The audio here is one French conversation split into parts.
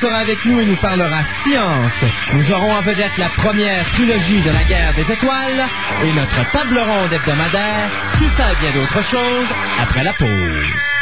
sera avec nous et nous parlera science. Nous aurons en vedette la première trilogie de la guerre des étoiles et notre table ronde hebdomadaire. Tout ça et bien d'autres choses après la pause.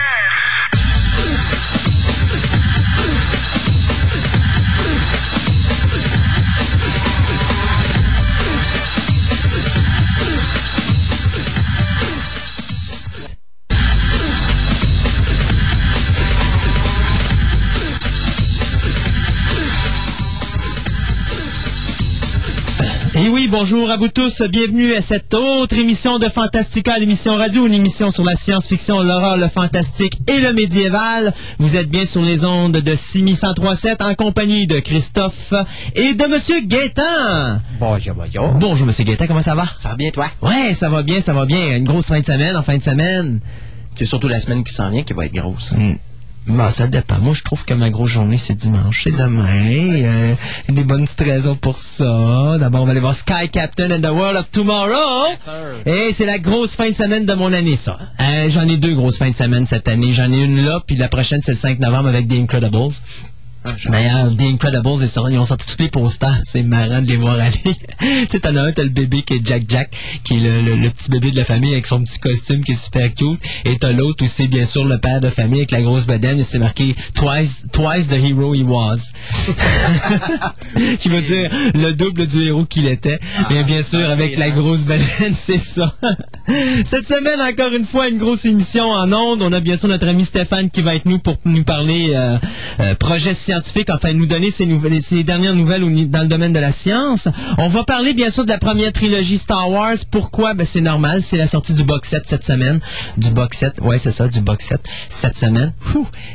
Et oui, bonjour à vous tous. Bienvenue à cette autre émission de Fantastica, l'émission radio, une émission sur la science-fiction, l'horreur, le fantastique et le médiéval. Vous êtes bien sur les ondes de 6137 en compagnie de Christophe et de Monsieur Gaétan. Bonjour, bonjour. Bonjour Monsieur Gaétan, comment ça va? Ça va bien, toi? Ouais, ça va bien, ça va bien. Une grosse fin de semaine, en fin de semaine. C'est surtout la semaine qui s'en vient qui va être grosse. Mm. Bah, ça dépend. Moi, je trouve que ma grosse journée, c'est dimanche. C'est demain. Euh, des bonnes petites raisons pour ça. D'abord, on va aller voir Sky Captain and the World of Tomorrow. Et c'est la grosse fin de semaine de mon année, ça. Euh, J'en ai deux grosses fins de semaine cette année. J'en ai une là, puis la prochaine, c'est le 5 novembre avec The Incredibles. Ah, D'ailleurs, The Incredibles, ils, sont- ils ont sorti tous les posters. C'est marrant de les voir aller. tu sais, t'en as un, t'as le bébé qui est Jack Jack, qui est le, le- le petit bébé de la famille avec son petit costume qui est super cute. Et t'as l'autre où c'est bien sûr le père de famille avec la grosse bedaine et c'est marqué Twice, twice the hero he was. qui veut dire le double du héros qu'il était. Mais bien sûr, avec la grosse bedaine, c'est ça. Cette semaine, encore une fois, une grosse émission en ondes. On a bien sûr notre ami Stéphane qui va être nous pour nous parler euh, euh, projet scientifique, enfin nous donner ses, nouvelles, ses dernières nouvelles au dans le domaine de la science. On va parler bien sûr de la première trilogie Star Wars. Pourquoi? Ben, c'est normal, c'est la sortie du box set cette semaine. Du box set, ouais c'est ça, du box set cette semaine.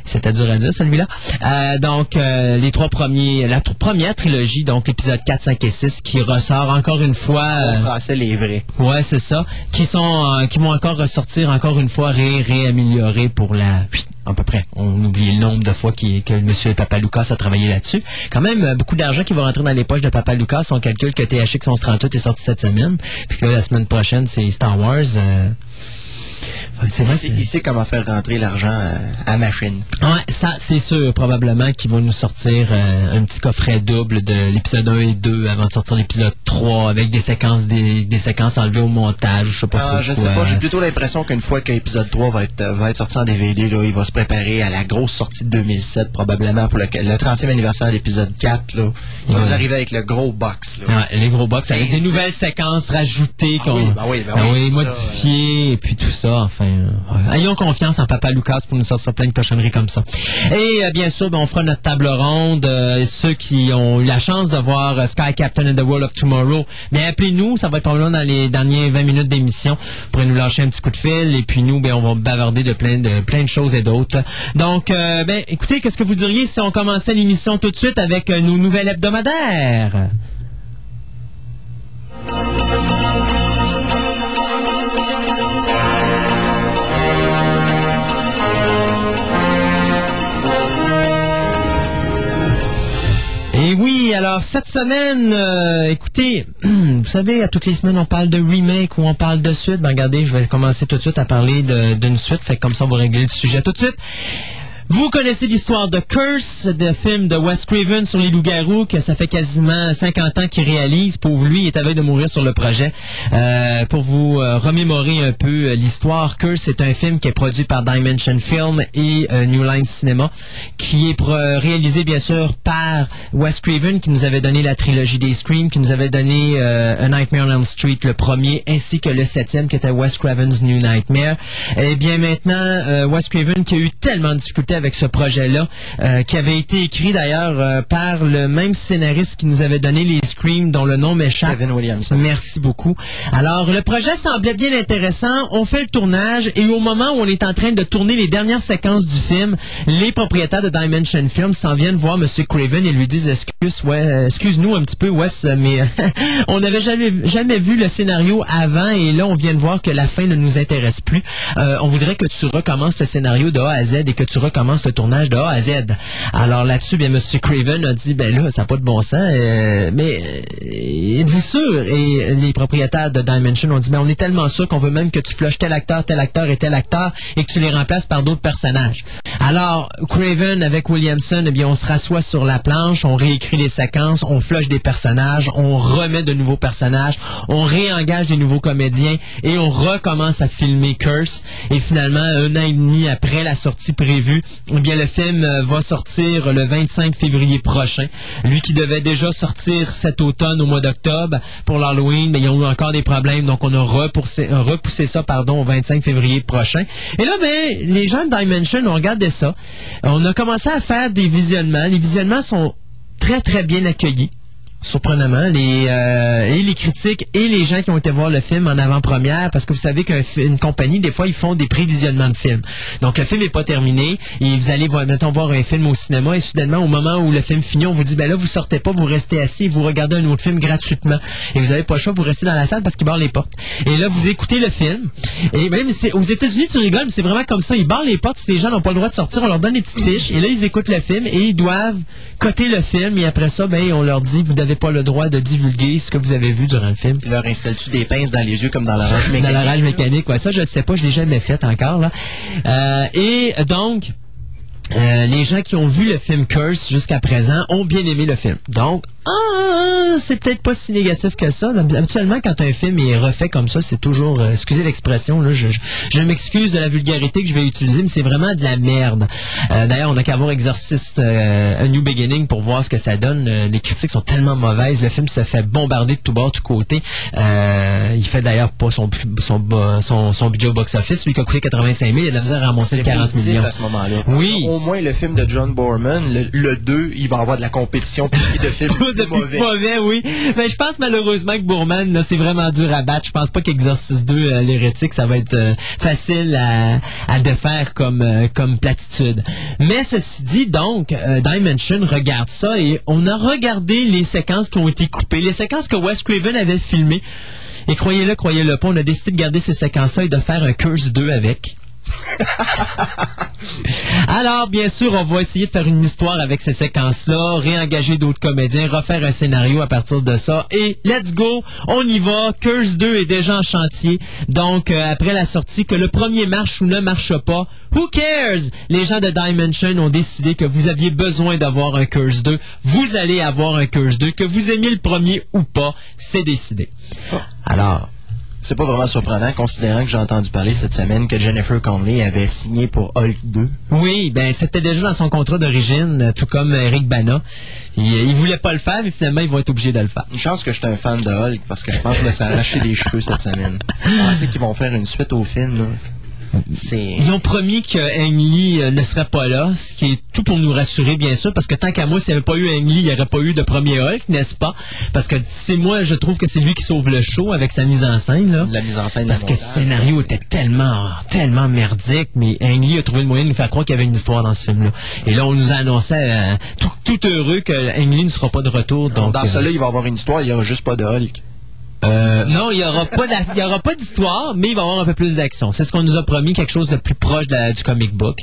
C'était dur à dire celui-là. Euh, donc euh, les trois premiers, la première trilogie, donc l'épisode 4, 5 et 6 qui ressort encore une fois. En euh, français, les vrais. Ouais, c'est ça. Qui sont, euh, qui vont encore ressortir encore une fois ré, réaméliorés pour la, à peu près. On oublie le nombre de fois que Monsieur Papa Lucas a travaillé là-dessus. Quand même, euh, beaucoup d'argent qui va rentrer dans les poches de Papa Lucas. On calcule que THX 1138 est sorti cette semaine. Puis que la semaine prochaine, c'est Star Wars. euh, Il vrai. il sait comment faire rentrer l'argent euh, à machine. Ouais, ça, c'est sûr, probablement qu'ils vont nous sortir euh, un petit coffret double de l'épisode 1 et 2 avant de sortir l'épisode 3 avec des séquences, des, des séquences enlevées au montage, je sais pas Ah, je sais pas, j'ai plutôt l'impression qu'une fois que l'épisode 3 va être, euh, va être sorti en DVD, là, il va se préparer à la grosse sortie de 2007, probablement pour le, le 30e anniversaire de l'épisode 4. Là. Il va Ouais. nous arriver avec le gros box. Là. Ouais, les gros box avec des nouvelles séquences rajoutées, Ah oui, ben oui, ben ça, modifiées, et puis tout ça, enfin. euh. Ayons confiance en Papa Lucas pour nous sortir plein de cochonneries comme ça. Et euh, bien sûr, ben, on fera notre table ronde. euh, ceux qui ont eu la chance de voir Sky Captain and the World of Tomorrow, bien appelez-nous, ça va être probablement dans les derniers 20 minutes d'émission. Vous pourrez nous lâcher un petit coup de fil, et puis nous, ben, on va bavarder de plein de choses et d'autres. Donc, ben, écoutez, qu'est-ce que vous diriez si on commençait l'émission tout de suite avec nos nouvelles hebdomadaires? Alors cette semaine, euh, écoutez, vous savez, à toutes les semaines, on parle de remake ou on parle de suite. Ben regardez, je vais commencer tout de suite à parler d'une suite, fait que comme ça on va régler le sujet tout de suite. Vous connaissez l'histoire de Curse, de film de Wes Craven sur les loups-garous, que ça fait quasiment 50 ans qu'il réalise. Pauvre lui, il est à veille de mourir sur le projet. Euh, pour vous euh, remémorer un peu euh, l'histoire, Curse, c'est un film qui est produit par Dimension Film et New Line Cinema, qui est réalisé bien sûr par Wes Craven, qui nous avait donné la trilogie des Scream, qui nous avait donné A Nightmare on Elm Street, le premier, ainsi que le septième, qui était Wes Craven's New Nightmare. Eh bien maintenant, Wes Craven qui a eu tellement de difficultés avec ce projet-là, euh, qui avait été écrit d'ailleurs euh, par le même scénariste qui nous avait donné les Scream, dont le nom m'échappe. Kevin Williamson. Merci beaucoup. Alors, le projet semblait bien intéressant. On fait le tournage et au moment où on est en train de tourner les dernières séquences du film, les propriétaires de Dimension Films s'en viennent voir M. Craven et lui disent excuse, ouais, euh, excuse-nous un petit peu, Wes, mais on n'avait jamais, jamais vu le scénario avant et là, on vient de voir que la fin ne nous intéresse plus. Euh, on voudrait que tu recommences le scénario de A à Z et que tu recommences le tournage à Z. Alors là-dessus, bien, M. Craven a dit, ben là, ça n'a pas de bon sens, euh, mais euh, êtes-vous sûr? Et les propriétaires de Dimension ont dit, ben on est tellement sûr qu'on veut même que tu flushes tel acteur, tel acteur et tel acteur et que tu les remplaces par d'autres personnages. Alors, Craven avec Williamson, eh bien, on se rassoit sur la planche, on réécrit les séquences, on flush des personnages, on remet de nouveaux personnages, on réengage des nouveaux comédiens et on recommence à filmer Curse. Et finalement, un an et demi après la sortie prévue, eh bien, le film euh, va sortir le 25 février prochain. Lui qui devait déjà sortir cet automne au mois d'octobre pour l'Halloween, mais ils ont eu encore des problèmes, donc on a repoussé, euh, repoussé ça, pardon, au 25 février prochain. Et là, ben, les gens de Dimension ont regardé ça. On a commencé à faire des visionnements. Les visionnements sont très, très bien accueillis surprenamment, les, euh, et les critiques et les gens qui ont été voir le film en avant-première, parce que vous savez qu'une compagnie, des fois, ils font des prévisionnements de films. Donc, le film n'est pas terminé, et vous allez, voir, mettons, voir un film au cinéma, et soudainement, au moment où le film finit, on vous dit, ben là, vous sortez pas, vous restez assis, vous regardez un autre film gratuitement. Et vous avez pas le choix, vous restez dans la salle parce qu'ils barrent les portes. Et là, vous écoutez le film, et même, aux États-Unis, tu rigoles, mais c'est vraiment comme ça, ils barrent les portes, si les gens n'ont pas le droit de sortir, on leur donne des petites fiches, et là, ils écoutent le film, et ils doivent coter le film, et après ça, ben, on leur dit, vous n'avez pas le droit de divulguer ce que vous avez vu durant le film. Il leur installe-tu des pinces dans les yeux comme dans la rage mécanique? Dans la rage mécanique, ouais. Ça, je sais pas, je l'ai jamais fait encore, là. Euh, et donc, euh, les gens qui ont vu le film Curse jusqu'à présent ont bien aimé le film. Donc, ah, c'est peut-être pas si négatif que ça. Habituellement, quand un film est refait comme ça, c'est toujours, euh, excusez l'expression, là, je, je, m'excuse de la vulgarité que je vais utiliser, mais c'est vraiment de la merde. Euh, d'ailleurs, on n'a qu'à voir Exorcist euh, A New Beginning pour voir ce que ça donne. les critiques sont tellement mauvaises. Le film se fait bombarder de tout bord, de tout côté. il fait d'ailleurs pas son, son, son, son budget au box-office. Lui qui a coûté 85 000, il a de la misère à remonter de 40 millions. à ce moment-là. Oui. Au moins, le film de John Borman, le, 2, il va avoir de la compétition de films de mauvais. mauvais. oui. Mais je pense malheureusement que Bourman, c'est vraiment dur à battre. Je pense pas qu'Exorcist 2, euh, l'hérétique, ça va être euh, facile à, à défaire comme, euh, comme platitude. Mais ceci dit, donc, Dimension regarde ça et on a regardé les séquences qui ont été coupées, les séquences que Wes Craven avait filmées. Et croyez-le, croyez-le pas, on a décidé de garder ces séquences-là et de faire un Curse 2 avec. Alors, bien sûr, on va essayer de faire une histoire avec ces séquences-là, réengager d'autres comédiens, refaire un scénario à partir de ça. Et let's go, on y va. Curse 2 est déjà en chantier. Donc, euh, après la sortie, que le premier marche ou ne marche pas, who cares? Les gens de Dimension ont décidé que vous aviez besoin d'avoir un Curse 2. Vous allez avoir un Curse 2. Que vous aimiez le premier ou pas, c'est décidé. Alors, c'est pas vraiment surprenant, considérant que j'ai entendu parler cette semaine que Jennifer Connelly avait signé pour Hulk 2. Oui, ben c'était déjà dans son contrat d'origine, tout comme Eric Bana. Il, il, voulait pas le faire, mais finalement, ils vont être obligés de le faire. Une chance que je suis un fan de Hulk, parce que je pense que je me suis arraché les cheveux cette semaine. Je pensais qu'ils vont faire une suite au film, là. Ils ont promis que Ang Lee euh, ne serait pas là, ce qui est tout pour nous rassurer, bien sûr, parce que tant qu'à moi, s'il n'y avait pas eu Ang Lee, il n'y aurait pas eu de premier Hulk, n'est-ce pas? Parce que c'est moi, je trouve que c'est lui qui sauve le show avec sa mise en scène. Là. La mise en scène. Parce que le scénario était tellement, tellement merdique, mais Ang Lee a trouvé le moyen de nous faire croire qu'il y avait une histoire dans ce film-là. Et là, on nous a annoncé euh, tout, heureux que Ang Lee ne sera pas de retour. Donc, dans celui-là, il va y avoir une histoire, il n'y aura juste pas de Hulk. Euh, non, il y aura pas il y aura pas d'histoire, mais il va y avoir un peu plus d'action. C'est ce qu'on nous a promis, quelque chose de plus proche du comic book.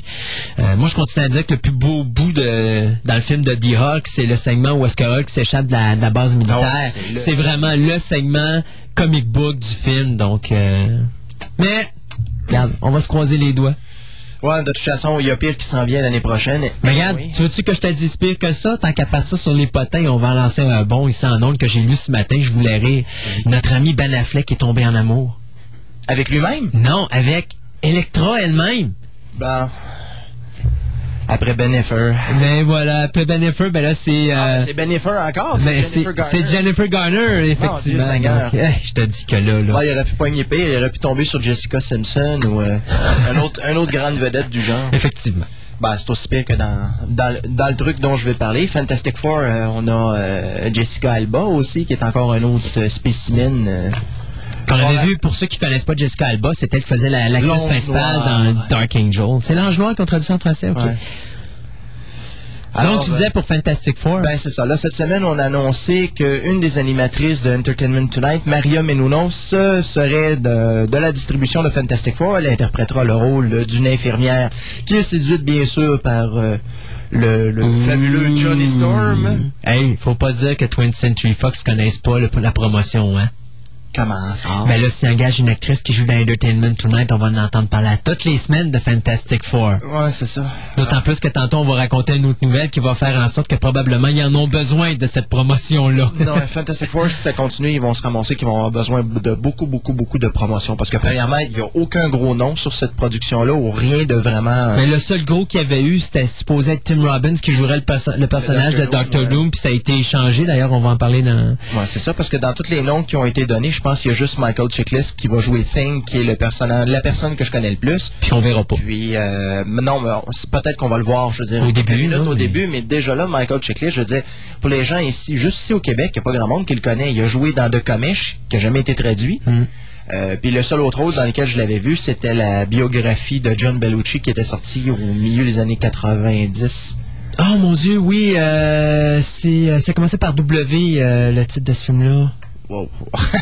Euh, moi, je continue à dire que le plus beau bout de dans le film de The Hulk, c'est le segment où est-ce que Hulk s'échappe de la, base militaire. C'est vraiment le segment comic book du film. Donc, euh... mais regarde, on va se croiser les doigts. Ouais, de toute façon, il y a pire qui s'en vient l'année prochaine. Mais regarde, tu veux-tu que je te dise pire que ça? Tant qu'à partir sur les potins, on va en lancer un bon ici en ondes que j'ai lu ce matin, je voulais rire. Notre ami Ben Affleck est tombé en amour. Avec lui-même? Non, avec Electra elle-même. Ben, après Benifer. Ben voilà, après Benifer, ben là c'est. Ah, euh, c'est Benifer encore. Ben, c'est Jennifer Garner. C'est Jennifer Garner, effectivement. Dieu, je te dis que là, là. Ah, il aurait pu pogner pire, il aurait pu tomber sur Jessica Simpson ou euh, un autre, un autre grande vedette du genre. Effectivement. Ben, c'est aussi pire que dans, dans, dans, le truc dont je vais parler. Fantastic Four, euh, on a Jessica Alba aussi, qui est encore un autre spécimen. Qu'on avait vu, pour ceux qui connaissent pas Jessica Alba, c'est elle qui faisait la, la principale dans Dark Angel. C'est l'ange noir qu'on traduit en français, ok. Donc, tu disais pour Fantastic Four? Ben, c'est ça. Là, cette semaine, on a annoncé qu'une des animatrices de Entertainment Tonight, Maria Menounos, serait de, la distribution de Fantastic Four. Elle interprétera le rôle d'une infirmière qui est séduite, bien sûr, par euh, le, fabuleux Johnny Storm. Hey, faut pas dire que 20th Century Fox connaissent pas la promotion, hein? Comment ça? Ben là, s'il engage une actrice qui joue dans Entertainment Tonight, on va en entendre parler à toutes les semaines de Fantastic Four. Ouais, c'est ça. D'autant plus que tantôt, on va raconter une autre nouvelle qui va faire en sorte que probablement, ils en ont besoin de cette promotion-là. Non, Fantastic Four, si ça continue, ils vont se ramasser qu'ils vont avoir besoin de beaucoup, beaucoup, beaucoup de promotion. Parce que, premièrement, il n'y a aucun gros nom sur cette production-là ou rien de vraiment... Mais le seul gros qu'il y avait eu, c'était supposé être Tim Robbins qui jouerait le, perso- le personnage de Dr. Doom, puis ça a été échangé. D'ailleurs, on va en parler dans... Ouais, c'est ça, parce que dans tous les noms qui ont été donnés, je pense qu'il y a juste Michael Chiklis qui va jouer Thing, qui est le personnage, la personne que je connais le plus. Puis on verra pas. Puis, euh, non, peut-être qu'on va le voir, je veux dire, Au début, minutes au mais- début, mais déjà là, Michael Chiklis, je veux dire, pour les gens ici, juste ici au Québec, il n'y a pas grand monde qui le connaît. Il a joué dans The Comish, qui n'a jamais été traduit. Mm. Euh, puis le seul autre rôle dans lequel je l'avais vu, c'était la biographie de John Bellucci qui était sortie au milieu des années 90. Oh mon dieu, oui, euh, c'est, euh, ça a commencé par W, euh, le titre de ce film-là. Wow.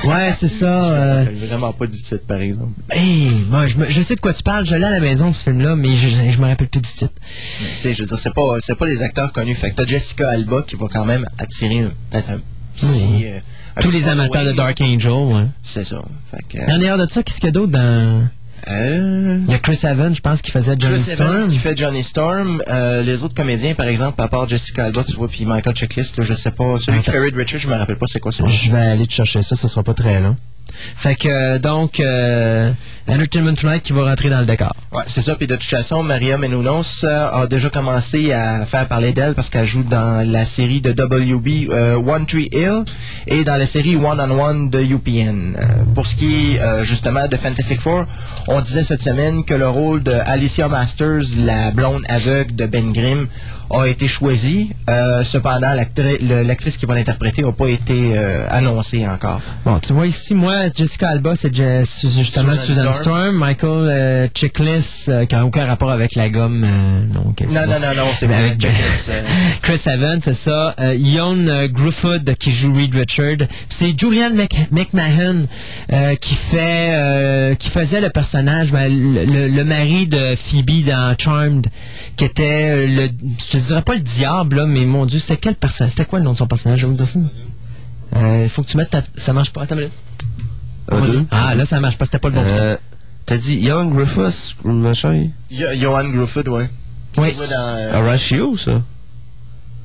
Ouais, c'est ça. je me euh, rappelle vraiment pas du titre, par exemple. hey, moi, je, me- je sais de quoi tu parles. Je l'ai à la maison, ce film-là, mais je, je me rappelle plus du titre. Tu sais, je veux dire, c'est pas, c'est pas les acteurs connus. Fait que t'as Jessica Alba qui va quand même attirer peut-être un petit... euh, un Tous petit les amateurs de. Dark Angel, ouais. C'est ça. Fait que... En dehors de ça, qu'est-ce qu'il y a d'autre dans... Euh... Il y a Chris Evans, je pense, qui faisait Johnny Chris Evans Storm. qui fait Johnny Storm. Euh, les autres comédiens, par exemple, à part Jessica Alba, tu vois, puis Michael Checklist, là, je sais pas. Celui qui fait Reed Richards, je me rappelle pas c'est quoi nom. Je vais aller te chercher ça, ce sera pas très long. Fait que, euh, donc, euh, Entertainment Tonight qui va rentrer dans le décor. Ouais, c'est ça. Puis de toute façon, Maria Menounos euh, a déjà commencé à faire parler d'elle parce qu'elle joue dans la série de WB euh, One Tree Hill et dans la série One on One de UPN. Euh, pour ce qui est justement de Fantastic Four, on disait cette semaine que le rôle de Alicia Masters, la blonde aveugle de Ben Grimm, a été choisi. Euh, cependant, l'actrice qui va l'interpréter n'a pas été euh, annoncée encore. Bon, tu vois ici, moi, Jessica Alba, c'est Je- justement Susan Susan Storm. Storm. Michael euh, Chickless, euh, qui n'a aucun rapport avec la gomme. non, Non, non, non, non, c'est vrai. avec- Checklist, euh, Chris Evans, c'est ça. Euh, Grufford qui joue Reed Richard. C'est Julian Mc- McMahon qui fait, qui faisait le personnage, ben, le, le- le mari de Phoebe dans Charmed, qui était le, je dirais pas le diable là, mais mon Dieu, c'était quel personnage, c'était quoi le nom de son personnage, je vais vous dire ça. Euh, Il faut que tu mettes ta, ça marche pas. Attends deux. Ah là, ça marche pas, c'était pas le bon. Euh, T'as dit Young Griffiths, machin? Johan Grufford, ouais. Oui. Il dans, euh, ça?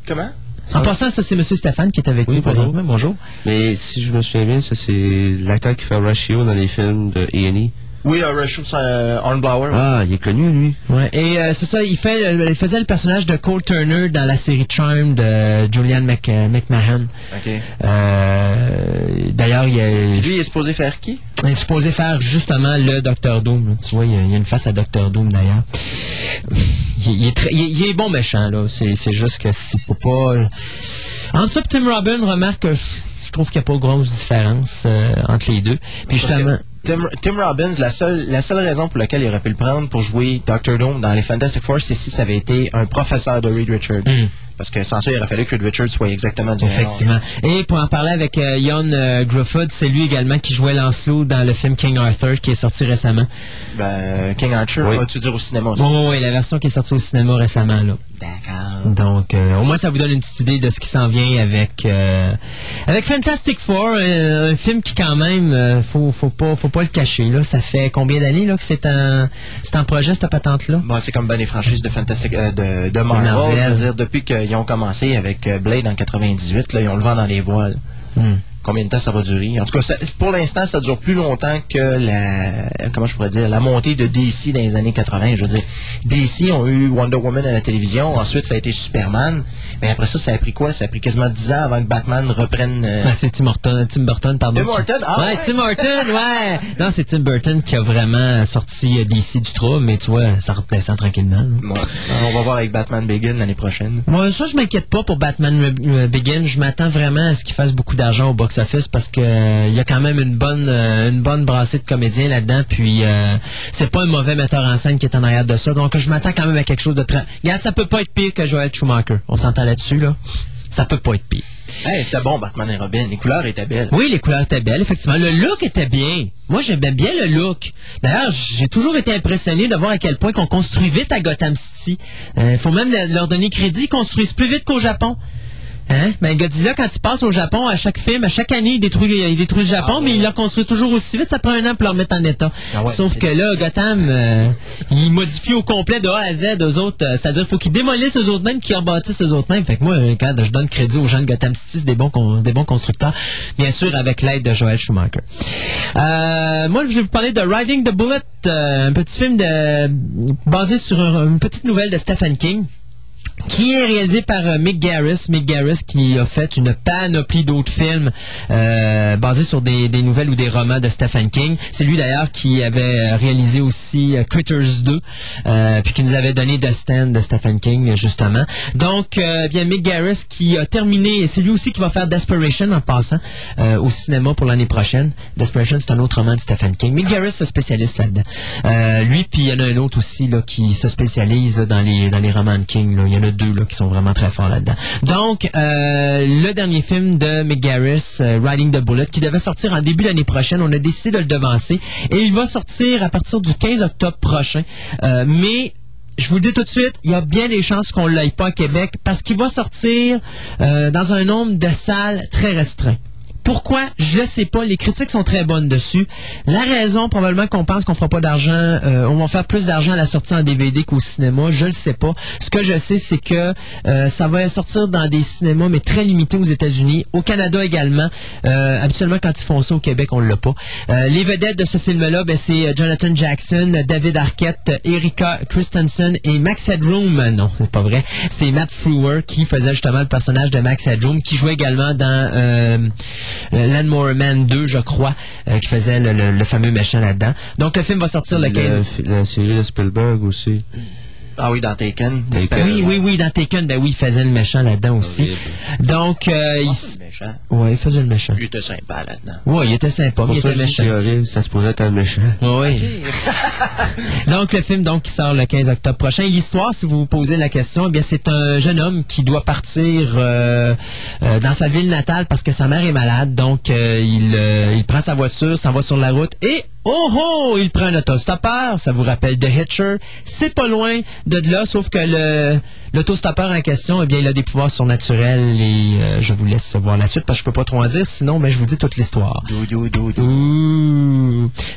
Comment? En passant, ça c'est Monsieur Stéphane qui est avec Oui, nous bonjour. présentement. Bonjour. Mais si je me souviens bien, ça c'est l'acteur qui fait Horatio dans les films de A&E. Oui, euh, Rush euh, Hornblower. Ah, il est connu, lui. Ouais, et euh, c'est ça, il, fait, euh, il faisait le personnage de Cole Turner dans la série Charmed de Julian Mc, euh, McMahon. OK. Euh, D'ailleurs, il, est- Lui, il est supposé faire qui? il est supposé faire justement le Docteur Doom. Tu vois, il y, a, une face à Docteur Doom d'ailleurs. Il, il est très- il est- il est bon méchant, là. C'est juste que c'est c'est pas... Entre ça et Tim Robin, remarque que je, je trouve qu'il n'y a pas grosse différence euh, entre les deux. Puis que justement... Tim, Tim Robbins, la seule, la seule raison pour laquelle il aurait pu le prendre pour jouer Dr. Doom dans les Fantastic Four, c'est si ça avait été un professeur de Reed Richards. Mm. Parce que sans ça, il aurait fallu que Reed Richards soit exactement du même Effectivement. Et pour en parler avec euh, Ian euh, Grufford, c'est lui également qui jouait Lancelot dans le film King Arthur qui est sorti récemment. Ben, King Archer, Oui. vas-tu dire au cinéma? Oui, oui, oui, la version qui est sortie au cinéma récemment. Là. D'accord. Donc, euh, au moins, ça vous donne une petite idée de ce qui s'en vient avec euh, avec Fantastic Four, euh, un film qui quand même, euh, faut, faut pas, faut pas le cacher. Là, ça fait combien d'années là que c'est en, c'est en projet cette patente là Bon, c'est comme ben les franchises de Fantastic, euh, de, de Marvel. Marvel. Dire, depuis qu'ils ont commencé avec euh, Blade en 98, là, ils ont le vent dans les voiles. Hmm. Combien de temps ça va durer? En tout cas, pour l'instant, ça dure plus longtemps que la, comment je pourrais dire, la montée de DC dans les années 80. Je veux dire, DC ont eu Wonder Woman à la télévision, ensuite ça a été Superman, mais après ça, ça a pris quoi? Ça a pris quasiment 10 ans avant que Batman reprenne... euh, c'est Tim Burton, Tim Burton, pardon. Tim Burton? Ah, ouais, ouais. Tim Burton, ouais. Non, c'est Tim Burton qui a vraiment sorti euh, DC du trou, mais tu vois, ça redescend tranquillement. on va voir avec Batman Begin l'année prochaine. Moi, ça, je m'inquiète pas pour Batman euh, Begin. Je m'attends vraiment à ce qu'il fasse beaucoup d'argent au box-office parce que euh, il y a quand même une bonne euh, une bonne brassée de comédiens là-dedans. Puis euh, c'est pas un mauvais metteur en scène qui est en arrière de ça. Donc je m'attends quand même à quelque chose de très. Regarde, ça peut pas être pire que Joel Schumacher. On s'entend là-dessus là. Ça peut pas être pire. Hey, c'était bon, Batman et Robin. Les couleurs étaient belles. Oui, les couleurs étaient belles, effectivement. Le look était bien. Moi, j'aimais bien le look. D'ailleurs, j'ai toujours été impressionné de voir à quel point qu'on construit vite à Gotham City. Il faut même le- leur donner crédit, ils construisent plus vite qu'au Japon. Hein? Ben, Godzilla, quand il passe au Japon, à chaque film, à chaque année, il détruit, il détruit le Japon, Ah, mais il le construit toujours aussi vite. Ça prend un an pour le remettre en état. Ah ouais, Sauf que là, Gotham, euh, il modifie au complet de A à Z aux autres. euh, C'est-à-dire, faut qu'il démolisse eux autres mêmes, qu'il rebâtisse eux autres mêmes. Fait que moi, euh, quand je donne crédit aux gens de Gotham City, c'est des bons, des bons constructeurs. Bien sûr, avec l'aide de Joel Schumacher. Euh, moi, je vais vous parler de Riding the Bullet, euh, un petit film de, basé sur un- une petite nouvelle de Stephen King qui est réalisé par euh, Mick Garris. Mick Garris qui a fait une panoplie d'autres films euh, basés sur des, nouvelles ou des romans de Stephen King. C'est lui d'ailleurs qui avait euh, réalisé aussi Critters 2, euh, puis qui nous avait donné The Stand de Stephen King justement. Donc, euh, bien Mick Garris qui a terminé, c'est lui aussi qui va faire Desperation en passant au cinéma pour l'année prochaine. Desperation, c'est un autre roman de Stephen King. Mick Garris se spécialiste là-dedans. Lui, puis il y en a un autre aussi là, qui se spécialise dans les dans les romans de King. Il y en a deux là, qui sont vraiment très forts là-dedans. Donc, euh, le dernier film de Mick Garris, euh, Riding the Bullet, qui devait sortir en début d'année prochaine, on a décidé de le devancer et il va sortir à partir du 15 octobre prochain. Euh, mais je vous le dis tout de suite, il y a bien des chances qu'on ne l'aille pas à Québec parce qu'il va sortir dans un nombre de salles très restreint. Pourquoi? Je le sais pas. Les critiques sont très bonnes dessus. La raison, probablement qu'on pense qu'on fera pas d'argent, euh, on va faire plus d'argent à la sortie en DVD qu'au cinéma. Je le sais pas. Ce que je sais, c'est que euh, ça va sortir dans des cinémas, mais très limités aux États-Unis, au Canada également. Euh, habituellement, quand ils font ça au Québec, on l'a pas. Euh, les vedettes de ce film-là, ben, c'est Jonathan Jackson, David Arquette, Erika Christensen et Max Headroom. Non, c'est pas vrai. C'est Matt Frewer qui faisait justement le personnage de Max Headroom, qui jouait également dans Landmore Man 2, je crois, euh, qui faisait le, le- le fameux méchant là-dedans. Donc le film va sortir le 15. La, la série de Spielberg aussi. Ah oui, dans Taken. Oui, oui, oui, dans Taken, ben oui, il faisait le méchant là-dedans aussi. Donc, euh, il... Ah, c'est méchant. ouais, il faisait le méchant. Il était sympa là-dedans. Ouais, il était sympa, mais il ça, était méchant. horrible, ça se pourrait être un méchant. Oui. Donc, le film donc qui sort le 15 octobre prochain. L'histoire, si vous vous posez la question, eh bien, c'est un jeune homme qui doit partir euh, euh, dans sa ville natale parce que sa mère est malade. Donc, euh, il, euh, il prend sa voiture, s'en va sur la route et oh oh, il prend un autostoppeur. Ça vous rappelle The Hitcher. C'est pas loin de là, sauf que le l'autostoppeur en question, eh bien, il a des pouvoirs surnaturels et euh, je vous laisse voir la suite parce que je peux pas trop en dire. Sinon, mais je vous dis toute l'histoire.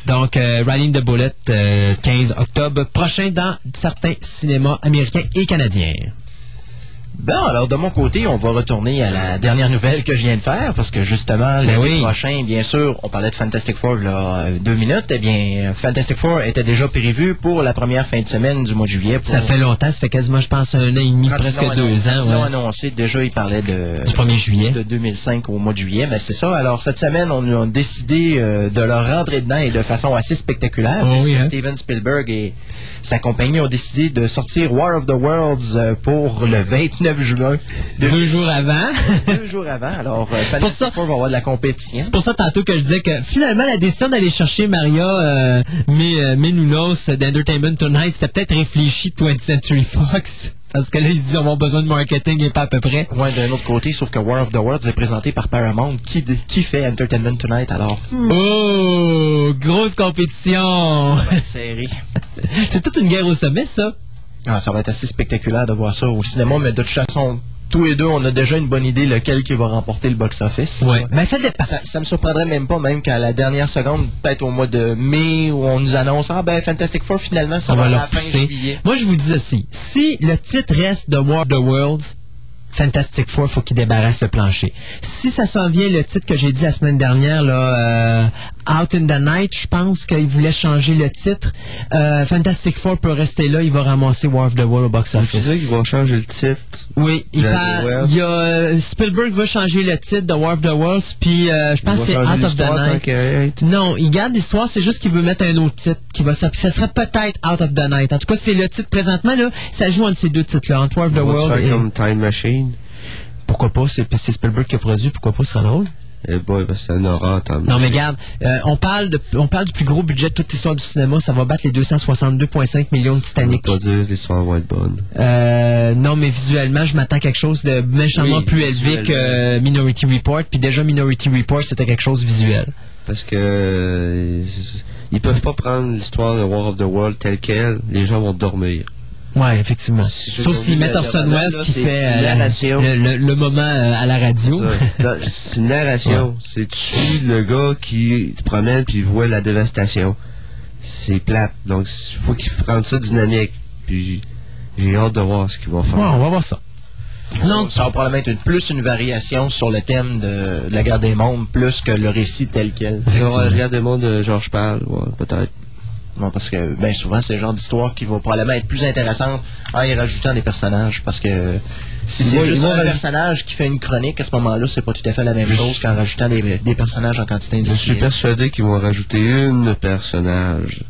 Donc, euh, Riding the Bullet, euh, 15 octobre prochain dans certains cinémas américains et canadiens. Bon, alors de mon côté, on va retourner à la dernière nouvelle que je viens de faire, parce que justement, Ben l'été oui. prochain, bien sûr, on parlait de Fantastic Four là, euh, deux minutes, eh bien, Fantastic Four était déjà prévu pour la première fin de semaine du mois de juillet. Pour Ça fait longtemps, ça fait quasiment, je pense, un an et demi, quand ils presque deux annoncé- ans. ils ouais. annoncé, déjà, ils parlaient de, Du 1er juillet. de 2005 au mois de juillet, mais c'est ça. Alors, cette semaine, on a décidé euh, de leur rentrer dedans et de façon assez spectaculaire, Oh puisque oui, hein. Steven Spielberg et sa compagnie ont décidé de sortir War of the Worlds euh, pour le 29 juin. Deux jours avant. Deux jours avant. Alors, euh, Pour ça- va avoir de la compétition. C'est pour ça tantôt que je disais que finalement la décision d'aller chercher Maria euh, Mé- euh, Menounos d'Entertainment Tonight, c'était peut-être réfléchi de 20th Century Fox. Parce que là, ils se disent on va besoin de marketing et pas à peu près. Ouais, d'un autre côté, sauf que War of the Worlds est présenté par Paramount, qui, qui fait Entertainment Tonight, alors? Oh, grosse compétition. C'est toute une guerre au sommet, ça. Ah, ça va être assez spectaculaire de voir ça au cinéma, mais de toute façon, tous les deux, on a déjà une bonne idée lequel qui va remporter le box-office. Ouais. Mais ça dépend. Ça, ça me surprendrait même pas, même qu'à la dernière seconde, peut-être au mois de mai, où on nous annonce Ah ben Fantastic Four, finalement, ça on va va à la fin juillet. Moi, je vous dis aussi, si le titre reste The War of the Worlds, Fantastic Four, faut qu'il débarrasse le plancher. Si ça s'en vient, le titre que j'ai dit la semaine dernière, là, euh, Out in the Night, je pense qu'il voulait changer le titre. Euh, Fantastic Four peut rester là, il va ramasser War of the World au Tu box-office. sais qu'ils vont changer le titre. Oui, il Le- parle, il y a, euh, Spielberg va changer le titre de War of the Worlds, puis euh, je pense que c'est Out of the Night. Non, il garde l'histoire, c'est juste qu'il veut mettre un autre titre qui va s'appeler. Ça serait peut-être Out of the Night. En tout cas, c'est le titre présentement, là. Ça joue entre ces deux titres-là, entre War of the World et... comme Time Machine. Pourquoi pas? C'est Spielberg qui a produit, pourquoi pas? Ce sera drôle. Eh boy, que c'est Non, mais regarde, euh, on, parle de, on parle du plus gros budget de toute l'histoire du cinéma. Ça va battre les 262,5 millions de On Titanic. pas dire que l'histoire va être bonne. Euh, non, mais visuellement, je m'attends à quelque chose de méchamment Oui, plus élevé que euh, Minority Report. Puis déjà, Minority Report, c'était quelque chose visuel. Parce que ils peuvent pas prendre l'histoire de War of the World telle quelle, les gens vont dormir. Ouais, effectivement. Je Sauf si mettent Orson le- Welles qui fait euh, la- le, le- le moment euh, à la radio. C'est une narration. C'est tu suis le gars qui se promène puis il voit la dévastation. C'est plate. Donc, il faut qu'il rende ça dynamique. Puis j'ai hâte de voir ce qu'il va faire. Ouais, on va voir ça. Donc, ça va probablement être une- plus une variation sur le thème de, de la guerre des mondes, plus que le récit tel quel. Ouais, regarde le monde de Georges Pal, ouais, peut-être. Non, parce que ben souvent c'est le genre d'histoire qui va probablement être plus intéressante en y rajoutant des personnages. Parce que si c'est juste un personnage qui fait une chronique, à ce moment-là, c'est pas tout à fait la même chose qu'en rajoutant des, des personnages en quantité Je suis industrielle. persuadé qu'ils vont rajouter une personnage.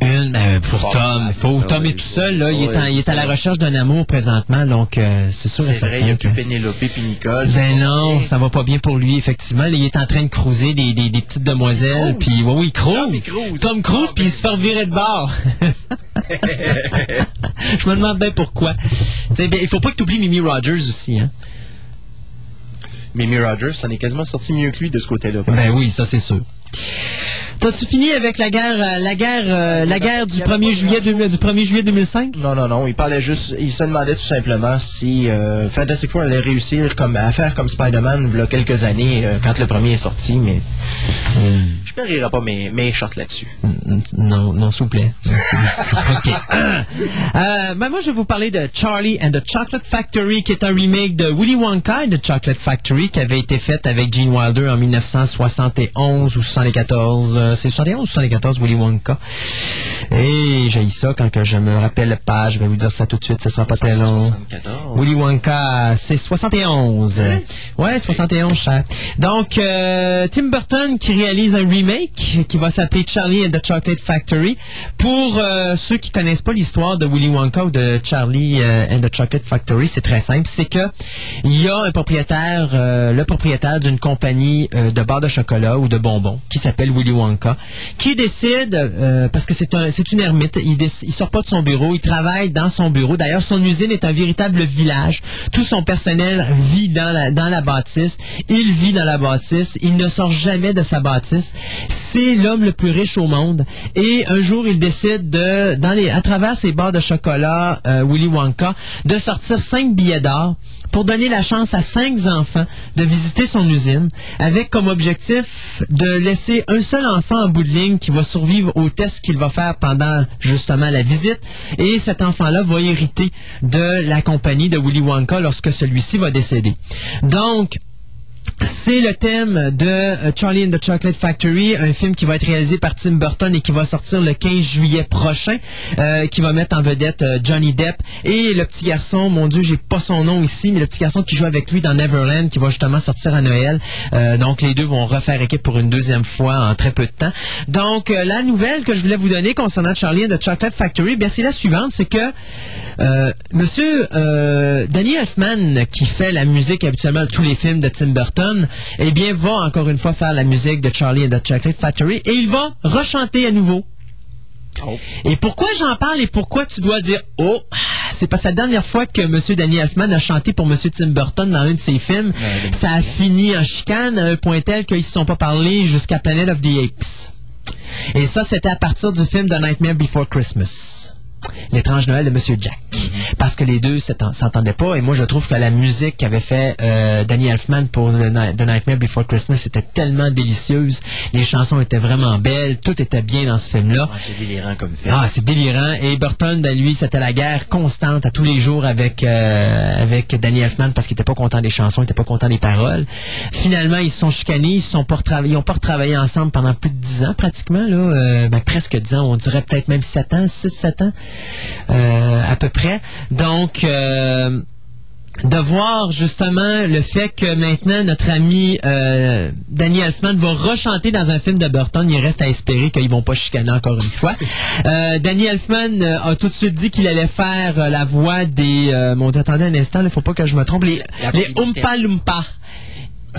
Une, ben, pour Tom. ben, Faut, Tom oui, est tout seul, là. Il est, ouais, en- il est à la recherche d'un amour présentement, donc euh, c'est sûr C'est vrai, il y a que... Pénélope puis Nicole. Ben non, ça va pas bien pour lui, effectivement. Là, il est en train de cruiser des, des, des petites demoiselles, puis oui, oui, il cruise. Tom, cruise. Tom Cruise, puis il se fait revirer de bord. Je me demande bien pourquoi. Ben, il faut pas que tu oublies Mimi Rogers aussi, hein. Mimi Rogers, ça en est quasiment sorti mieux que lui de ce côté-là. Ben oui, ça c'est sûr. T'as-tu fini avec la guerre, euh, la guerre, euh, la guerre du Il y avait 1er pas juillet, grand-chose. 2000 du 1er juillet 2005? Non, non, non. Il parlait juste. Il se demandait tout simplement si euh, Fantastic Four allait réussir comme, à faire comme Spider-Man il y a quelques années euh, quand le premier est sorti, mais je parierai pas mes, mes shorts là-dessus. Non, non, s'il vous plaît. OK. Euh, ben moi, je vais vous parler de Charlie and the Chocolate Factory, qui est un remake de Willy Wonka et the Chocolate Factory, qui avait été fait avec Gene Wilder en 1971 ou 74. euh, c'est 71 ou 74, Willy Wonka. Et j'ai ça quand que je me rappelle pas. Je vais vous dire ça tout de suite, ça sera pas très long. 1974. Willy Wonka, c'est 71. Hein? Ouais, 71, cher. Donc, euh, Tim Burton qui réalise un remake qui va s'appeler Charlie and the Chocolate Factory. Pour euh, ceux qui connaissent pas l'histoire de Willy Wonka ou de Charlie euh, and the Chocolate Factory, c'est très simple. C'est que il y a un propriétaire, le propriétaire d'une compagnie de barres de chocolat ou de bonbons qui s'appelle Willy Wonka, qui décide, euh, parce que c'est un, une ermite, il, il sort pas de son bureau, il travaille dans son bureau. D'ailleurs, son usine est un véritable village. Tout son personnel vit dans la, dans la bâtisse. Il vit dans la bâtisse. Il ne sort jamais de sa bâtisse. C'est l'homme le plus riche au monde. Et un jour, il décide de, dans les, à travers ses barres de chocolat, euh, Willy Wonka, de sortir cinq billets d'or pour donner la chance à cinq enfants de visiter son usine, avec comme objectif de laisser un seul enfant en bout de ligne qui va survivre au test qu'il va faire pendant justement la visite. Et cet enfant-là va hériter de la compagnie de Willy Wonka lorsque celui-ci va décéder. Donc, c'est le thème de euh, Charlie and the Chocolate Factory, un film qui va être réalisé par Tim Burton et qui va sortir le 15 juillet prochain, euh, qui va mettre en vedette euh, Johnny Depp et le petit garçon, mon Dieu, j'ai pas son nom ici, mais le petit garçon qui joue avec lui dans Neverland, qui va justement sortir à Noël. Donc les deux vont refaire équipe pour une deuxième fois en très peu de temps. Donc la nouvelle que je voulais vous donner concernant Charlie and the Chocolate Factory, bien c'est la suivante, c'est que Monsieur Danny Elfman, qui fait la musique habituellement de tous les films de Tim Burton, eh bien, va encore une fois faire la musique de Charlie and the Chocolate Factory et il va rechanter à nouveau. Oh. Et pourquoi j'en parle et pourquoi tu dois dire oh c'est pas la dernière fois que Monsieur Danny Elfman a chanté pour Monsieur Tim Burton dans un de ses films. Ouais, ça a fini en chicane à un point tel qu'ils se sont pas parlé jusqu'à Planet of the Apes. Et ça, c'était à partir du film The Nightmare Before Christmas. L'étrange Noël de Monsieur Jack. Parce que les deux s'entendaient pas. Et moi, je trouve que la musique qu'avait fait euh, Danny Elfman pour The, Ni- The Nightmare Before Christmas était tellement délicieuse. Les chansons étaient vraiment belles. Tout était bien dans ce film-là. Ah, c'est délirant comme film. Ah, c'est délirant. Et Burton, ben, lui, c'était la guerre constante à tous les jours avec euh, avec Danny Elfman parce qu'il était pas content des chansons, il était pas content des paroles. Finalement, ils se sont chicanés, ils se sont ils ont pas retravaillé ensemble pendant plus de 10 ans pratiquement là, Euh, ben, presque 10 ans, on dirait peut-être même 7 ans, 6 7 ans à peu près. Donc euh, de voir justement le fait que maintenant notre ami euh, Danny Elfman va rechanter dans un film de Burton. Il reste à espérer qu'ils vont pas chicaner encore une fois. Euh, Danny Elfman euh, a tout de suite dit qu'il allait faire euh, la voix des... Euh, mon Dieu, attendez un instant, il faut pas que je me trompe. Les, les. Oompa Loompa.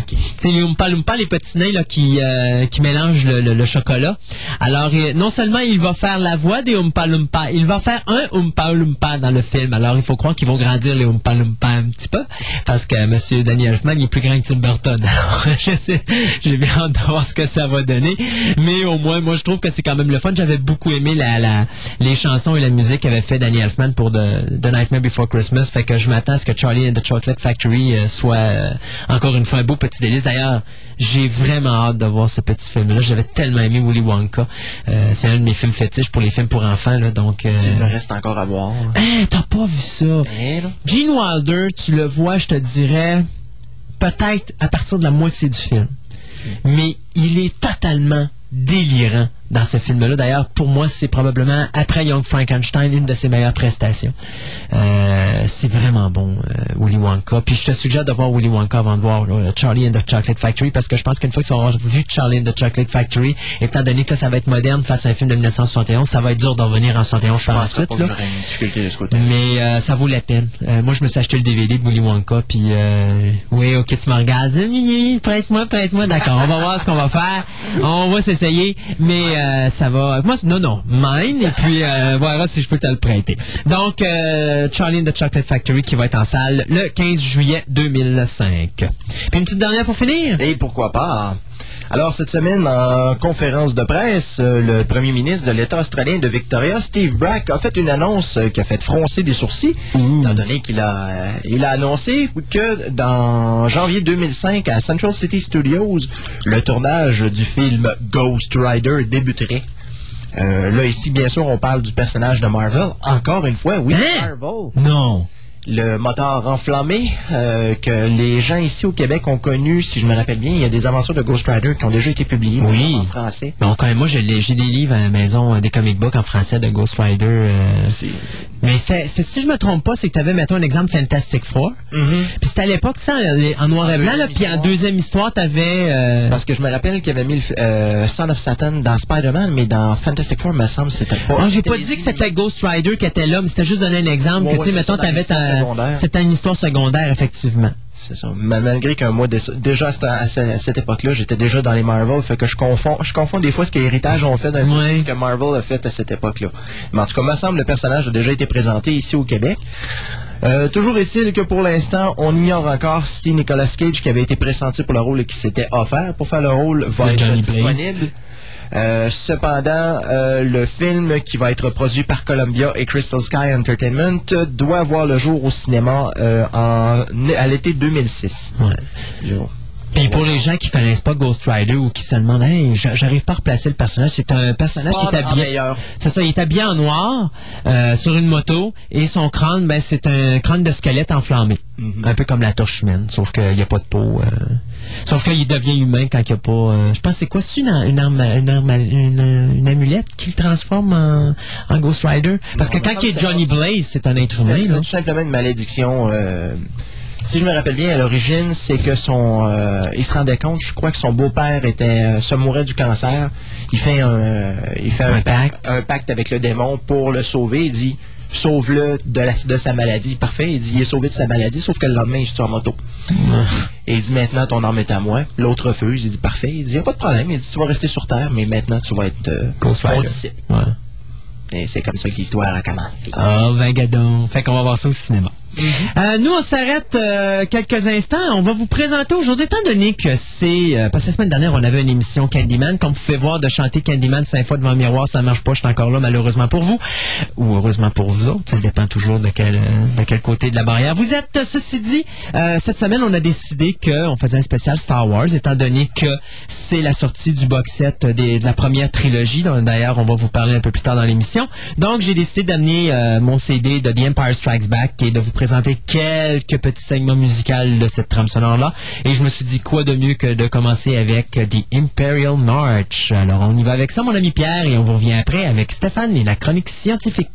C'est les Oompa Loompa, les petits nains là, qui, euh, qui mélangent le, chocolat. Alors, euh, non seulement il va faire la voix des Oompa Loompa, il va faire un Oompa Loompa dans le film. Alors, il faut croire qu'ils vont grandir les Oompa Loompa un petit peu, parce que M. Danny Elfman, il est plus grand que Tim Burton. J'ai bien hâte de voir ce que ça va donner. Mais au moins, moi, je trouve que c'est quand même le fun. J'avais beaucoup aimé la, les chansons et la musique qu'avait fait Danny Elfman pour The, Nightmare Before Christmas. Fait que je m'attends à ce que Charlie and the Chocolate Factory euh, euh, encore une fois un beau délice. D'ailleurs, j'ai vraiment hâte de voir ce petit film-là. J'avais tellement aimé Willy Wonka. Euh, c'est un de mes films fétiches pour les films pour enfants. Là, donc, euh... Il me reste encore à voir. Hein, t'as pas vu ça? Eh. Gene Wilder, tu le vois, je te dirais, peut-être à partir de la moitié du film. Mais il est totalement délirant dans ce film-là. D'ailleurs, pour moi, c'est probablement, après Young Frankenstein, une de ses meilleures prestations. Euh, c'est vraiment bon, euh, Willy Wonka. Puis je te suggère de voir Willy Wonka avant de voir Charlie and the Chocolate Factory, parce que je pense qu'une fois que tu avoir vu Charlie and the Chocolate Factory, étant donné que là, ça va être moderne face à un film de 1971, ça va être dur d'en revenir en 71 Je par la pense pas suite. que Là. j'aurais une difficulté de ce côté. Mais euh, ça vaut la peine. Euh, moi, je me suis acheté le DVD de Willy Wonka, puis euh, oui, ok, tu me regardes. Prête-moi, prête-moi. D'accord, on va voir ce qu'on va faire. On va s'essayer, mais euh, ça va. Moi, non, non, mine, et puis euh, voilà si je peux te le prêter. Donc, euh, Charlie and the Chocolate Factory qui va être en salle le 15 juillet 2005. Puis une petite dernière pour finir? Et pourquoi pas? Alors, cette semaine, en conférence de presse, euh, le premier ministre de l'État australien de Victoria, Steve Brack, a fait une annonce euh, qui a fait froncer des sourcils, étant donné qu'il a, euh, il a annoncé que dans janvier 2005, à Central City Studios, le tournage du film Ghost Rider débuterait. Euh, là, ici, bien sûr, on parle du personnage de Marvel. Encore une fois, oui, Hein? Marvel Non. Le moteur enflammé euh, que les gens ici au Québec ont connu, si je me rappelle bien, il y a des aventures de Ghost Rider qui ont déjà été publiées Oui. en français. Mais on connaît- moi, j'ai des livres à la maison, euh, des comic books en français de Ghost Rider. euh, Mais si je me trompe pas, c'est que tu avais, mettons, un exemple Fantastic Four. Mhm. Puis c'était à l'époque, ça, en, en noir et blanc, puis en deuxième histoire, t'avais... Euh... C'est parce que je me rappelle qu'il avait mis le Son of Satan dans Spider-Man, mais dans Fantastic Four, me semble, c'était pas. Ah, j'ai pas dit que c'était Ghost Rider qui était là, mais c'était juste donner un exemple Ouais, que, tu sais, mettons, l'histoire ta... secondaire. C'était une histoire secondaire, effectivement. C'est ça. Mais malgré qu'un mois dé- déjà à cette, à époque-là, j'étais déjà dans les Marvel, fait que je confonds, je confonds des fois ce que Héritage ont fait d'un Ouais. ce que Marvel a fait à cette époque-là. Mais en tout cas, me semble le personnage a déjà été présenté ici au Québec. Euh, toujours est-il que pour l'instant, on ignore encore si Nicolas Cage, qui avait été pressenti pour le rôle et qui s'était offert pour faire le rôle, va être Johnny disponible. Euh, cependant, euh, le film qui va être produit par Columbia et Crystal Sky Entertainment doit voir le jour au cinéma euh, en, à l'été 2006. Ouais. Là. Et pour les gens qui connaissent pas Ghost Rider ou qui se demandent, hey, j'a- j'arrive pas à replacer le personnage, c'est un personnage qui est habillé. C'est ça, il est habillé en noir euh, sur une moto et son crâne, ben c'est un crâne de squelette enflammé, Mhm. un peu comme la torche humaine, sauf qu'il n'y a pas de peau. euh, Sauf qu'il devient humain quand il n'y a pas. euh, je pense c'est quoi, c'est une, une, arme, une, arme- une, une amulette qui le transforme en, en Ghost Rider? Parce Non, que quand il est c'est- Johnny Blaze, c'est un être humain. Là. tout simplement une malédiction. euh, si je me rappelle bien, à l'origine, c'est que son, euh, il se rendait compte, je crois que son beau-père était, se mourait du cancer. Il fait un, il fait un, Un pacte. pacte. un pacte avec le démon pour le sauver. Il dit, sauve-le de, la, de sa maladie. Parfait. Il dit, il est sauvé de sa maladie, sauf que le lendemain, il se tue en moto. Et il dit, maintenant, ton âme est à moi. L'autre refuse. Il dit, parfait. Il dit, y a pas de problème. Il dit, tu vas rester sur Terre, mais maintenant, tu vas être euh, mon disciple. Ouais. Et c'est comme ça que l'histoire a commencé. Ah, ben gadon. Fait qu'on va voir ça au cinéma. Euh, nous, on s'arrête euh, quelques instants. On va vous présenter aujourd'hui, étant donné que c'est... euh, parce que la semaine dernière, on avait une émission Candyman. Comme vous pouvez voir, de chanter Candyman cinq fois devant le miroir, ça marche pas. Je suis encore là, malheureusement pour vous. Ou heureusement pour vous autres. Ça dépend toujours de quel, de quel côté de la barrière. Vous êtes, ceci dit, cette semaine, on a décidé qu'on faisait un spécial Star Wars, étant donné que c'est la sortie du box set de la première trilogie. D'ailleurs, on va vous parler un peu plus tard dans l'émission. Donc, j'ai décidé d'amener mon CD de The Empire Strikes Back et de vous présenter quelques petits segments musicaux de cette trame sonore-là. Et je me suis dit, quoi de mieux que de commencer avec The Imperial March. Alors, on y va avec ça, mon ami Pierre, et on vous revient après avec Stéphane et la chronique scientifique.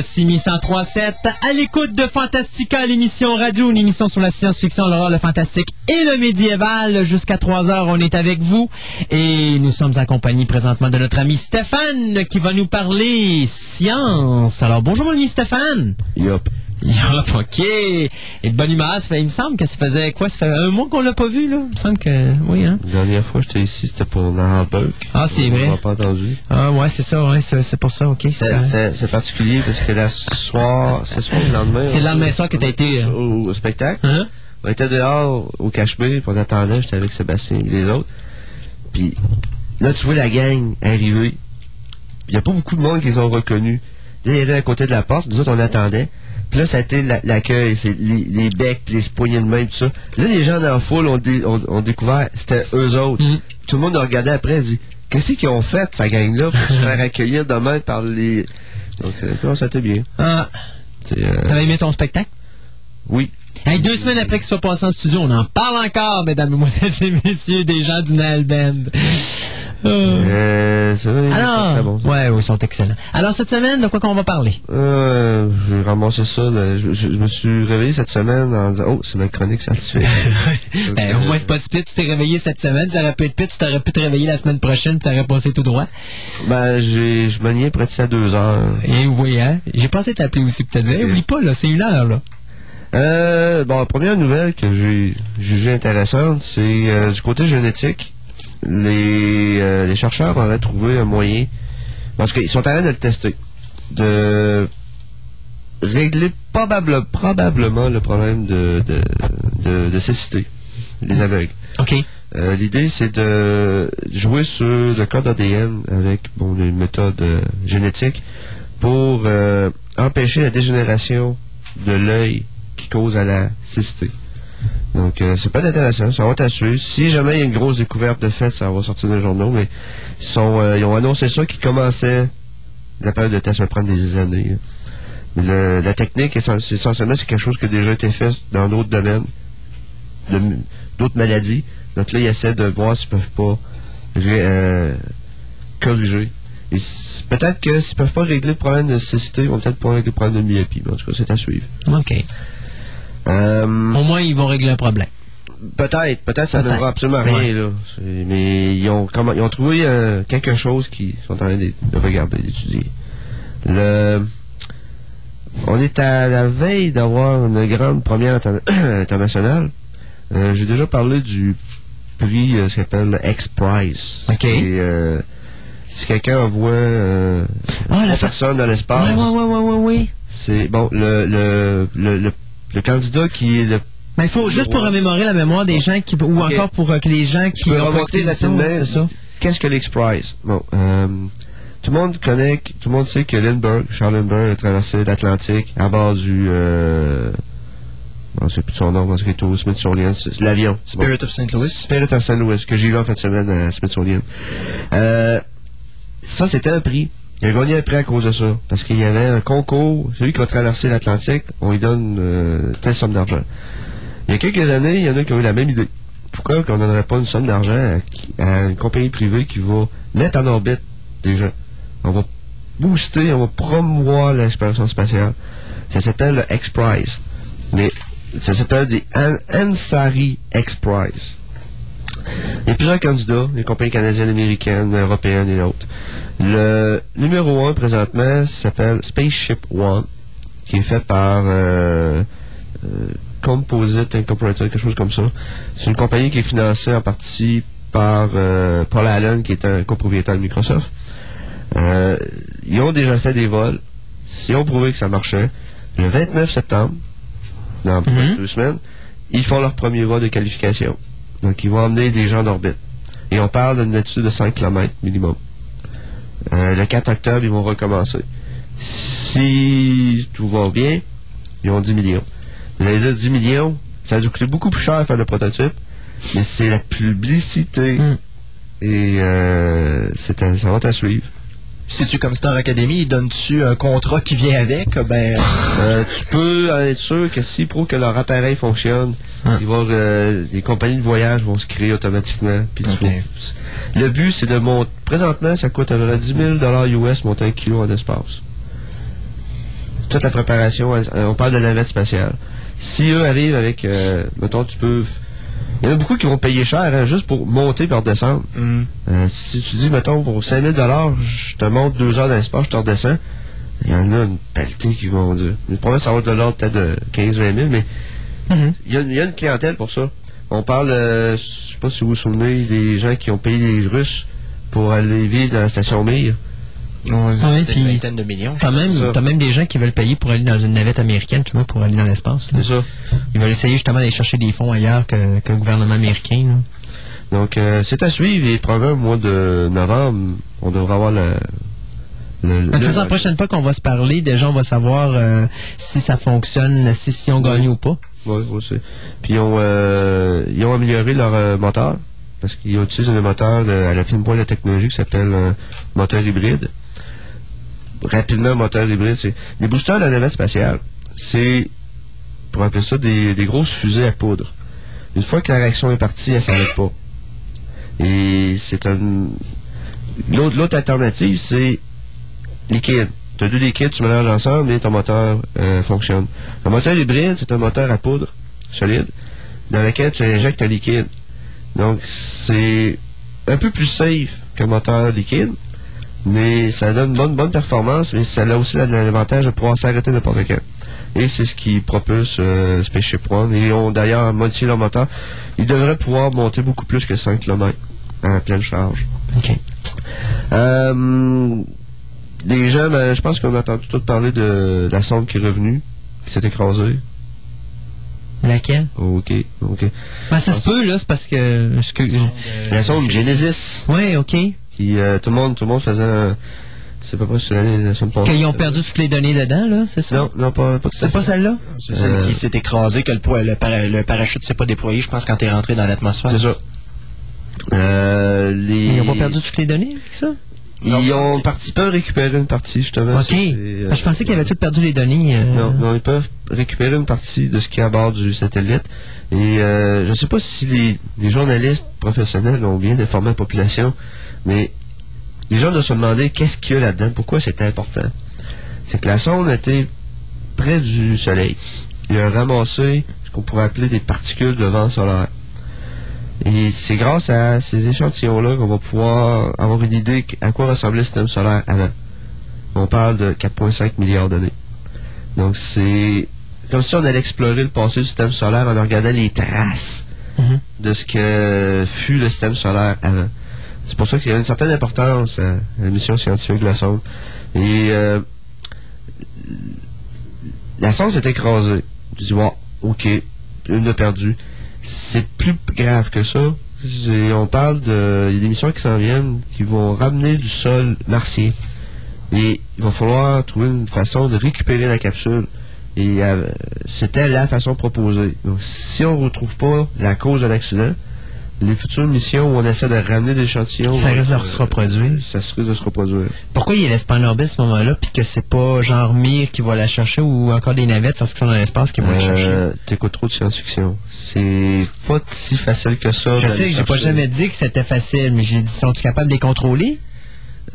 61037 à l'écoute de Fantastica, l'émission radio, une émission sur la science-fiction, l'horreur, le fantastique et le médiéval. Jusqu'à 3 heures, on est avec vous et nous sommes accompagnés présentement de notre ami Stéphane qui va nous parler science. Alors bonjour mon ami Stéphane. Yep. Yup. Yup, ok. Et de bonne humeur, ça fait- il me semble que ça faisait quoi? Ça fait un mois qu'on l'a pas vu, là? Il me semble que, oui, hein? La dernière fois que j'étais ici, c'était pour Hamburg. Ah, c'est On vrai. m'a pas entendu. Ah, ouais, c'est ça, ouais, c'est pour ça, ok. c'est particulier parce que la soir, c'est soir le lendemain. C'est le on- lendemain soir que t'as été, euh, Au, au spectacle. Hein? On était dehors au Cachemire, puis on attendait, j'étais avec Sébastien et les autres. Puis là, tu vois la gang arriver. Il n'y a pas beaucoup de monde qui les ont reconnus. Là, il y avait à côté de la porte, nous autres, on attendait. Puis là, ça a été la- l'accueil, c'est les, les becs, les poignées de main, tout ça. Là, les gens dans la foule ont, dé- ont- ont découvert, c'était eux autres. Mm. Tout le monde a regardé après et dit, qu'est-ce qu'ils ont fait, sa gang-là, pour se faire accueillir demain par les... Donc, non, ça a été bien. Ah, euh, t'avais aimé ton spectacle? oui. Hey, deux semaines après qu'il soit passé en studio, on en parle encore, mesdames, mesdemoiselles et messieurs, des gens du Nail Band. Euh, Euh, c'est vrai, c'est Alors, très bon. ouais, oui, ils sont excellents. Alors, cette semaine, de quoi qu'on va parler? Euh, j'ai ramassé ça. là. Je, je- je me suis réveillé cette semaine en disant Oh, c'est ma chronique. Donc, Ben, euh, au moins, c'est pas si pire. Tu t'es réveillé cette semaine, ça aurait pu être pire, tu t'aurais pu te réveiller la semaine prochaine, puis t'aurais passé tout droit. ben, j'ai, je maniais près de ça deux heures. Et oui, hein? J'ai pensé t'appeler aussi pour te dire, oublie pas, là, c'est une heure, là. Euh, bon, la première nouvelle que j'ai jugée intéressante, c'est euh, du côté génétique. Les, euh, les chercheurs auraient trouvé un moyen, parce qu'ils sont en train de le tester, de régler probable, probablement le problème de, de, de, de cécité, des aveugles. OK. Euh, L'idée, c'est de jouer sur le code ADN avec bon, des méthodes euh, génétiques pour empêcher la dégénération de l'œil qui cause à la cécité. Donc, euh, c'est pas intéressant, ça va être à suivre. Si jamais il y a une grosse découverte de fait, ça va sortir dans les journaux, mais ils, sont, euh, ils ont annoncé ça qui commençait, la période de test va prendre des années. Mais le- la technique, essen- essentiellement, c'est quelque chose qui a déjà été fait dans d'autres domaines, d'autres maladies. Donc là, ils essaient de voir s'ils peuvent pas ré- euh, corriger. Peut-être que s'ils peuvent pas régler le problème de cécité, ils vont peut-être pas régler le problème de myopie. Mais en tout cas, c'est à suivre. OK. Euh, Au moins, ils vont régler un problème. peut-être, peut-être ça ne donnera absolument rien Ouais. là. Mais ils ont comment, ils ont trouvé euh, quelque chose qu'ils sont en train de, de regarder, d'étudier. Le on est à la veille d'avoir une grande première interna- internationale. Euh, J'ai déjà parlé du prix euh, ce qu'on appelle le X-Prize. OK. Euh, si quelqu'un envoie Ah, la personnes dans l'espace, ouais, ouais, ouais, ouais, ouais. c'est bon le, le, le, le, le candidat qui est le Mais il faut juste pour remémorer la mémoire des gens qui, ou encore pour euh, que les gens qui ont l'émission, rapidement. c'est ça? Qu'est-ce que l'X-Prize? Bon, euh, tout le monde connaît, tout le monde sait que Lindbergh, Charles Lindbergh a traversé l'Atlantique à bord du, euh, bon, c'est plus son nom, parce qu'il est au Smithsonian, l'avion. Bon. Spirit of St. Louis. Spirit of St. Louis, que j'ai vu en fin de semaine à Smithsonian. Euh, ça, c'était un prix. Il a gagné un prix à cause de ça. Parce qu'il y avait un concours. Celui qui va traverser l'Atlantique, on lui donne euh, telle somme d'argent. Il y a quelques années, il y en a qui ont eu la même idée. Pourquoi qu'on ne donnerait pas une somme d'argent à, une compagnie privée qui va mettre en orbite des gens? On va booster, on va promouvoir l'exploration spatiale. Ça s'appelle le X-Prize. Mais ça s'appelle des An- Ansari X-Prize. Il y a plusieurs candidats, les compagnies canadiennes, américaines, européennes et autres. Le numéro un présentement s'appelle Spaceship One, qui est fait par euh, euh, Composite Incorporated, quelque chose comme ça. C'est une compagnie qui est financée en partie par euh, Paul Allen, qui est un copropriétaire de Microsoft. Euh, ils ont déjà fait des vols. Ils ont prouvé que ça marchait. Le 29 septembre, dans Mhm. deux semaines, ils font leur premier vol de qualification. Donc, ils vont emmener des gens d'orbite. Et on parle d'une altitude de 5 km minimum. Euh, le 4 octobre, ils vont recommencer. Si tout va bien, ils ont 10 millions. Allez dire 10 millions, ça a dû coûter beaucoup plus cher à faire le prototype, mais c'est la publicité. Mm. Et euh, c'est ça va à suivre. Si-tu comme Star Academy, donnes-tu un contrat qui vient avec? Ben, Euh, tu peux être sûr que s'ils prouvent que leur appareil fonctionne, Ah. ils vont, euh, les compagnies de voyage vont se créer automatiquement. tu Le but, c'est de monter. Présentement, ça coûte à peu près 10 000 US monter un kilo en espace. toute la préparation, euh, on parle de navette spatiale. Si eux arrivent avec, euh, mettons, tu peux... Il y en a beaucoup qui vont payer cher hein, juste pour monter et redescendre. Mm. Euh, si tu dis, mettons, pour 5000 je te monte deux heures dans l'espace, je te redescends, il y en a une pelletée qui vont dire. Le problème, ça va être de l'ordre peut-être de 15-20 000, mais Mhm. il y, a, il y a une clientèle pour ça. On parle, euh, je sais pas si vous vous souvenez, des gens qui ont payé les Russes pour aller vivre dans la station Mir. Ouais, Ouais, C'était puis- une vingtaine de millions. T'as même, même des gens qui veulent payer pour aller dans une navette américaine, tu vois, pour aller dans l'espace. là. C'est ça. Ils veulent essayer justement d'aller chercher des fonds ailleurs que, que le gouvernement américain. là. Donc, euh, c'est à suivre et probablement au mois de novembre, on devrait avoir le. le, De toute le- façon, la prochaine fois qu'on va se parler, déjà, on va savoir euh, si ça fonctionne, si, si on gagne ou pas. Ouais, ouais, c'est- Puis ils ont, euh, ils ont amélioré leur euh, moteur parce qu'ils utilisent un moteur à la fine pointe de technologie qui s'appelle moteur hybride. Rapidement, moteur hybride, c'est les boosters de la navette spatiale. C'est, pour appeler ça, des, des grosses fusées à poudre. Une fois que la réaction est partie, elle s'arrête pas. Et c'est un. L'autre, l'autre alternative, c'est liquide. Tu as deux liquides, tu mélanges ensemble et ton moteur euh, fonctionne. Un moteur hybride, c'est un moteur à poudre solide dans lequel tu injectes un liquide. Donc, c'est un peu plus safe qu'un moteur liquide, mais ça donne une bonne, bonne performance, mais ça a aussi l'avantage de pouvoir s'arrêter n'importe quand. Et c'est ce qui propulse euh, Spaceship One. Ils ont d'ailleurs modifié leur moteur. Ils devraient pouvoir monter beaucoup plus que 5 km à pleine charge. OK. Euh, les gens, ben, je pense qu'on a entendu tout parler de, la sonde qui est revenue, qui s'est écrasée. Laquelle? Ok, ok. Ben, ça se peut, là, c'est parce que... excuse- La sonde Genesis, Ouais, OK. Qui euh, tout le monde, tout le monde faisait, un- c'est pas. Qu'ils ont perdu toutes les données dedans, là, c'est ça? Non, non, pas, pas C'est pas celle-là? C'est celle Euh, qui s'est écrasée, que le, poids- le, para- le parachute s'est pas déployé, je pense, quand t'es rentré dans l'atmosphère. C'est ça. Euh, les... Ils n'ont pas perdu toutes les données avec ça? Ils ont c'est- parti peu récupérer une partie, justement. OK. Euh, je pensais qu'ils avaient toutes perdu les données. euh, Non, non, ils peuvent récupérer une partie de ce qui est à bord du satellite. Et euh, je ne sais pas si les, les journalistes professionnels ont bien informé la population, mais les gens doivent se demander qu'est-ce qu'il y a là-dedans, pourquoi c'est important. C'est que la sonde était près du Soleil. Il a ramassé ce qu'on pourrait appeler des particules de vent solaire. Et c'est grâce à ces échantillons-là qu'on va pouvoir avoir une idée à quoi ressemblait le système solaire avant. On parle de 4,5 milliards d'années. Donc c'est comme si on allait explorer le passé du système solaire en regardant les traces Mhm. de ce que fut le système solaire avant. C'est pour ça qu'il y a une certaine importance à la mission scientifique de la sonde. Et euh, la sonde s'est écrasée. Je dis, bon, ok, une de perdue. C'est plus grave que ça. On parle de. Il y a des missions qui s'en viennent qui vont ramener du sol martien. Et il va falloir trouver une façon de récupérer la capsule. Et euh, c'était la façon proposée. Donc, si on ne retrouve pas la cause de l'accident, les futures missions où on essaie de ramener des échantillons. Ça risque de être, se reproduire. Ça risque de se reproduire. Pourquoi il laisse pas en orbite à ce moment-là, puis que c'est pas genre Mir qui va la chercher ou encore des navettes parce qu'ils sont dans l'espace qui vont la chercher? Euh, T'écoutes trop de science-fiction. C'est pas si facile que ça. Je sais que j'ai pas jamais dit que c'était facile, mais j'ai dit, sont-ils capables de les contrôler?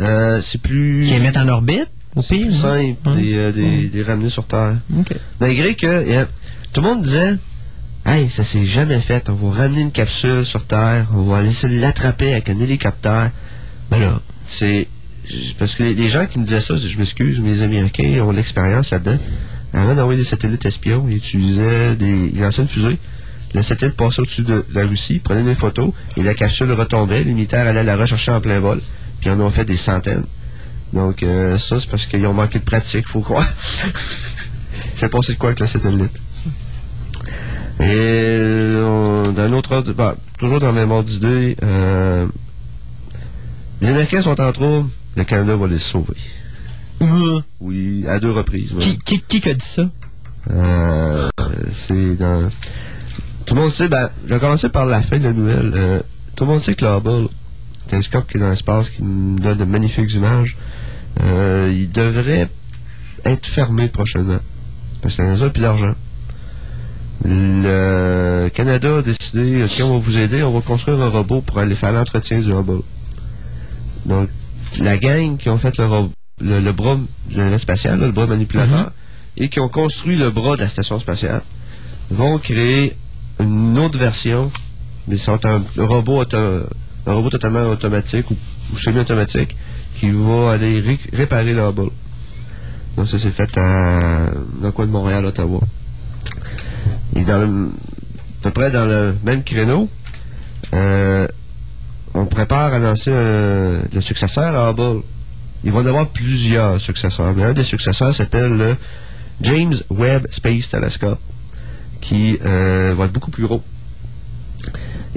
Euh, c'est plus. Qui les mettent en orbite? C'est plus non? simple Hum. des, euh, des, des ramener sur Terre. OK. Malgré que euh, tout le monde disait Hey, ça s'est jamais fait, on va ramener une capsule sur Terre, on va laisser l'attraper avec un hélicoptère. Ben là, C'est. Parce que les, gens qui me disaient ça, je m'excuse, mais les Américains ont l'expérience là-dedans. Avant d'envoyer des satellites espions, ils utilisaient des. Ils lançaient une fusée. Le satellite passait au-dessus de, la Russie, prenait des photos, et la capsule retombait. Les militaires allaient la rechercher en plein vol. Puis en ont fait des centaines. Donc, euh, ça, c'est parce qu'ils ont manqué de pratique, faut croire. c'est passé de quoi avec le satellite? Et euh, d'un autre ordre, bah, toujours dans le même ordre d'idée, euh, les Américains sont en trouble, le Canada va les sauver. Oui, à deux reprises. ouais. qui, qui, qui a dit ça? Euh, c'est dans... Tout le monde sait, ben, je vais commencer par la fin de la nouvelle. Euh, tout le monde sait que le Hubble, télescope qui est dans l'espace, qui nous donne de magnifiques images, euh, il devrait être fermé prochainement. Parce que la NASA a plus d'argent. Le Canada a décidé, OK, on va vous aider, on va construire un robot pour aller faire l'entretien du Hubble. Donc, la gang qui ont fait le, le, le bras de la navette spatiale, là, le bras manipulateur, et qui ont construit le bras de la station spatiale vont créer une autre version, mais c'est un, robot, un robot totalement automatique ou, semi-automatique qui va aller réparer le Hubble. Donc ça s'est fait à, dans le coin de Montréal, Ottawa. Et dans à peu près dans le même créneau, euh, on prépare à lancer le successeur à Hubble. Il va y avoir plusieurs successeurs, mais un des successeurs s'appelle le James Webb Space Telescope, qui euh, va être beaucoup plus gros.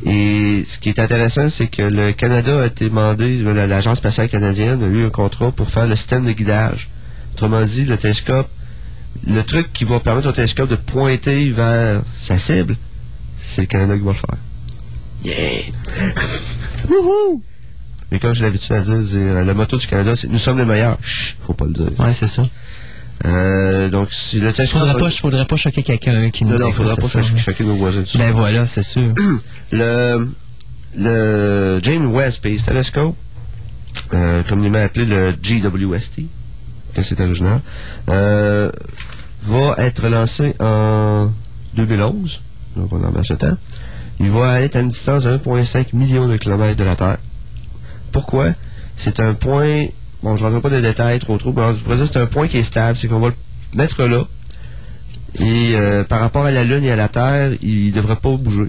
Et ce qui est intéressant, c'est que le Canada a été demandé, l'Agence spatiale canadienne a eu un contrat pour faire le système de guidage. Autrement dit, le télescope, le truc qui va permettre au télescope de pointer vers sa cible, c'est le Canada qui va le faire. Yeah! Wouhou! Mais comme j'ai l'habitude à dire, dire, le motto du Canada, c'est nous sommes les meilleurs. Chut, faut pas le dire. Ouais, c'est ça. Euh, donc, si le télescope... Faudrait pas, faudrait pas choquer quelqu'un qui nous Non, non, faudrait pas choquer, nos voisins. Ben voilà, c'est sûr. le, le James Webb Space Telescope, euh, comme il m'a appelé le GWST, que c'est original, euh, va être lancé en 2011, donc on en ce temps. Il va aller à une distance de 1,5 million de kilomètres de la Terre. Pourquoi? C'est un point, bon, je ne rentre pas de détails trop trop, mais c'est un point qui est stable, c'est qu'on va le mettre là, et euh, par rapport à la Lune et à la Terre, il ne devrait pas bouger.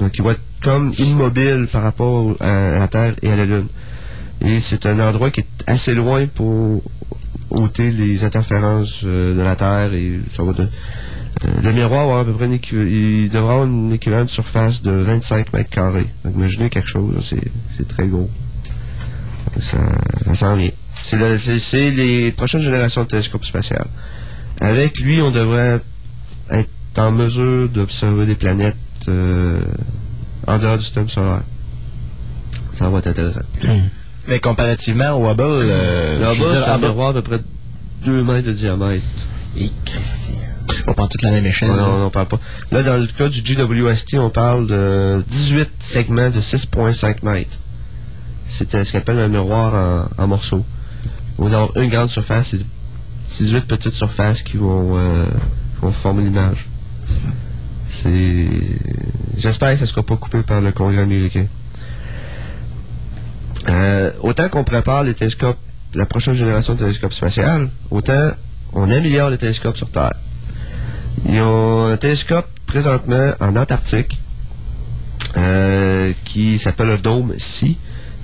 Donc il va être comme immobile par rapport à, la Terre et à la Lune. Et c'est un endroit qui est assez loin pour ôter les interférences euh, de la Terre et ça va euh, le miroir à peu devra avoir une équivalent de surface de 25 mètres carrés. Donc, imaginez quelque chose, c'est très gros. Ça, ça s'en vient. C'est les prochaines générations de télescopes spatials. Avec lui, on devrait être en mesure d'observer des planètes euh, en dehors du système solaire. Ça va être intéressant. Mais comparativement au Hubble, euh, le Hubble, c'est un miroir à peu près 2 mètres de diamètre. Et on parle toute la même échelle. Non, non, on parle pas. Là, dans le cas du GWST, on parle de 18 segments de 6,5 mètres. C'est ce qu'on appelle un miroir en, morceaux. On a une grande surface et 18 petites surfaces qui vont, euh, vont former l'image. C'est. J'espère que ça ne sera pas coupé par le Congrès américain. Euh, autant qu'on prépare les télescopes, la prochaine génération de télescopes spatials, autant on améliore les télescopes sur Terre. Il y a un télescope présentement en Antarctique euh, qui s'appelle le Dome C,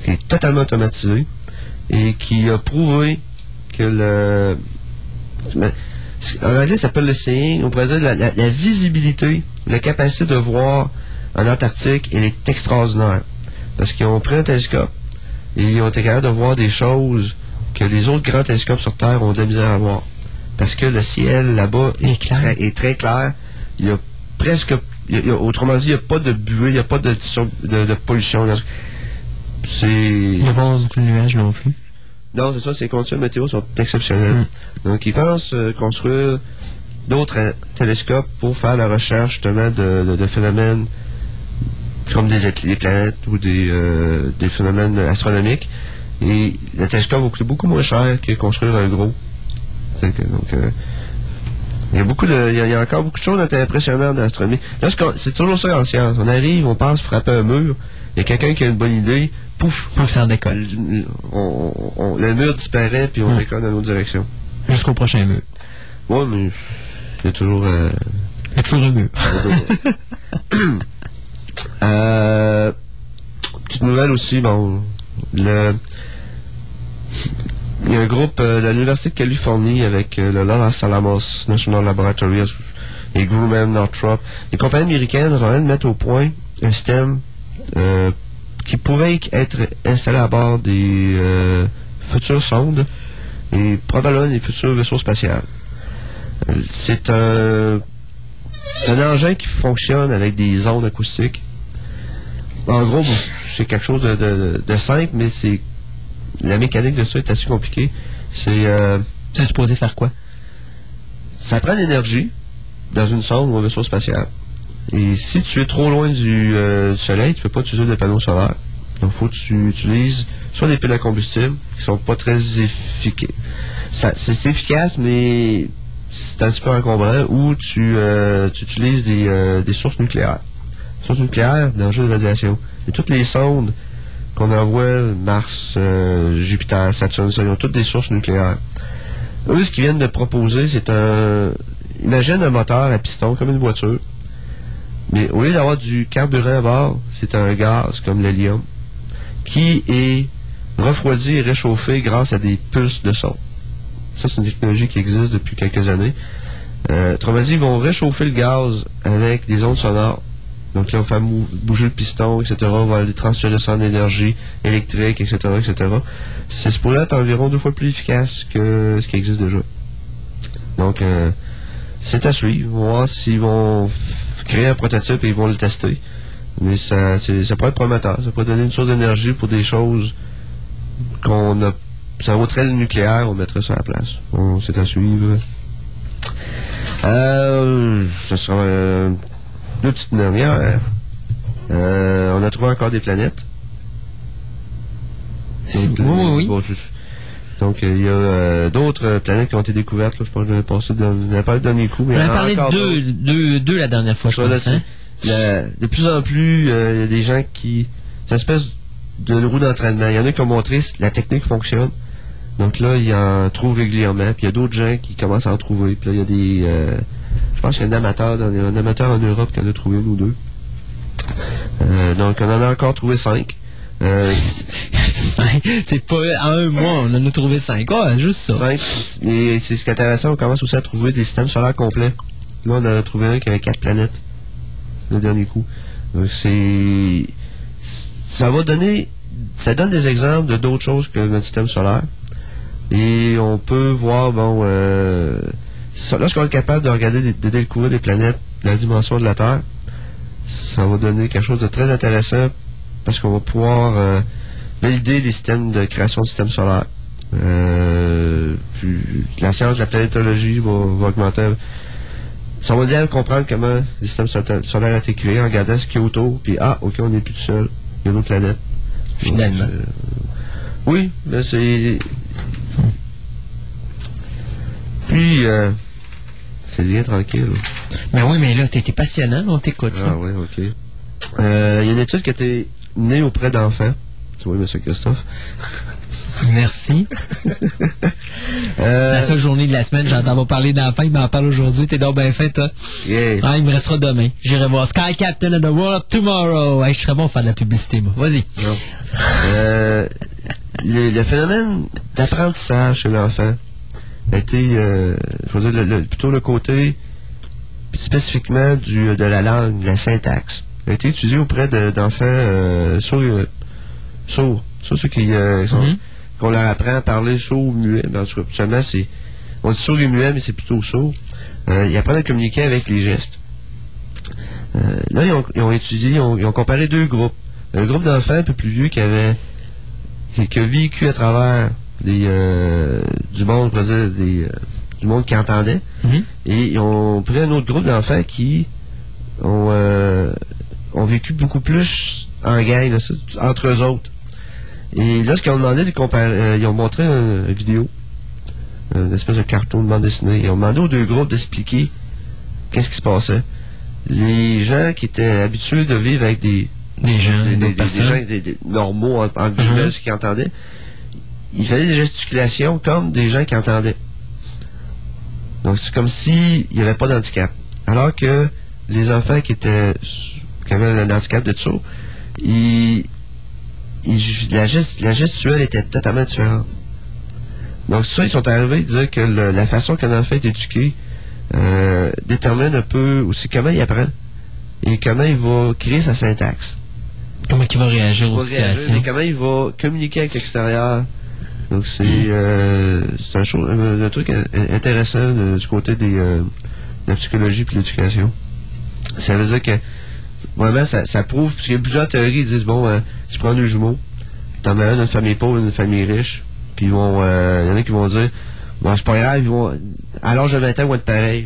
qui est totalement automatisé et qui a prouvé que le. En anglais, ça s'appelle le seeing. On pourrait dire la, la, visibilité, la capacité de voir en Antarctique, elle est extraordinaire. Parce qu'ils ont pris un télescope et ils ont été capables de voir des choses que les autres grands télescopes sur Terre ont de la misère à voir parce que le ciel là-bas est, très clair. Il y a presque, autrement dit, il n'y a pas de buée, il n'y a pas de, de, pollution. C'est. Il n'y a pas de nuages non plus. Non, c'est ça, ces conditions météo sont exceptionnelles. Mm. Donc, ils pensent euh, construire d'autres euh, télescopes pour faire la recherche justement de, phénomènes comme des, planètes ou euh, des, phénomènes astronomiques. Et le télescope va coûter beaucoup moins cher que construire un gros donc, euh, il y a beaucoup de, il y, a, encore beaucoup de choses impressionnantes dans l'astronomie. C'est toujours ça en science. On arrive, on pense frapper un mur, il y a quelqu'un qui a une bonne idée, pouf, pouf, ça décolle. le mur disparaît puis on décolle dans notre direction. Jusqu'au prochain mur. Oui, mais il y a toujours. Euh, il y a toujours un mur. euh, petite nouvelle aussi, bon, le il y a un groupe euh, de l'Université de Californie avec euh, le Los Alamos National Laboratory et Grumman, Northrop. Les compagnies américaines sont mettre au point un système euh, qui pourrait être installé à bord des futures sondes et probablement des futurs vaisseaux spatiaux. C'est un, un engin qui fonctionne avec des ondes acoustiques. En gros, c'est quelque chose de simple, mais c'est la mécanique de ça est assez compliquée. C'est. Euh, c'est supposé faire quoi? Ça prend de l'énergie dans une sonde ou un vaisseau spatial. Et si tu es trop loin du, euh, soleil, tu ne peux pas utiliser des panneaux solaires. Donc, il faut que tu utilises soit des piles à combustible qui sont pas très efficaces. C'est efficace, mais c'est un petit peu encombrant, ou tu, euh, tu utilises des, euh, des sources nucléaires. Sources nucléaires, danger de radiation. Et toutes les sondes qu'on envoie, Mars, euh, Jupiter, Saturne, ils ont toutes des sources nucléaires. Eux, ce qu'ils viennent de proposer, c'est un... Imagine un moteur à piston, comme une voiture. Mais au lieu d'avoir du carburant à bord, c'est un gaz comme l'hélium qui est refroidi et réchauffé grâce à des pulses de son. Ça, c'est une technologie qui existe depuis quelques années. Euh, ils vont réchauffer le gaz avec des ondes sonores. Donc, ils vont faire bouger le piston, etc. On va aller transférer ça en énergie électrique, etc., etc. C'est pour être environ deux fois plus efficace que ce qui existe déjà. Donc, euh, c'est à suivre. On va voir s'ils vont créer un prototype et ils vont le tester. Mais ça, ça pourrait être prometteur. Ça pourrait donner une source d'énergie pour des choses qu'on a. Ça vautrait le nucléaire, on mettrait ça à la place. Bon, c'est à suivre. Euh, ce sera euh, deux petites dernières. Euh, on a trouvé encore des planètes. Donc, oui, oui, oui. bon, donc, euh, il y a euh, d'autres planètes qui ont été découvertes. là. je pense que j'avais parlé le dernier coup. Mais On a parlé de deux, deux, deux la dernière fois, je pense. hein. la- de plus en plus, euh, il y a des gens qui. C'est une espèce de roue d'entraînement. Il y en a qui ont montré si la technique fonctionne. Donc là, ils en trouvent régulièrement. Puis il y a d'autres gens qui commencent à en trouver. Puis là, il y a des. Euh, je pense qu'il y a un amateur, un amateur en Europe qui en a trouvé une ou deux. Euh, donc on en a encore trouvé cinq. Euh, Cinq? C'est pas un mois, on en a trouvé cinq. Ouais, juste ça. cinq. Et c'est ce qui est intéressant, on commence aussi à trouver des systèmes solaires complets. Là, on en a trouvé un qui avait quatre planètes. Le dernier coup. Donc, c'est. Ça va donner. Ça donne des exemples de d'autres choses que notre système solaire. Et on peut voir, bon, euh, lorsqu'on est capable de regarder, de découvrir des planètes de la dimension de la Terre, ça va donner quelque chose de très intéressant parce qu'on va pouvoir euh, valider des systèmes de création de systèmes solaires. Euh, puis la science de la planétologie va, va augmenter. Ça va aider à comprendre comment le système so- solaire a été créé en regardant ce qu'il y a autour. Puis, ah, ok, on n'est plus tout seul. Il y a d'autres planètes. Finalement. Donc, euh, oui, mais c'est. Puis, euh, c'est bien tranquille. Mais oui, mais là, t'étais passionnant, on t'écoute. là. Ah oui, ok. Euh, Il y a une étude qui a été menée auprès d'enfants. Tu vois, M. Christophe. Merci. C'est Euh, la seule journée de la semaine, j'entends pas parler d'enfants, il m'en parle aujourd'hui, t'es donc bien fait, toi. yeah. Ah, il me restera demain. J'irai voir Sky Captain of the World tomorrow. Hey, je serais bon pour faire de la publicité, moi. Vas-y. Euh, le, le phénomène d'apprentissage chez l'enfant été, euh, je veux dire, le- le- plutôt le côté spécifiquement du, de la langue, de la syntaxe, a été étudié auprès de- d'enfants euh, sourds, euh, sourds. Ça, ceux qui euh, sont- Mhm. qu'on leur apprend à parler sourd ou muet. Ben, en tout cas, seulement, c'est, on dit sourd et muet, mais c'est plutôt sourd. Euh, ils apprennent à communiquer avec les gestes. Là, ils ont, ils ont étudié, ils ont, ils ont comparé deux groupes. Un groupe d'enfants un peu plus vieux qui avait qui, qui a vécu à travers des, euh, du monde, on pourrait dire, des, euh, du monde qui entendait. Mhm. Et ils ont pris un autre groupe d'enfants qui ont, euh, ont vécu beaucoup plus en gang, là, entre eux autres. Et là, ce qu'ils ont demandé de comparer, euh, ils ont montré un- une vidéo, une espèce de carton de bande dessinée. Ils ont demandé aux deux groupes d'expliquer qu'est-ce qui se passait. Les gens qui étaient habitués de vivre avec des, Des gens, des, des- gens normaux, en, en Mhm. ceux qui entendaient, ils faisaient des gesticulations comme des gens qui entendaient. Donc, c'est comme s'il n'y avait pas d'handicap. Alors que les enfants qui étaient qui avaient un handicap de ils, ils- la, gest- la gestuelle était totalement différente. Donc, ça, ils sont arrivés à dire que le- la façon qu'un enfant est éduqué euh, détermine un peu aussi comment il apprend et comment il va créer sa syntaxe Comment il va réagir aux réagir, situations? mais comment il va communiquer avec l'extérieur. Donc c'est euh, c'est un, un- un truc in- intéressant euh, du côté des, euh, de la psychologie et de l'éducation. Ça veut dire que vraiment ça, ça prouve, parce qu'il y a plusieurs théories, ils disent bon, euh, tu prends deux jumeaux, t'en as un d'une famille pauvre et d'une famille riche, puis ils vont euh, il y en a qui vont dire bon c'est pas grave, ils vont à l'âge de 20 ans ils vont être pareils.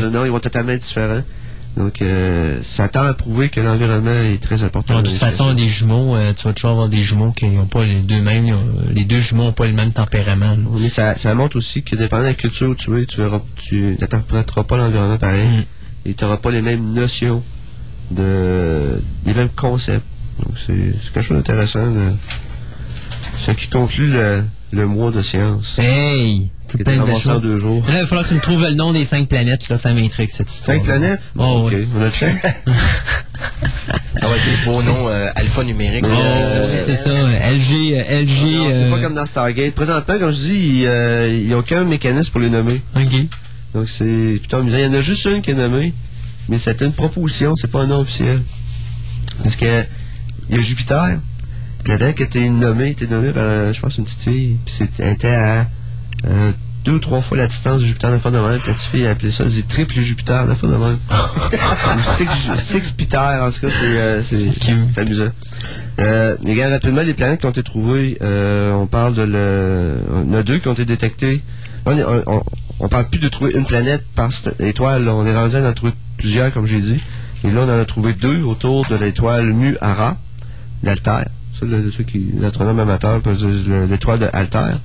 Dire non, ils vont totalement être différents. Donc, euh, ça tend à prouver que l'environnement est très important. de toute façon, des jumeaux, euh, tu vas toujours avoir des jumeaux qui n'ont pas les deux mêmes. Les deux jumeaux n'ont pas le même tempérament. là. Mais ça, ça montre aussi que dépendant de la culture où tu es, tu verras, tu n'interpréteras pas l'environnement pareil. Mm. Et tu n'auras pas les mêmes notions, de, les mêmes concepts. Donc, c'est quelque chose d'intéressant. Ce qui conclut le, le mois de science. Hey! Tout Qui plein était de belles ramassé en choses. deux jours. Là, il va falloir que tu me trouves le nom des cinq planètes. Là, ça m'intrigue, cette histoire. Cinq planètes? Oh, oui. on a le fait. Ça va être des beaux noms euh, alphanumériques. Oh, c'est ça. LG, euh, LG. Non, c'est euh, pas comme dans Stargate. Présentement, comme je dis, il n'y a aucun mécanisme pour les nommer. OK. Donc c'est plutôt amusant. Il y en a juste une qui est nommée, mais c'est une proposition, c'est pas un nom officiel. Parce que il y a Jupiter, puis là-dedans qui a été nommé, était nommé par, euh, je pense, une petite fille, puis c'était était à euh, deux ou trois fois la distance de Jupiter d'un fois de même. La petite fille a appelé ça, c'est triple Jupiter d'un fois de même. Ou six, six Peter, en tout cas, c'est euh, amusant. Euh, mais regarde rapidement les planètes qui ont été trouvées. euh, on parle de le. On a deux qui ont été détectées. On, est- on, on- on parle plus de trouver une planète par étoile. là. On est rendu à en trouver plusieurs, comme j'ai dit. Et là, on en a trouvé deux autour de l'étoile Mu Ara, l'Altaire. Ça, le, ceux qui, l'astronome amateur l'étoile de Altaire.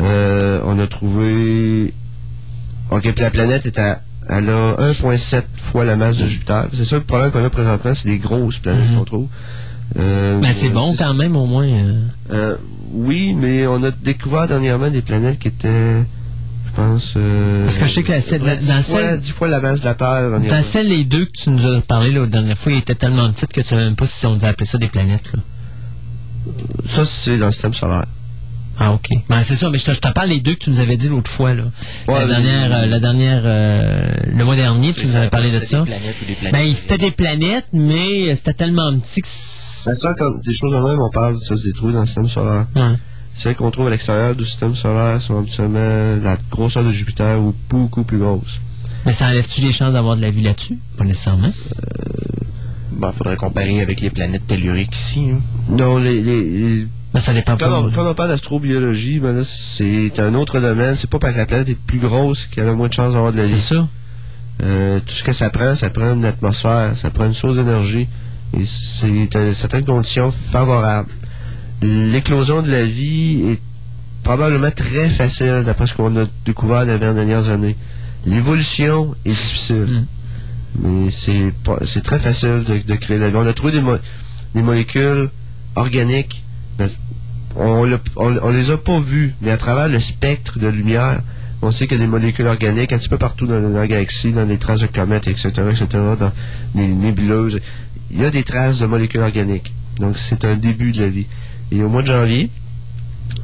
Euh, on a trouvé. Ok, puis la planète est à. Elle a 1,7 fois la masse de Jupiter. C'est ça le problème qu'on a présentement, c'est des grosses planètes Mhm. qu'on trouve. Euh, Ben, c'est bon quand même, au moins. euh. euh, oui, mais on a découvert dernièrement des planètes qui étaient, je pense... euh, Parce que je sais que la- près dans dix celle- fois, dix fois la masse de la Terre. Dans celle, les deux que tu nous as parlé la dernière fois, ils étaient tellement petites que tu savais même pas si on devait appeler ça des planètes. Là. Ça, c'est dans le système solaire. Ah, OK. Ben, c'est ça, mais je te, je te parle des deux que tu nous avais dit l'autre fois. Là. Ouais, la, dernière, euh, la dernière, euh, le mois dernier, tu nous avais parlé de ça. Des planètes ou des planètes. Ben, c'était des planètes, mais c'était tellement petit que... Ben, ça, comme des choses de même, on parle, ça se détruit dans le système solaire. Ouais. Celles qu'on trouve à l'extérieur du système solaire sont habituellement la grosseur de Jupiter ou beaucoup plus grosse. Mais ça enlève-tu les chances d'avoir de la vie là-dessus? Pas nécessairement. Ben, faudrait comparer avec les planètes telluriques ici. hein. Non, les, les- les- Ben, ça dépend quand, pas. on, quand on parle d'astrobiologie, ben c'est un autre domaine. C'est pas parce que la planète est plus grosse qu'elle a moins de chances d'avoir de la C'est vie. ça. Euh, tout ce que ça prend, ça prend une atmosphère, ça prend une source d'énergie. Et c'est euh, certaines conditions favorables. L'éclosion de la vie est probablement très facile d'après ce qu'on a découvert les dernières années. L'évolution est difficile. Mais c'est pas- c'est très facile de, de créer la vie. On a trouvé des, mo- des molécules organiques. On, les a pas vues, mais à travers le spectre de lumière, on sait qu'il y a des molécules organiques un petit peu partout dans, dans la galaxie, dans les traces de comètes, etc., etc., dans les nébuleuses. Il y a des traces de molécules organiques. Donc, c'est un début de la vie. Et au mois de janvier,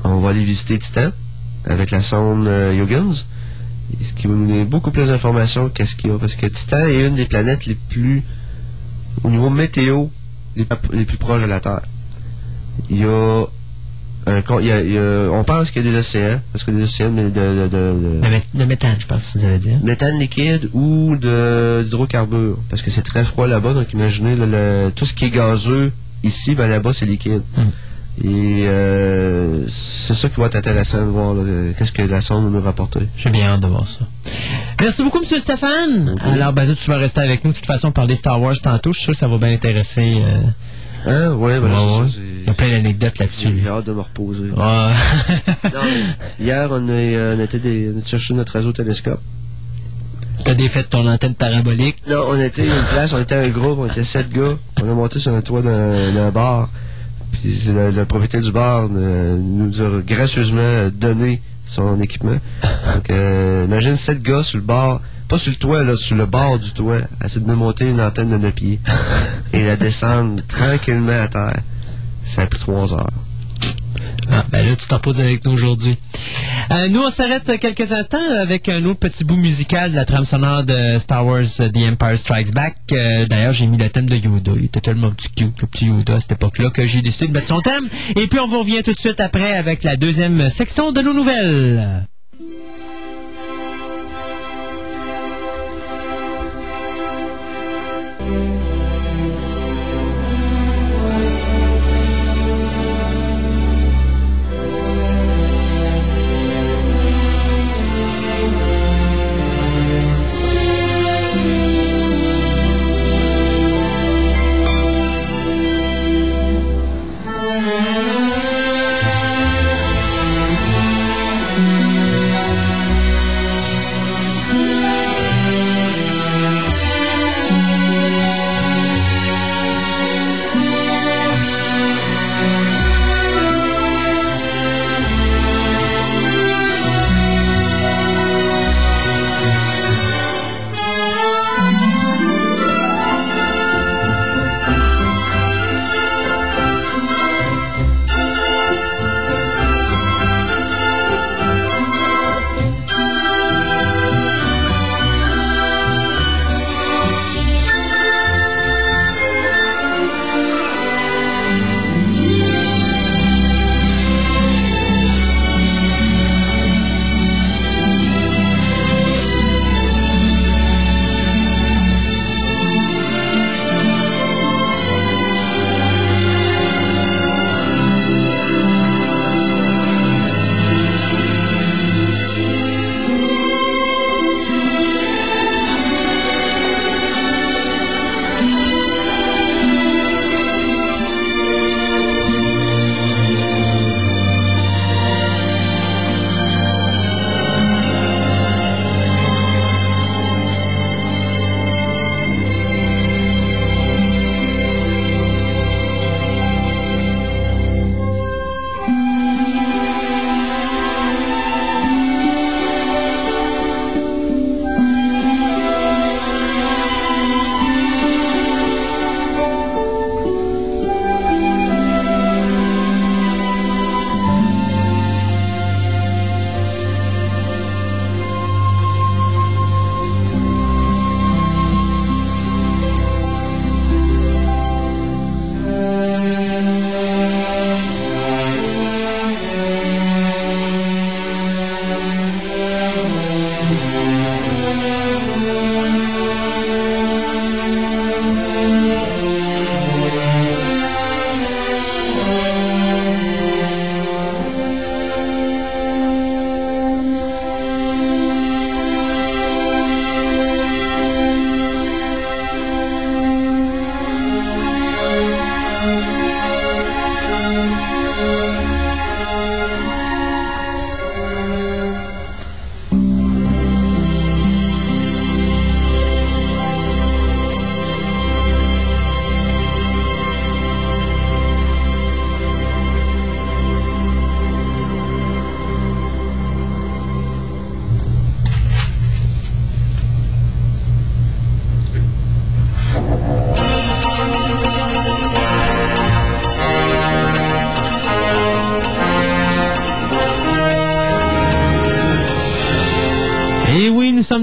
on va aller visiter Titan avec la sonde euh, ce qui va nous donner beaucoup plus d'informations qu'est-ce qu'il y a. Parce que Titan est une des planètes les plus, au niveau météo, les, les plus proches de la Terre. Il y a y a- y a- on pense qu'il y a des océans, parce que des océans de, méthane, je pense, vous allez dire. méthane liquide ou d'hydrocarbures parce que c'est très froid là-bas donc imaginez le- tout ce qui est gazeux ici ben là-bas c'est liquide Mm. et euh, c'est ça qui va être intéressant de voir euh, qu'est-ce que la sonde va nous rapporter J'ai bien hâte de voir ça. Merci beaucoup, M. Stéphane. Alors, ben, tu vas rester avec nous. De toute façon, parler Star Wars tantôt. Je suis sûr que ça va bien intéresser. euh, hein? Ouais, Ouais, c'est ouais. ça, Il y a plein d'anecdotes là-dessus. j'ai hâte de me reposer Ouais. Non, hier on, est, euh, on, était des, on a cherché notre réseau-télescope T'as défait ton antenne parabolique? non on était une place on était un groupe on était sept gars on a monté sur le toit d'un bar puis le, le propriétaire du bar euh, nous a gracieusement donné son équipement. Donc, euh, imagine sept gars sur le bar, pas sur le toit, là, sur le bord du toit, à essayer de me monter une antenne de 9 pieds et la descendre tranquillement à terre. Ça a pris trois heures. Ah, ben là, tu t'en poses avec nous aujourd'hui. Euh, nous, on s'arrête quelques instants avec un autre petit bout musical de la trame sonore de Star Wars euh, The Empire Strikes Back. Euh, D'ailleurs, j'ai mis le thème de Yoda. Il était tellement petit cute, le petit Yoda à cette époque-là, que j'ai décidé de mettre son thème. Et puis, on vous revient tout de suite après avec la deuxième section de nos nouvelles.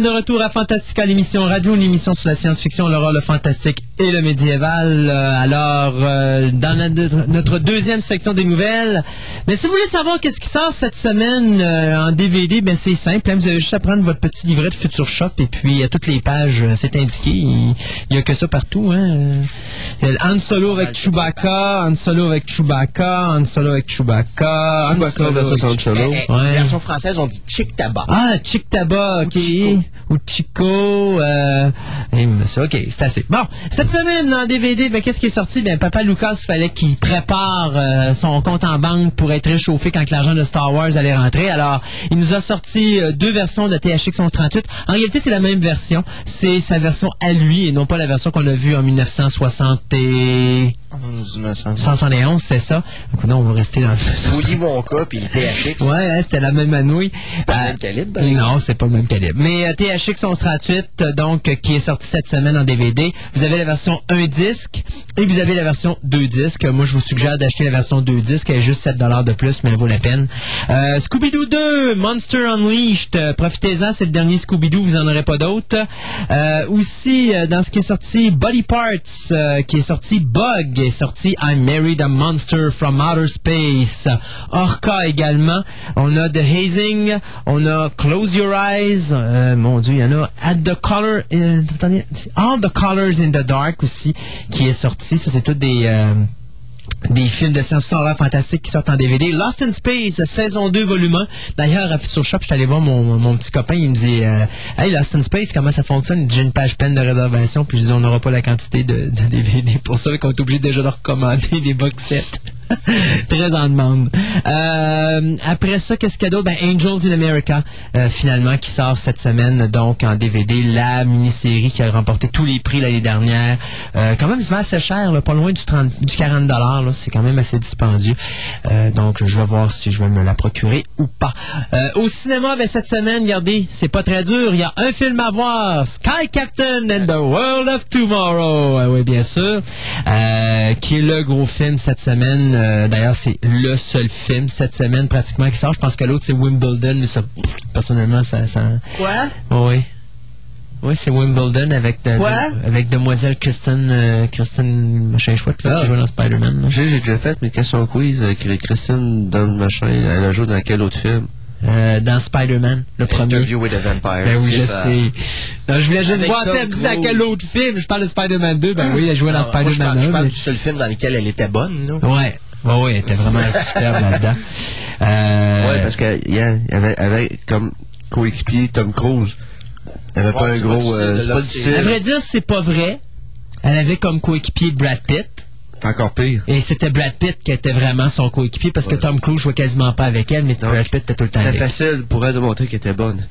De retour à Fantastica, l'émission radio, une émission sur la science-fiction, l'horreur, le fantastique et le médiéval. Euh, alors, euh, dans la- notre deuxième section des nouvelles, mais si vous voulez savoir qu'est-ce qui sort cette semaine euh, en DVD, ben c'est simple. hein, vous avez juste à prendre votre petit livret de Future Shop et puis à toutes les pages, euh, c'est indiqué. Il il y a que ça partout. Hein. Euh, il y a Han Solo avec Chewbacca, Han Solo avec Chewbacca, Han Solo avec Chewbacca, Han Chewbacca Solo avec Han Solo. Ouais. Version française, on dit chick tabac. ah, Chick Tabac, ok. Ou Chico. Euh... ça, ok, c'est assez. Bon, cette semaine, en DVD, ben, qu'est-ce qui est sorti? Ben, Papa Lucas, fallait qu'il prépare euh, son compte en banque pour être réchauffé quand l'argent de Star Wars allait rentrer. Alors, il nous a sorti euh, deux versions de THX 1138. En réalité, c'est la même version. C'est sa version à lui et non pas la version qu'on a vue en 1960 et... 71, c'est ça. Donc, non, on va rester dans le... Willy Wonka puis THX. Ouais, hein, c'était la même anouille. C'est pas le Euh, même calibre, ben. Non, c'est pas le même calibre. Mais euh, THX 1138, euh, donc, euh, qui est sorti cette semaine en DVD. Vous avez la version 1 disque et vous avez la version 2 disques. Moi, je vous suggère d'acheter la version 2 disques. Elle est juste 7 de plus, mais elle vaut la peine. Euh, Scooby-Doo 2, Monster Unleashed. Euh, Profitez-en, c'est le dernier Scooby-Doo, vous en aurez pas d'autres. Euh, aussi, euh, dans ce qui est sorti, Body Parts, euh, qui est sorti Bug, sorti I Married a Monster from Outer Space. Orca également. On a The Hazing, on a Close Your Eyes, euh, mon dieu, il y en a At the Color, attendez, All the Colors in the Dark aussi, qui est sorti. Ça, c'est tout des... euh, des films de science-fiction horreur fantastique qui sortent en DVD. Lost in Space, saison 2, volume 1. D'ailleurs, à Future Shop, je suis allé voir mon, mon petit copain, il me dit euh, Hey, Lost in Space, comment ça fonctionne? J'ai une page pleine de réservation, puis je dis On n'aura pas la quantité de, de DVD pour ça, qu'on est obligé déjà de recommander des box sets. Très en demande. Euh, après ça, qu'est-ce qu'il y a d'autre? Ben, Angels in America, euh, finalement, qui sort cette semaine, donc en DVD, la mini-série qui a remporté tous les prix l'année dernière. Euh, quand même, c'est assez cher, pas loin du, 30, du 40 là, c'est quand même assez dispendieux. Donc, je vais voir si je vais me la procurer ou pas. Au cinéma, ben, cette semaine, regardez, c'est pas très dur. Il y a un film à voir, Sky Captain and the World of Tomorrow. Ah oui, bien sûr. Qui est le gros film cette semaine. Euh, D'ailleurs, c'est le seul film cette semaine pratiquement qui sort. Je pense que l'autre, c'est Wimbledon. mais ça, pff, personnellement, ça... ça... Quoi? Oui. Oui, c'est Wimbledon avec, de- Quoi? de- avec demoiselle Kristen, euh, Kristen, machin chouette, là, Ah. qui joue dans Spider-Man. J'ai j'ai déjà fait mes questions quiz avec Christine dans le machin. Elle a joué dans quel autre film? Euh, dans Spider-Man, le premier. Interview with a Vampire. Ben oui, je ça. sais. Non, je voulais juste Avec voir si elle quel autre film? Je parle de Spider-Man 2. Ben oui, elle jouait dans Non, je Spider-Man parle, je 1. parle mais- du seul film dans lequel elle était bonne, là. Ouais. Ouais, elle était vraiment superbe là-dedans. Euh, Ouais, parce qu'il y, a- il y avait, avait comme coéquipier Tom Cruise. Il avait Ouais, pas un gros. euh, à vrai dire, c'est pas vrai. Elle avait comme coéquipier Brad Pitt. C'est encore pire. Et c'était Brad Pitt qui était vraiment son coéquipier parce que. Tom Cruise jouait quasiment pas avec elle, mais. Brad Pitt était tout le temps C'était avec. facile pour elle de montrer qu'elle était bonne.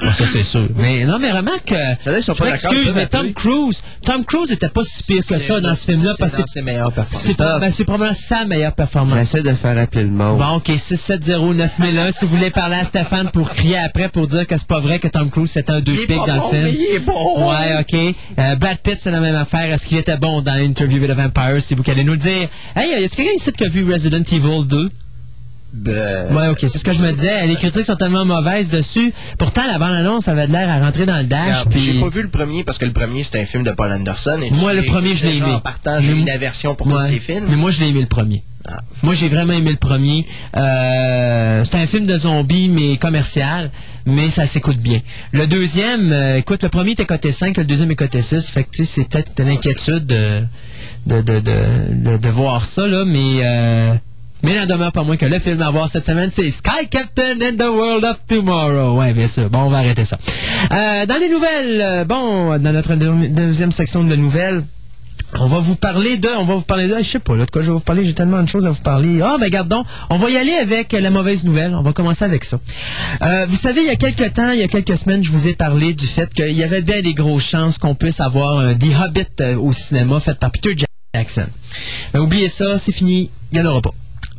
Ah, Ça, c'est sûr. Mais non, mais remarque sont Je m'excuse, mais Tom. Cruise, Tom Cruise était pas si pire que ça dans ce film-là c'est dans ses meilleures performances. c'est ben, c'est probablement sa meilleure performance. J'essaie de faire appeler le monde. Bon, OK, 670-9001, si vous voulez parler à Stéphane pour crier après pour dire que c'est pas vrai que Tom Cruise c'était un deux pics dans bon, le mais film. il est bon. Ouais, OK. Euh, Brad Pitt, c'est la même affaire. Est-ce qu'il était bon dans Interview with a Vampire? Si vous allez nous le dire? Hey, y a-tu quelqu'un ici qui a vu Resident Evil 2? Ben, Ouais, OK, c'est ce que je me disais. Les critiques sont tellement mauvaises dessus. Pourtant, la bande-annonce avait de l'air à rentrer dans le dash. puis- J'ai pas vu le premier parce que le premier c'était un film de Paul Anderson. Et Moi, le premier, je l'ai aimé. En partant, j'ai une aversion pour tous Ouais. ces films. Mais moi, je l'ai aimé le premier. Ah. Moi, j'ai vraiment aimé le premier. Euh, c'est un film de zombies, mais commercial, mais ça s'écoute bien. Le deuxième, euh, écoute, le premier était coté 5, le deuxième est coté 6, fait que, tu sais, c'est peut-être une inquiétude de, de, de, de, de- de voir ça, là, mais... Euh, mais il n'en demeure pas moins que le film à voir cette semaine, c'est Sky Captain and the World of Tomorrow. Ouais, bien sûr. Bon, on va arrêter ça. Euh, dans les nouvelles, euh, bon, dans notre deux- deuxième section de nouvelles, on va vous parler de, on va vous parler de, je sais pas là de quoi je vais vous parler, j'ai tellement de choses à vous parler. Ah ben gardons, on va y aller avec la mauvaise nouvelle, on va commencer avec ça. Euh, vous savez, il y a quelques temps, il y a quelques semaines, je vous ai parlé du fait qu'il y avait bien des grosses chances qu'on puisse avoir un The Hobbit euh, au cinéma fait par Peter Jackson. Ben, oubliez ça, c'est fini, il n'y en aura pas.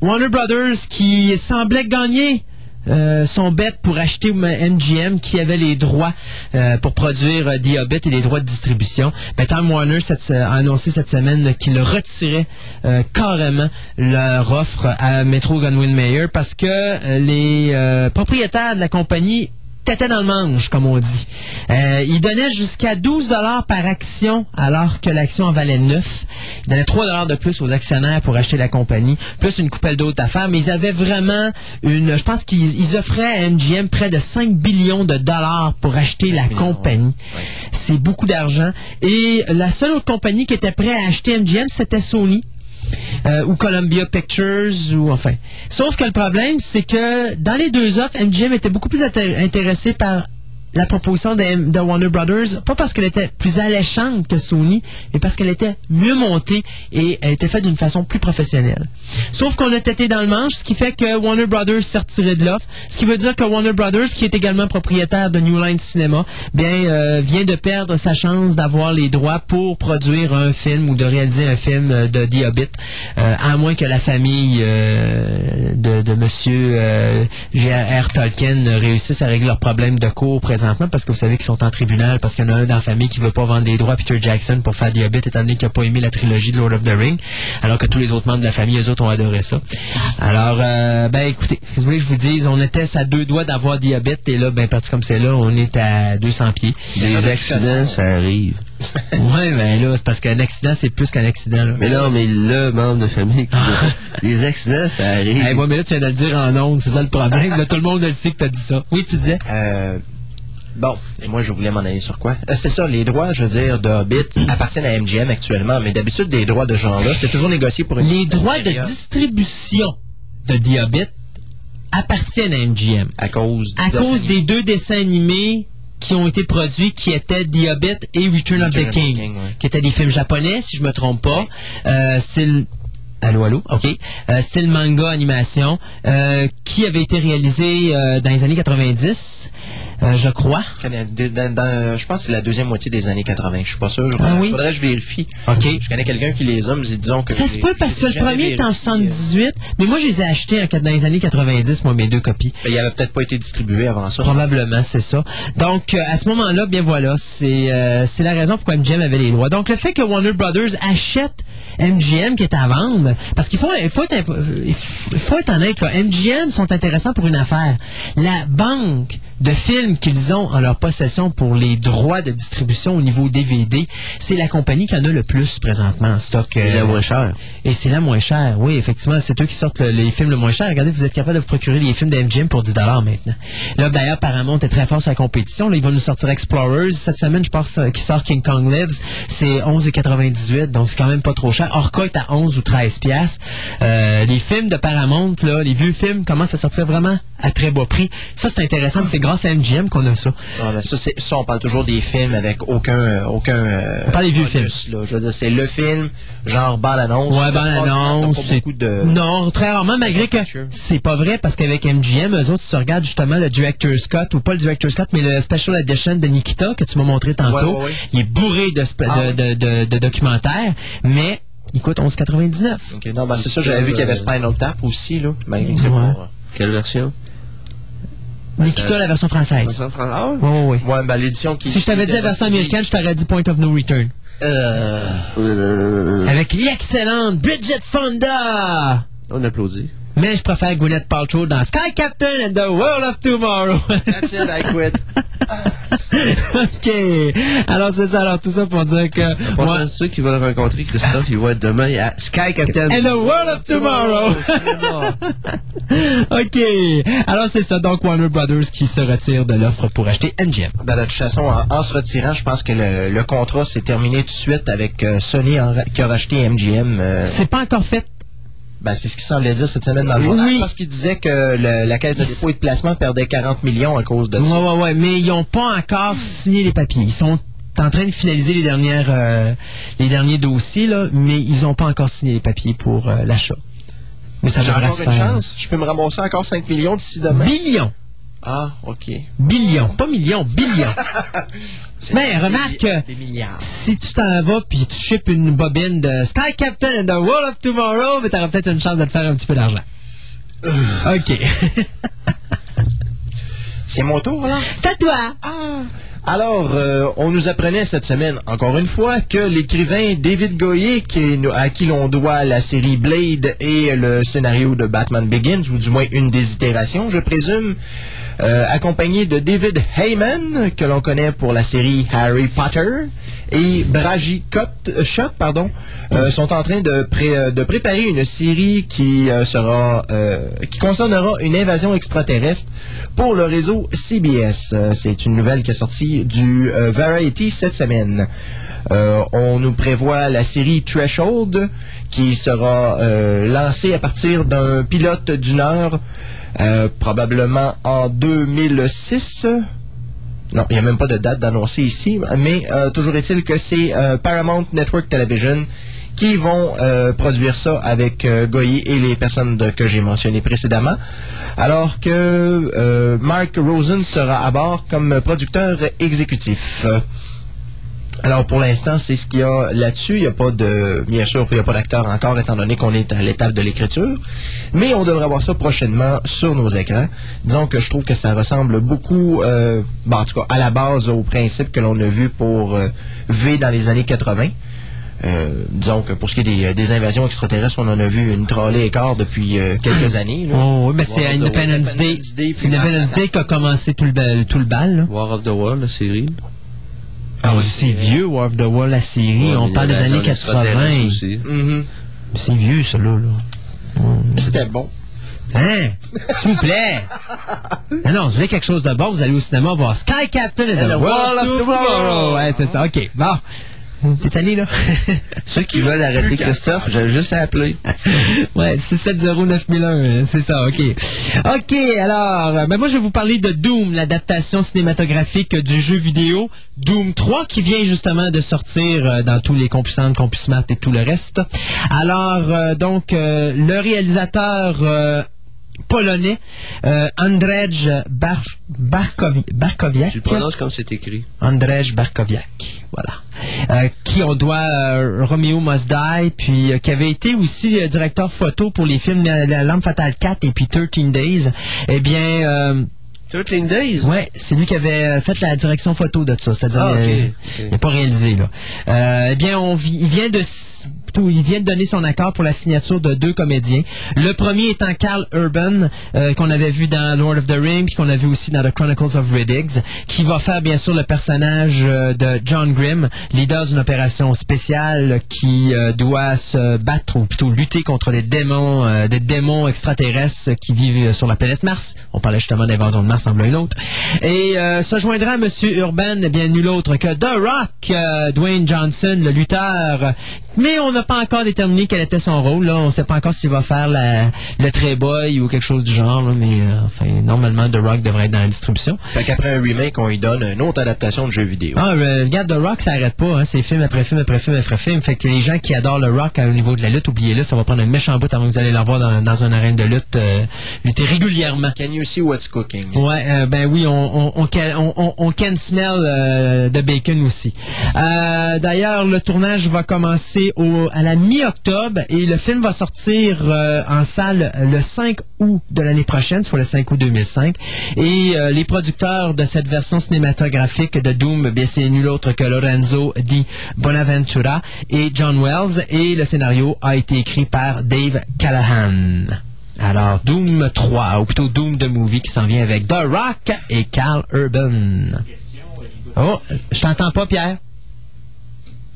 Warner Brothers qui semblait gagner euh, son bet pour acheter MGM qui avait les droits euh, pour produire euh, The Hobbit et les droits de distribution. Ben, Time Warner cette- a annoncé cette semaine qu'il retirait euh, carrément leur offre à Metro Goldwyn Mayer parce que euh, les euh, propriétaires de la compagnie têtait dans le manche, comme on dit. Euh, il donnait jusqu'à 12 dollars par action, alors que l'action en valait 9. Il donnait 3 dollars de plus aux actionnaires pour acheter la compagnie, plus une coupelle d'autres affaires. Mais ils avaient vraiment une... Je pense qu'ils ils offraient à MGM près de 5 billions de dollars pour acheter la compagnie. C'est beaucoup d'argent. Et la seule autre compagnie qui était prête à acheter MGM, c'était Sony. Euh, ou Columbia Pictures, ou enfin. Sauf que le problème, c'est que dans les deux offres, MGM était beaucoup plus inté- intéressé par la proposition de, Warner Brothers, pas parce qu'elle était plus alléchante que Sony, mais parce qu'elle était mieux montée et elle était faite d'une façon plus professionnelle. Sauf qu'on a têté dans le manche, ce qui fait que Warner Brothers s'est retiré de l'offre, ce qui veut dire que Warner Brothers, qui est également propriétaire de New Line Cinema, bien euh, vient de perdre sa chance d'avoir les droits pour produire un film ou de réaliser un film euh, de The Hobbit, euh, à moins que la famille de, de Monsieur J.R.R. Tolkien réussisse à régler leurs problèmes de cours présentement, parce que vous savez qu'ils sont en tribunal, parce qu'il y en a un dans la famille qui veut pas vendre les droits à Peter Jackson pour faire Hobbit, étant donné qu'il n'a pas aimé la trilogie de Lord of the Ring, alors que tous les autres membres de la famille, eux autres, ont adoré ça. Alors, euh, ben écoutez, si vous voulez que je vous dise, on était à deux doigts d'avoir The Hobbit, et là, ben parti comme c'est là, on est à 200 pieds. Des accidents, ça arrive. ouais, ben là, c'est parce qu'un accident, c'est plus qu'un accident. Là. Mais non, mais le membre de famille Des accidents, ça arrive. Hey, ouais, mais là, tu viens de le dire en ondes, c'est ça le problème. Là, tout le monde le sait que t'as dit ça. Oui, tu disais? Euh, bon, et moi, je voulais m'en aller sur quoi? Euh, c'est ça, les droits, je veux dire, de Hobbit appartiennent à MGM actuellement, mais d'habitude, des droits de genre-là, c'est toujours négocié pour une Les droits de distribution de The Hobbit appartiennent à MGM. à cause À de cause des deux dessins animés qui ont été produits, qui étaient The Hobbit et Return, of the King, ouais. qui étaient des films japonais, si je me trompe pas. Euh, c'est le... Allô, allô, ok. Euh, c'est le manga animation euh, qui avait été réalisé dans les années 90, euh, je crois. Dans- dans- je pense que c'est la deuxième moitié des années 80. Je suis pas sûr. Ah oui? Faudrait que je vérifie. Ok. Je connais quelqu'un qui les a, mais disons que. Ça se peut parce que le premier est en vérifié. 78, mais moi je les ai achetés dans les années 90, moi mes deux copies. Ben, Il avait peut-être pas été distribué avant ça. Probablement, c'est ça. Donc, euh, à ce moment-là, bien voilà, c'est euh, c'est la raison pourquoi MGM avait les droits. Donc, le fait que Warner Brothers achète MGM qui est à vendre, parce qu'il faut, il faut, être, il faut être honnête, là, MGM sont intéressants pour une affaire. La banque de films qu'ils ont en leur possession pour les droits de distribution au niveau DVD, c'est la compagnie qui en a le plus présentement en stock. Et euh, la moins chère. et c'est la moins chère. Oui, effectivement, c'est eux qui sortent le- les films le moins cher. Regardez, vous êtes capable de vous procurer les films de MGM pour 10 maintenant. Là, d'ailleurs, Paramount est très fort sur la compétition. Là, ils vont nous sortir Explorers. Cette semaine, je pense, euh, qui sort King Kong Lives, c'est 11,98. Donc, c'est quand même pas trop cher. Orca est à 11 ou 13 piastres. Euh, les films de Paramount, là, les vieux films commencent à sortir vraiment à très bas prix. Ça, c'est intéressant. C'est grâce à MGM qu'on a ça. Ah, ben, ça, c'est- ça, on parle toujours des films avec aucun. aucun euh, On parle des vieux bonus, Là. Je veux dire, c'est le film, genre bande-annonce. Ouais, non, beaucoup de. non, très rarement, malgré que c'est pas vrai parce qu'avec MGM, eux autres, si tu regardes justement le Director's Cut ou pas le Director's Cut, mais le Special Edition de Nikita que tu m'as montré tantôt, Ouais, ouais, ouais. il est bourré de, spe- Ah, de, de, de- de documentaires, mais il coûte 11,99. Ok, non, ben, c'est ça, j'avais vu qu'il y avait Spinal Tap aussi, là. Malgré que c'est euh, Quelle version? Nikita, la version française. Version française? Ah ouais? Ouais, ouais, ouais. Ouais, ben, l'édition qui. Si je t'avais dit la version américaine, je t'aurais dit Point of No Return. Euh. Euh, Avec l'excellente Bridget Fonda! On applaudit. Mais je préfère Gwyneth Paltrow dans Sky Captain and the World of Tomorrow. That's it, I quit. OK. Alors, c'est ça. Alors, tout ça pour dire que... Pour moi- ceux qui veulent rencontrer Christophe, il va être demain à Sky Captain. And the World of Tomorrow. OK. Alors, c'est ça. Donc, Warner Brothers qui se retire de l'offre pour acheter MGM. Ben, de toute façon, en, en se retirant, je pense que le, le contrat s'est terminé tout de suite avec euh, Sony en qui a racheté MGM. euh, C'est pas encore fait. Ben, c'est ce qu'il semblait dire cette semaine dans le journal. Oui. Parce qu'il disait que le- la caisse de dépôt et de placement perdait 40 millions à cause de Ouais, ça. ouais, ouais. Mais ils n'ont pas encore signé les papiers. Ils sont en train de finaliser les dernières euh, les derniers dossiers, là, mais ils n'ont pas encore signé les papiers pour euh, l'achat. Mais ça J'ai encore une chance. Je peux me ramasser encore 5 millions d'ici demain. Billions. Ah, OK. Billions. Pas millions, billions. Mais remarque, milli- Des milliards. si tu t'en vas puis tu ships une bobine de Sky Captain and the World of Tomorrow, t'auras peut-être une chance de te faire un petit peu d'argent. OK. C'est mon tour, là? C'est à toi. Alors, euh, on nous apprenait cette semaine, encore une fois, que l'écrivain David Goyer, qui est- à qui l'on doit la série Blade et le scénario de Batman Begins, ou du moins une des itérations, je présume, euh, accompagné de David Heyman, que l'on connaît pour la série Harry Potter, et Braji Shot, pardon, euh, sont en train de, pré- de préparer une série qui euh, sera, euh, qui concernera une invasion extraterrestre pour le réseau CBS. Euh, C'est une nouvelle qui est sortie du euh, Variety cette semaine. Euh, on nous prévoit la série Threshold qui sera euh, lancée à partir d'un pilote d'une heure, euh, probablement en 2006. Non, il n'y a même pas de date d'annoncer ici, mais euh, toujours est-il que c'est euh, Paramount Network Television qui vont euh, produire ça avec euh, Goyer et les personnes que j'ai mentionnées précédemment, alors que Mark Rosen sera à bord comme producteur exécutif. Alors pour l'instant, c'est ce qu'il y a là-dessus. Il n'y a pas de, bien sûr, il n'y a pas d'acteur encore, étant donné qu'on est à l'étape de l'écriture. Mais on devrait voir ça prochainement sur nos écrans. Disons que je trouve que ça ressemble beaucoup, euh, bon, en tout cas, à la base au principe que l'on a vu pour euh, V dans les années 80. Euh, disons que pour ce qui est des, des invasions extraterrestres, on en a vu une trollée et quart depuis euh, quelques années. là. Oh, oui, mais c'est Independence Day. Independence Day, C'est Independence Day qu'a commencé tout le, bal- tout le bal. là. War of the World, la série. Ah, c'est vieux, War of the World, la série. Ouais, on parle des années 80. extraterrestre aussi. Mhm. C'est vieux, ça, là. là. C'était bon. Hein? S'il vous plaît! Non, si vous voulez quelque chose de bon, vous allez au cinéma voir Sky Captain and the the World World of of Tomorrow. Ouais, c'est ça. OK. Bon. T'es allé, là? Ceux qui veulent arrêter Christophe, j'ai juste à appeler. ouais, 6709001, c'est ça, OK. OK, alors, euh, ben moi, je vais vous parler de Doom, l'adaptation cinématographique du jeu vidéo Doom 3, qui vient justement de sortir euh, dans tous les CompuSound, CompuSmart et tout le reste. Alors, euh, donc, euh, le réalisateur... euh, polonais euh, Andrzej Bar Barkowiak Tu le prononces comme c'est écrit. Andrzej Barkowiak, voilà. Euh, qui on doit euh, Romeo Must Die, puis qui avait été aussi directeur photo pour les films La, La Lampe Fatale 4 et puis 13 Days. Eh bien, euh, 13 Days? ouais, c'est lui qui avait fait la direction photo de ça, c'est-à-dire Ah, ok, euh, ok. il n'a pas réalisé là. Eh bien, on vi- il vient de il vient de donner son accord pour la signature de deux comédiens. Le premier étant Carl Urban, euh, qu'on avait vu dans Lord of the Rings, qu'on a vu aussi dans The Chronicles of Riddick, qui va faire bien sûr le personnage euh, de John Grimm, leader d'une opération spéciale qui euh, doit se battre, ou plutôt lutter contre des démons, euh, des démons extraterrestres qui vivent sur la planète Mars. On parlait justement d'invasion de Mars en une autre. Et euh, se joindra Monsieur Urban, bien nul autre que The Rock, euh, Dwayne Johnson, le lutteur. Mais on n'a pas encore déterminé quel était son rôle. Là. On ne sait pas encore s'il va faire la- le Treyboy ou quelque chose du genre. là, mais euh, enfin, normalement, The Rock devrait être dans la distribution. Fait qu'après un remake, on lui donne une autre adaptation de jeu vidéo. Ah, euh, regarde, The Rock, ça arrête pas. Hein. C'est film après film après film après film. Fait que les gens qui adorent le Rock euh, au niveau de la lutte, oubliez-le, ça va prendre un méchant bout avant que vous allez l'avoir dans, dans une arène de lutte lutter régulièrement. Can you see what's cooking? Ouais, ben oui, on, on, on, can, on, on- on can smell de bacon aussi. D'ailleurs, le tournage va commencer à la mi-octobre et le film va sortir euh, en salle le 5 août de l'année prochaine, soit le 5 août 2005. Et euh, les producteurs de cette version cinématographique de Doom, bien, c'est nul autre que Lorenzo Di Bonaventura et John Wells. Et le scénario a été écrit par Dave Callahan. Alors, Doom 3, ou plutôt Doom the Movie qui s'en vient avec The Rock et Carl Urban. Oh, je t'entends pas, Pierre?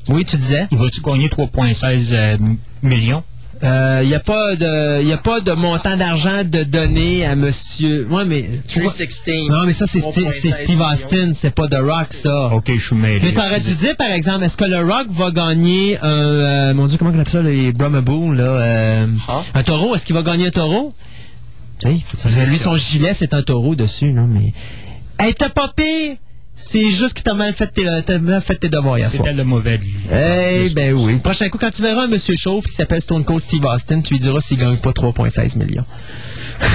Oui, tu disais. Il va-tu gagner 3,16 euh, millions? Il n'y a pas de, y a pas de montant d'argent de donner à Monsieur. Ouais, mais. 316. Non, mais ça c'est Steve, 3,16 c'est Steve Austin, c'est pas The Rock, ça. Ok, je suis mêlé. Mais t'aurais dû dire, par exemple, est-ce que le Rock va gagner un, euh, mon Dieu, comment on appelle ça, les Brummaboom, là, euh, Ah. un taureau? Est-ce qu'il va gagner un taureau? Tu sais, lui, son gilet, c'est un taureau dessus, là, mais. Hey, t'as pas pire! C'est juste que t'as mal fait tes, t'as mal fait tes devoirs hier soir. C'était le mauvais. Eh ben oui. Le prochain coup, quand tu verras un monsieur chauve qui s'appelle Stone Cold Steve Austin, tu lui diras s'il gagne pas 3,16 millions.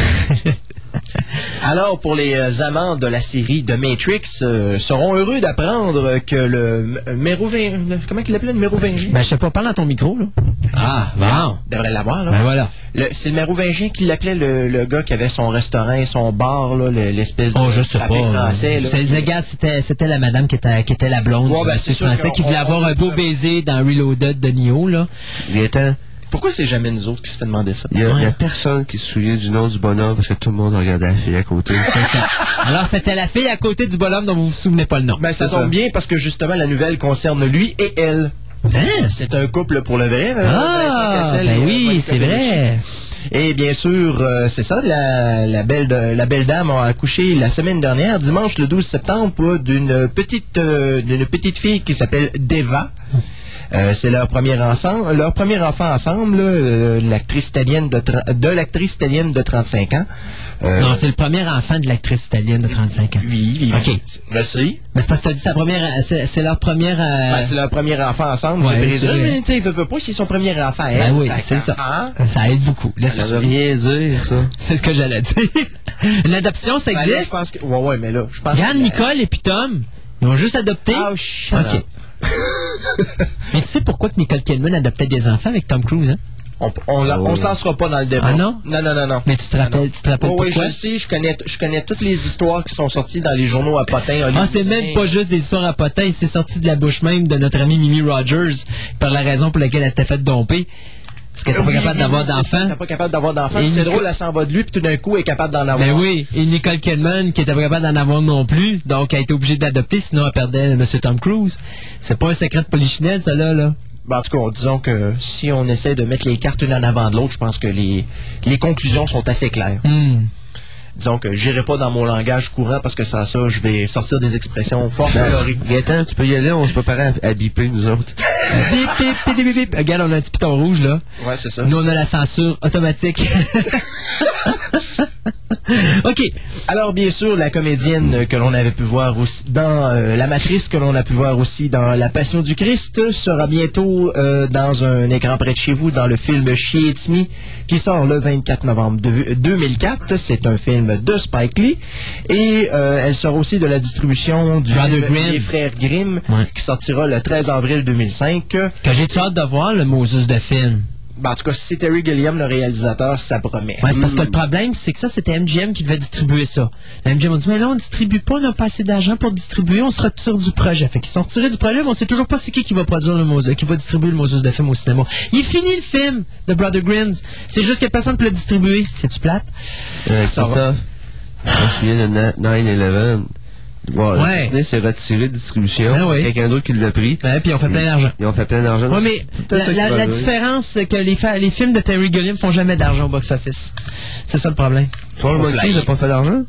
Alors, pour les euh, amants de la série de Matrix, euh, seront heureux d'apprendre que le m- mérovin... le- Comment qu'il l'appelait, le mérovingien? Ben, je sais pas, parle dans ton micro, là. Ah, bon. devrait l'avoir, là. Ben voilà. C'est le mérovingien qui l'appelait le, le gars qui avait son restaurant et son bar, là, le- l'espèce Oh, de je sais pas. français. Là. Regarde, c'était, la madame qui était, qui était la blonde Ouais, ben, c'est français qui voulait avoir on- un beau baiser dans Reloaded de Neo, là. Il est temps. Pourquoi c'est jamais nous autres qui se fait demander ça? Il y, a, il y a personne qui se souvient du nom du bonhomme parce que tout le monde regardait la fille à côté. C'est ça. Alors, c'était la fille à côté du bonhomme dont vous vous souvenez pas le nom. Ben, ça tombe ça. bien parce que justement, la nouvelle concerne lui et elle. Hein? C'est un couple pour le vrai. euh, Ah, ben euh, oui, c'est vrai. Et bien sûr, euh, c'est ça, la, la belle de- la belle dame a accouché la semaine dernière, dimanche le 12 septembre, d'une petite euh, d'une petite fille qui s'appelle Deva. Euh, c'est leur premier ensemble, leur premier enfant ensemble, là, euh, l'actrice italienne de, de l'actrice italienne de 35 ans. Euh, Non, c'est le premier enfant de l'actrice italienne de 35 ans. oui, oui, Ok. Sais. Mais c'est parce que t'as dit sa première, c'est c'est leur première. euh, Ben, c'est leur premier enfant ensemble, Ouais, mais tu sais, il veut, veut pas, c'est son premier enfant. ben oui, c'est ça. hein? Ça aide beaucoup. Laisse Ça veut rien dire, ça. C'est ce que j'allais dire. L'adoption, ça Ben, là, je existe? pense que, ouais, ouais, mais là, je pense Regarde que- Nicole et puis Tom. Ils ont juste adopté? Ah, shut Ok. Mais tu sais pourquoi que Nicole Kidman adoptait des enfants avec Tom Cruise, hein? On, on, la- on se lancera pas dans le débat. Ah non? Non, non, non, non. Mais tu te rappelles, tu te rappelles Oh, oui, je le sais, je connais, je connais toutes les histoires qui sont sorties dans les journaux à potins. Ah, c'est même pas juste des histoires à potins, c'est sorti de la bouche même de notre amie Mimi Rogers par la raison pour laquelle elle s'était faite domper. Parce qu'elle n'était pas capable d'avoir d'enfants. T'es pas capable d'avoir d'enfants. C'est drôle, elle s'en va de lui, puis tout d'un coup, elle est capable d'en avoir. Ben oui, et Nicole Kidman qui était pas capable d'en avoir non plus, donc elle a été obligée d'adopter, sinon elle perdait M. Tom Cruise. C'est pas un secret de polichinelle, ça là, là. Ben, en tout cas, disons que si on essaie de mettre les cartes une en avant de l'autre, je pense que les, les conclusions sont assez claires. Hmm. Disons que j'irai pas dans mon langage courant parce que sans ça, je vais sortir des expressions fort colorées. Gaëtan, tu peux y aller, on se préparait à, à biper, nous autres. Bip, bip, bip, bip, bip. Regarde, on a un petit piton rouge, là. Ouais, c'est ça. Nous, on a la censure automatique. OK. Alors, bien sûr, la comédienne que l'on avait pu voir aussi dans euh, La Matrice, que l'on a pu voir aussi dans La Passion du Christ, sera bientôt euh, dans un écran près de chez vous dans le film She It's Me, qui sort le 24 novembre de- 2004. C'est un film de Spike Lee. Et euh, elle sera aussi de la distribution du Brother film Grimm. Les Frères Grimm, Ouais. qui sortira le 13 avril 2005. Que j'ai hâte de voir le Moses de film. Ben, en tout cas, si c'est Terry Gilliam, le réalisateur, ça promet. Ouais, c'est parce que le problème, c'est que ça, c'était MGM qui devait distribuer ça. La MGM a dit, mais là, on distribue pas, on n'a pas assez d'argent pour distribuer, on se retire du projet. Fait qu'ils sont retirés du projet, mais on sait toujours pas c'est qui qui va produire le Moses, qui va distribuer le Moses de film au cinéma. Il est fini le film de Brother Grimms. C'est juste que personne peut le distribuer. C'est-tu plate? Euh, Ça va. Christophe, je me souviens de na- 9-11. Bon, Ouais. Disney s'est retiré de distribution. Ben oui. Quelqu'un d'autre qui l'a pris. Ouais, puis on fait plein d'argent. Ils ont fait plein d'argent. Ouais, mais la, différence, c'est que les, fa- les films de Terry Gilliam font jamais d'argent au box-office. C'est ça le problème. Paul Monkey n'a pas fait d'argent?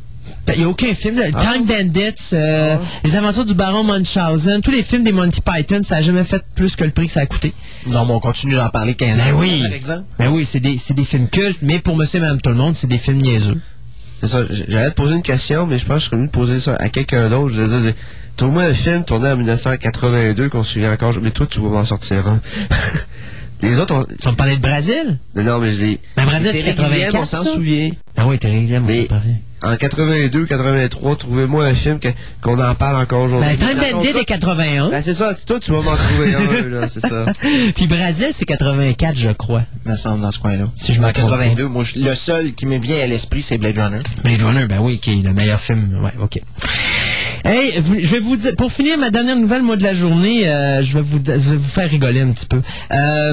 Ben, Il n'y a aucun film. là. Ah. Time Bandits, euh, Les Aventures du Baron Munchausen, tous les films des Monty Python, ça n'a jamais fait plus que le prix que ça a coûté. Non, mais on continue d'en parler 15 Ben ans, oui. par exemple. Ben oui, c'est des, c'est des films cultes, mais pour monsieur et madame tout le monde, c'est des films niaiseux. C'est J'allais te poser une question, mais je pense que je serais mieux de poser ça à quelqu'un d'autre. Je vais dire, trouve-moi un film tourné en 1982 qu'on se souvient encore. Mais toi, tu vas m'en sortir un. Les autres, on... Tu vas me parler de Brésil? mais non, mais je les. Ben, Brésil, c'est Terry Gilliam, 84, on s'en souvient. Ah oui, Gilliam, on Mais- s'en parlait. En 82, 83, trouvez-moi un film qu'on en parle encore aujourd'hui. Ben, Time Bandit est 81, Ben, c'est ça. Toi, tu vas m'en trouver un, là, c'est ça. puis Brésil, c'est 84, je crois. me semble, dans ce coin-là. Si je m'en En trompe pas. 82, moi, je- le seul qui me vient à l'esprit, c'est Blade Runner. Blade Runner, ben oui, qui est le meilleur film. Ouais, ok. Hey, je vais vous dire, pour finir ma dernière nouvelle, moi, de la journée, euh, je, vais vous, je vais vous faire rigoler un petit peu. Euh,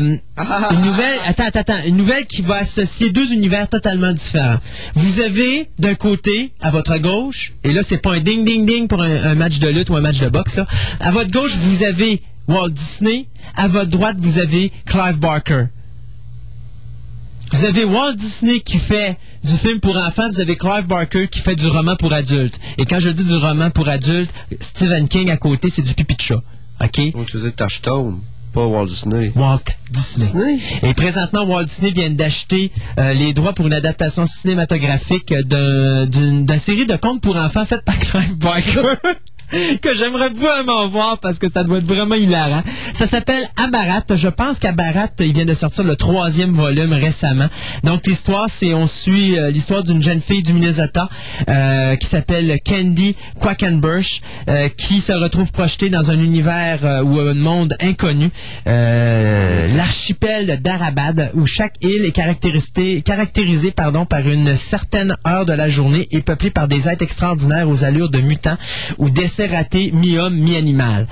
une nouvelle, attends, attends, attends, une nouvelle qui va associer deux univers totalement différents. Vous avez, d'un côté, à votre gauche, et là, c'est pas un ding-ding-ding pour un, un match de lutte ou un match de boxe, là. À votre gauche, vous avez Walt Disney. À votre droite, vous avez Clive Barker. Vous avez Walt Disney qui fait du film pour enfants, vous avez Clive Barker qui fait du roman pour adultes. Et quand je dis du roman pour adultes, Stephen King à côté, c'est du pipi de chat. OK? Donc, tu veux dire Touchstone, pas Walt Disney. Walt Disney. Disney? Et présentement, Walt Disney vient d'acheter euh, les droits pour une adaptation cinématographique d'une d'une série de contes pour enfants faite par Clive Barker. que j'aimerais vraiment voir parce que ça doit être vraiment hilarant. Ça s'appelle Abarat. Je pense qu'Abarat, il vient de sortir le troisième volume récemment. Donc l'histoire, c'est on suit euh, l'histoire d'une jeune fille du Minnesota euh, qui s'appelle Candy Quackenbush, euh, qui se retrouve projetée dans un univers ou un monde inconnu, l'archipel d'Arabad, où chaque île est caractérisée, par une certaine heure de la journée et peuplée par des êtres extraordinaires aux allures de mutants ou d'essais ratés mi-homme, mi-animal.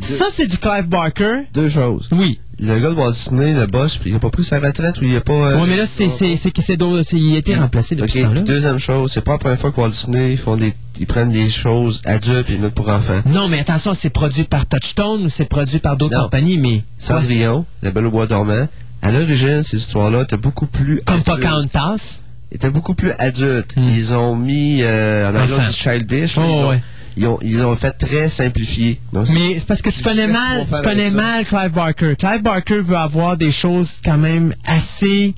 Ça, c'est du Clive Barker. Deux choses. Oui. le gars de Walt Disney, le boss, il a pas pris sa retraite ou il a pas. euh, Ouais, mais là, c'est, il a été remplacé depuis ce Ok, temps-là. Deuxième chose, c'est pas la première fois que Walt Disney ils font des, ils prennent des choses adultes et ils mettent pour enfants. Non, mais attention, c'est produit par Touchstone ou c'est produit par d'autres Non. compagnies, mais. Cendrillon, La Belle au Bois dormant. À l'origine, ces histoires-là étaient beaucoup plus Comme. Pocahontas. étaient beaucoup plus adultes. Hmm. Ils ont mis euh, en anglais childish. là, Oh, ils, ont, ouais. Ils, ont, ils ont fait très simplifié. Donc, Mais c'est parce que tu connais mal, tu connais mal Clive Barker. Clive Barker veut avoir des choses quand même assez.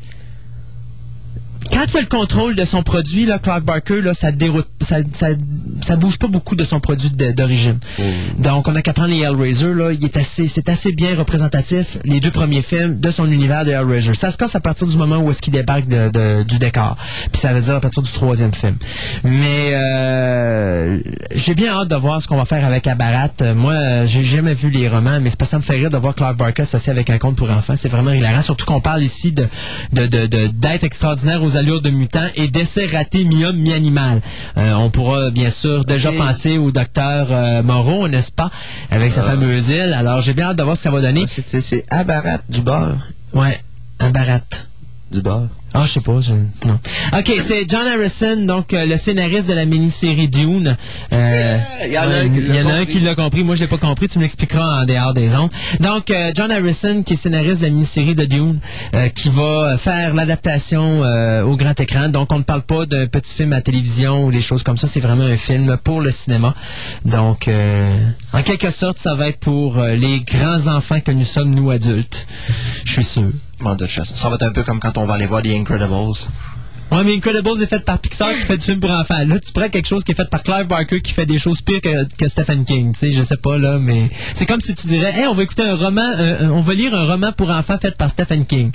Quand il a le contrôle de son produit, là, Clive Barker, là, ça déroute, ça, ça, ça bouge pas beaucoup de son produit d'origine. Donc, on a qu'à prendre les Hellraiser, là, il est assez, c'est assez bien représentatif, les deux premiers films, de son univers de Hellraiser. Ça se casse à partir du moment où est-ce qu'il débarque de, de- du décor. Puis ça veut dire à partir du troisième film. Mais, euh, j'ai bien hâte de voir ce qu'on va faire avec Abarat. Euh, Moi, j'ai jamais vu les romans, mais c'est que ça me fait rire de voir Clark Barker associé avec un conte pour enfants. C'est vraiment hilarant. Surtout qu'on parle ici de, de, de, de- d'êtres extraordinaires aux allures de mutants et d'essais ratés mi-homme, mi-animal. Euh, on pourra, bien sûr, déjà penser au docteur euh, Moreau, n'est-ce pas? Avec sa fameuse île. Alors, j'ai bien hâte de voir ce que ça va donner. c'est Abarat du beurre. Ouais, Abarat. Du beurre. Ah, je sais pas. je- Non. OK, c'est John Harrison, donc euh, le scénariste de la mini-série Dune. Euh, Il y en a un qui l'a compris. qui l'a compris. Moi, je l'ai pas compris. Tu m'expliqueras en dehors des ondes. Donc, euh, John Harrison, qui est scénariste de la mini-série de Dune, euh, qui va faire l'adaptation euh, au grand écran. Donc, on ne parle pas d'un petit film à télévision ou des choses comme ça. C'est vraiment un film pour le cinéma. Donc, euh, en quelque sorte, ça va être pour les grands enfants que nous sommes, nous adultes. Je suis sûr. De façon, ça va être un peu comme quand on va aller voir The Incredibles. Ouais, mais Incredibles est fait par Pixar qui fait du film pour enfants. Là, tu prends quelque chose qui est fait par Clive Barker qui fait des choses pires que, que Stephen King. Tu sais, je sais pas, là, mais c'est comme si tu dirais, hey, on va écouter un roman, euh, on va lire un roman pour enfants fait par StephenKing.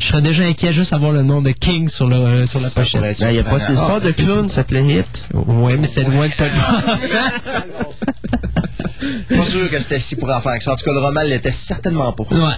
Je serais déjà inquiet juste à voir le nom de King sur, le, euh, sur la pochette. Ben, il n'y a pas d'histoire Ah, de c'est clown, ça s'appelait Hit. Ouais, mais c'est loin de pas. Pas sûr que c'était si pour enfants que ça. En tout cas, le roman l'était certainement pas. ouais.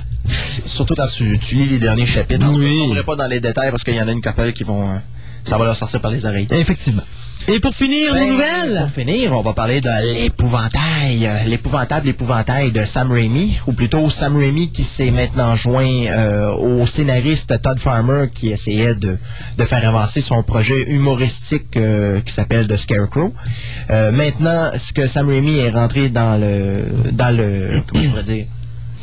Surtout quand tu, tu lis les derniers chapitres. Oui. Je ne pas dans les détails parce qu'il y en a une couple qui vont... ça va leur sortir par les oreilles. Effectivement. Et pour finir, nos nouvelles? Pour finir, on va parler de l'épouvantail, euh, l'épouvantable épouvantail de Sam Raimi, ou plutôt Sam Raimi qui s'est maintenant joint euh, au scénariste Todd Farmer qui essayait de, de faire avancer son projet humoristique euh, qui s'appelle The Scarecrow. Euh, maintenant, ce que Sam Raimi est rentré dans le dans le comment je pourrais dire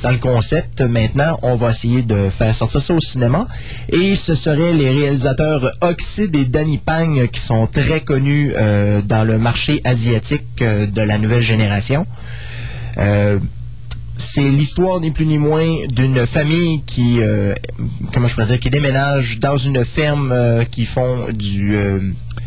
dans le concept, maintenant, on va essayer de faire sortir ça au cinéma. Et ce seraient les réalisateurs Oxide et Danny Pang qui sont très connus euh, dans le marché asiatique euh, de la nouvelle génération. Euh, c'est l'histoire ni plus ni moins d'une famille qui, comment je pourrais dire, qui déménage dans une ferme qui font du,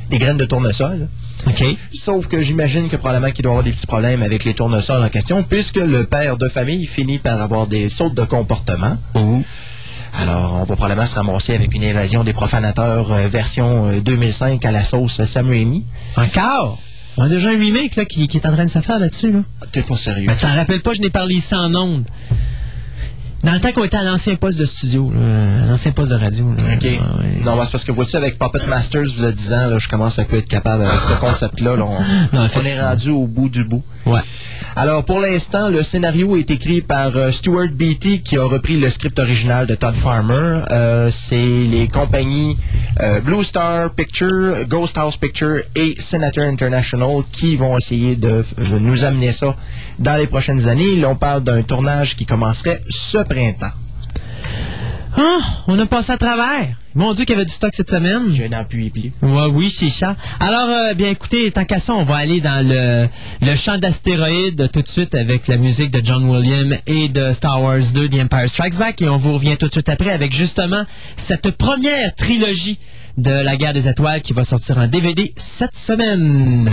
des graines de tournesol. OK. Sauf que j'imagine que probablement qu'il doit avoir des petits problèmes avec les tournesols en question, puisque le père de famille finit par avoir des sautes de comportement. Alors, on va probablement se ramasser avec une évasion des profanateurs euh, version euh, 2005 à la sauce Sam Raimi. Encore. On a déjà un remake là, qui, qui est en train de se faire là-dessus. Là. T'es pas sérieux. Mais t'en rappelles pas, je n'ai parlé ici en ondes. Dans le temps qu'on était à l'ancien poste de studio, là, à l'ancien poste de radio. là. OK. Ah, ouais. Non, c'est parce que vois-tu, avec Puppet Masters, le 10 ans, là, je commence à être capable avec ce concept-là. là, on, Non, on est rendu au bout du bout. Ouais. Alors, pour l'instant, le scénario est écrit par euh, Stuart Beatty, qui a repris le script original de Todd Farmer. Euh, c'est les compagnies euh, Blue Star Picture, Ghost House Picture et Senator International qui vont essayer de, de nous amener ça dans les prochaines années. On parle d'un tournage qui commencerait ce printemps. Ah, on a passé à travers. Mon Dieu, qu'il y avait du stock cette semaine. Je n'en puis plus. Ouais, oui, c'est ça. Alors, euh, bien écoutez, tant qu'à ça, on va aller dans le, le champ d'astéroïdes tout de suite avec la musique de John Williams et de Star Wars 2, The Empire Strikes Back. Et on vous revient tout de suite après avec justement cette première trilogie de la guerre des étoiles qui va sortir en DVD cette semaine.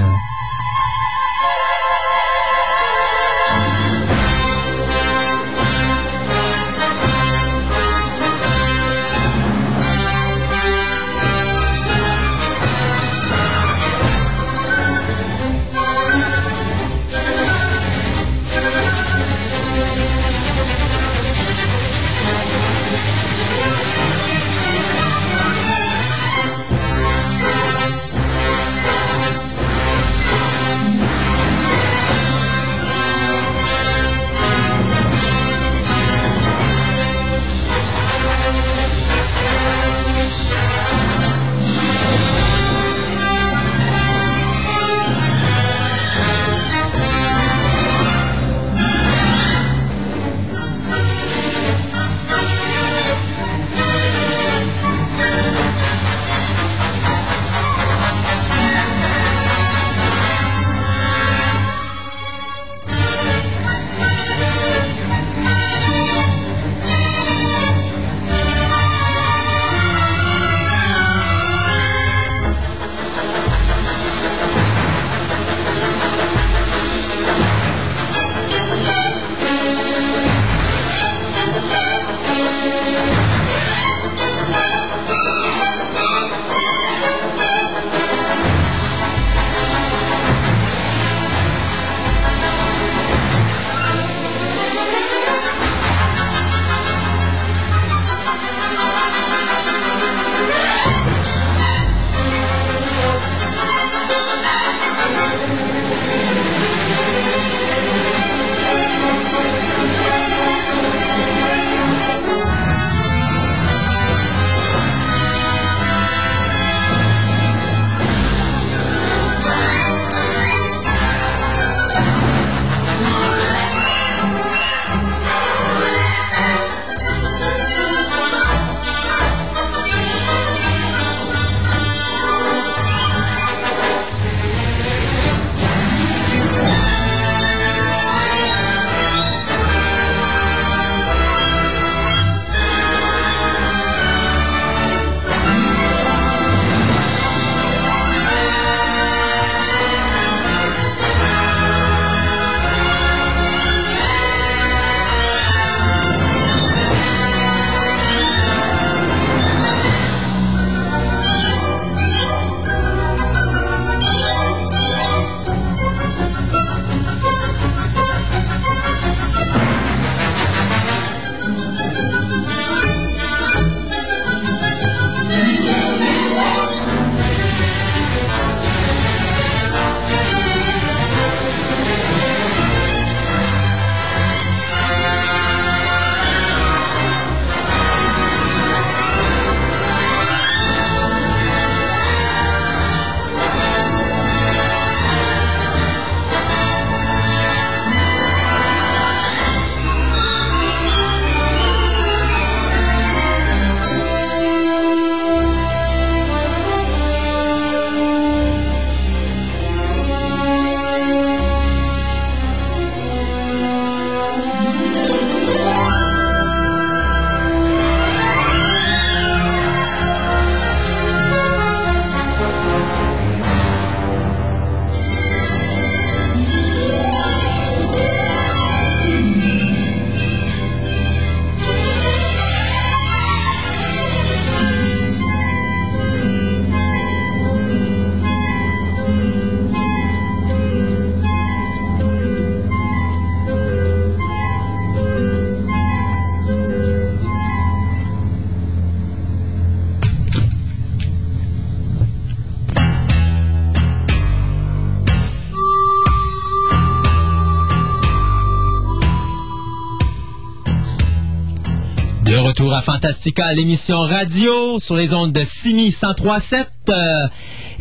À Fantastica, l'émission radio sur les ondes de Simi 103.7. Euh,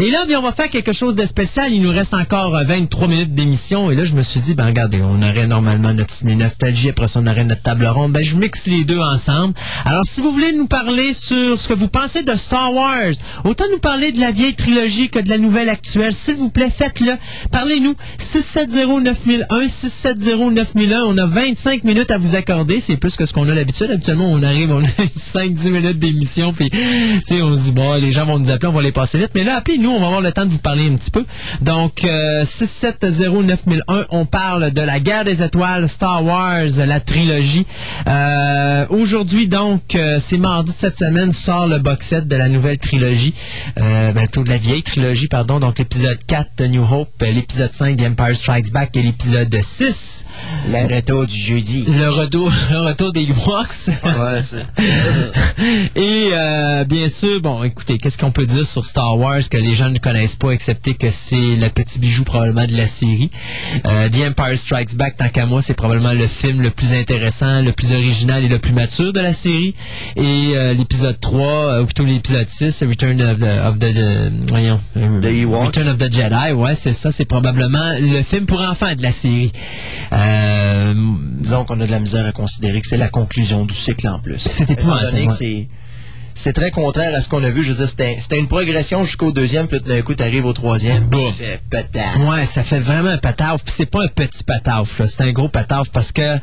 et là, bien, on va faire quelque chose de spécial. Il nous reste encore euh, 23 minutes d'émission. Et là, je me suis dit, ben regardez, on aurait normalement notre ciné nostalgie, après ça, on aurait notre table ronde. Ben, je mixe les deux ensemble. Alors, si vous voulez nous parler sur ce que vous pensez de Star Wars, autant nous parler de la vieille trilogie que de la nouvelle actuelle, s'il vous plaît, faites-le. Parlez-nous. 670-9001, 670-9001. On a 25 minutes à vous accorder. C'est plus que ce qu'on a d'habitude. Habituellement, on arrive, on a 5-10 minutes d'émission, puis, tu sais, on se dit, bon, les gens vont nous appeler, on va les passer vite. Mais là, appelez-nous, on va avoir le temps de vous parler un petit peu. Donc, euh, 670-9001, on parle de la guerre des étoiles, Star Wars, la trilogie. Euh, Aujourd'hui, donc, euh, c'est mardi de cette semaine, sort le box set de la nouvelle trilogie, euh, ben, plutôt de la vieille trilogie, pardon. Donc, l'épisode 4 de New Hope, l'épisode 5 The Empire Strikes Back et l'épisode 6, Le retour du jeudi. le retour, le retour des Ewoks. Ouais. Et bien sûr, bon, écoutez, qu'est-ce qu'on peut dire sur Star Wars que les gens ne connaissent pas, excepté que c'est le petit bijou probablement de la série. Euh, The Empire Strikes Back, tant qu'à moi, c'est probablement le film le plus intéressant, le plus original et le plus mature de la série. Et euh, l'épisode 3, euh, ou plutôt l'épisode 6, Return of the, of the, the- voyons, The. Return of the Jedi, ouais, c'est ça, c'est probablement le film pour enfants de la série. Disons qu'on a de la misère à considérer que c'est la conclusion du cycle en plus. C'est épouvantable. C'est très contraire à ce qu'on a vu. Je veux dire, c'était c'était une progression jusqu'au deuxième, puis tout d'un coup, t'arrives au troisième, Bah. ça fait peut-être. Ouais, ça fait vraiment un pataf. Puis c'est pas un petit pataf, là. C'est un gros pataf parce que.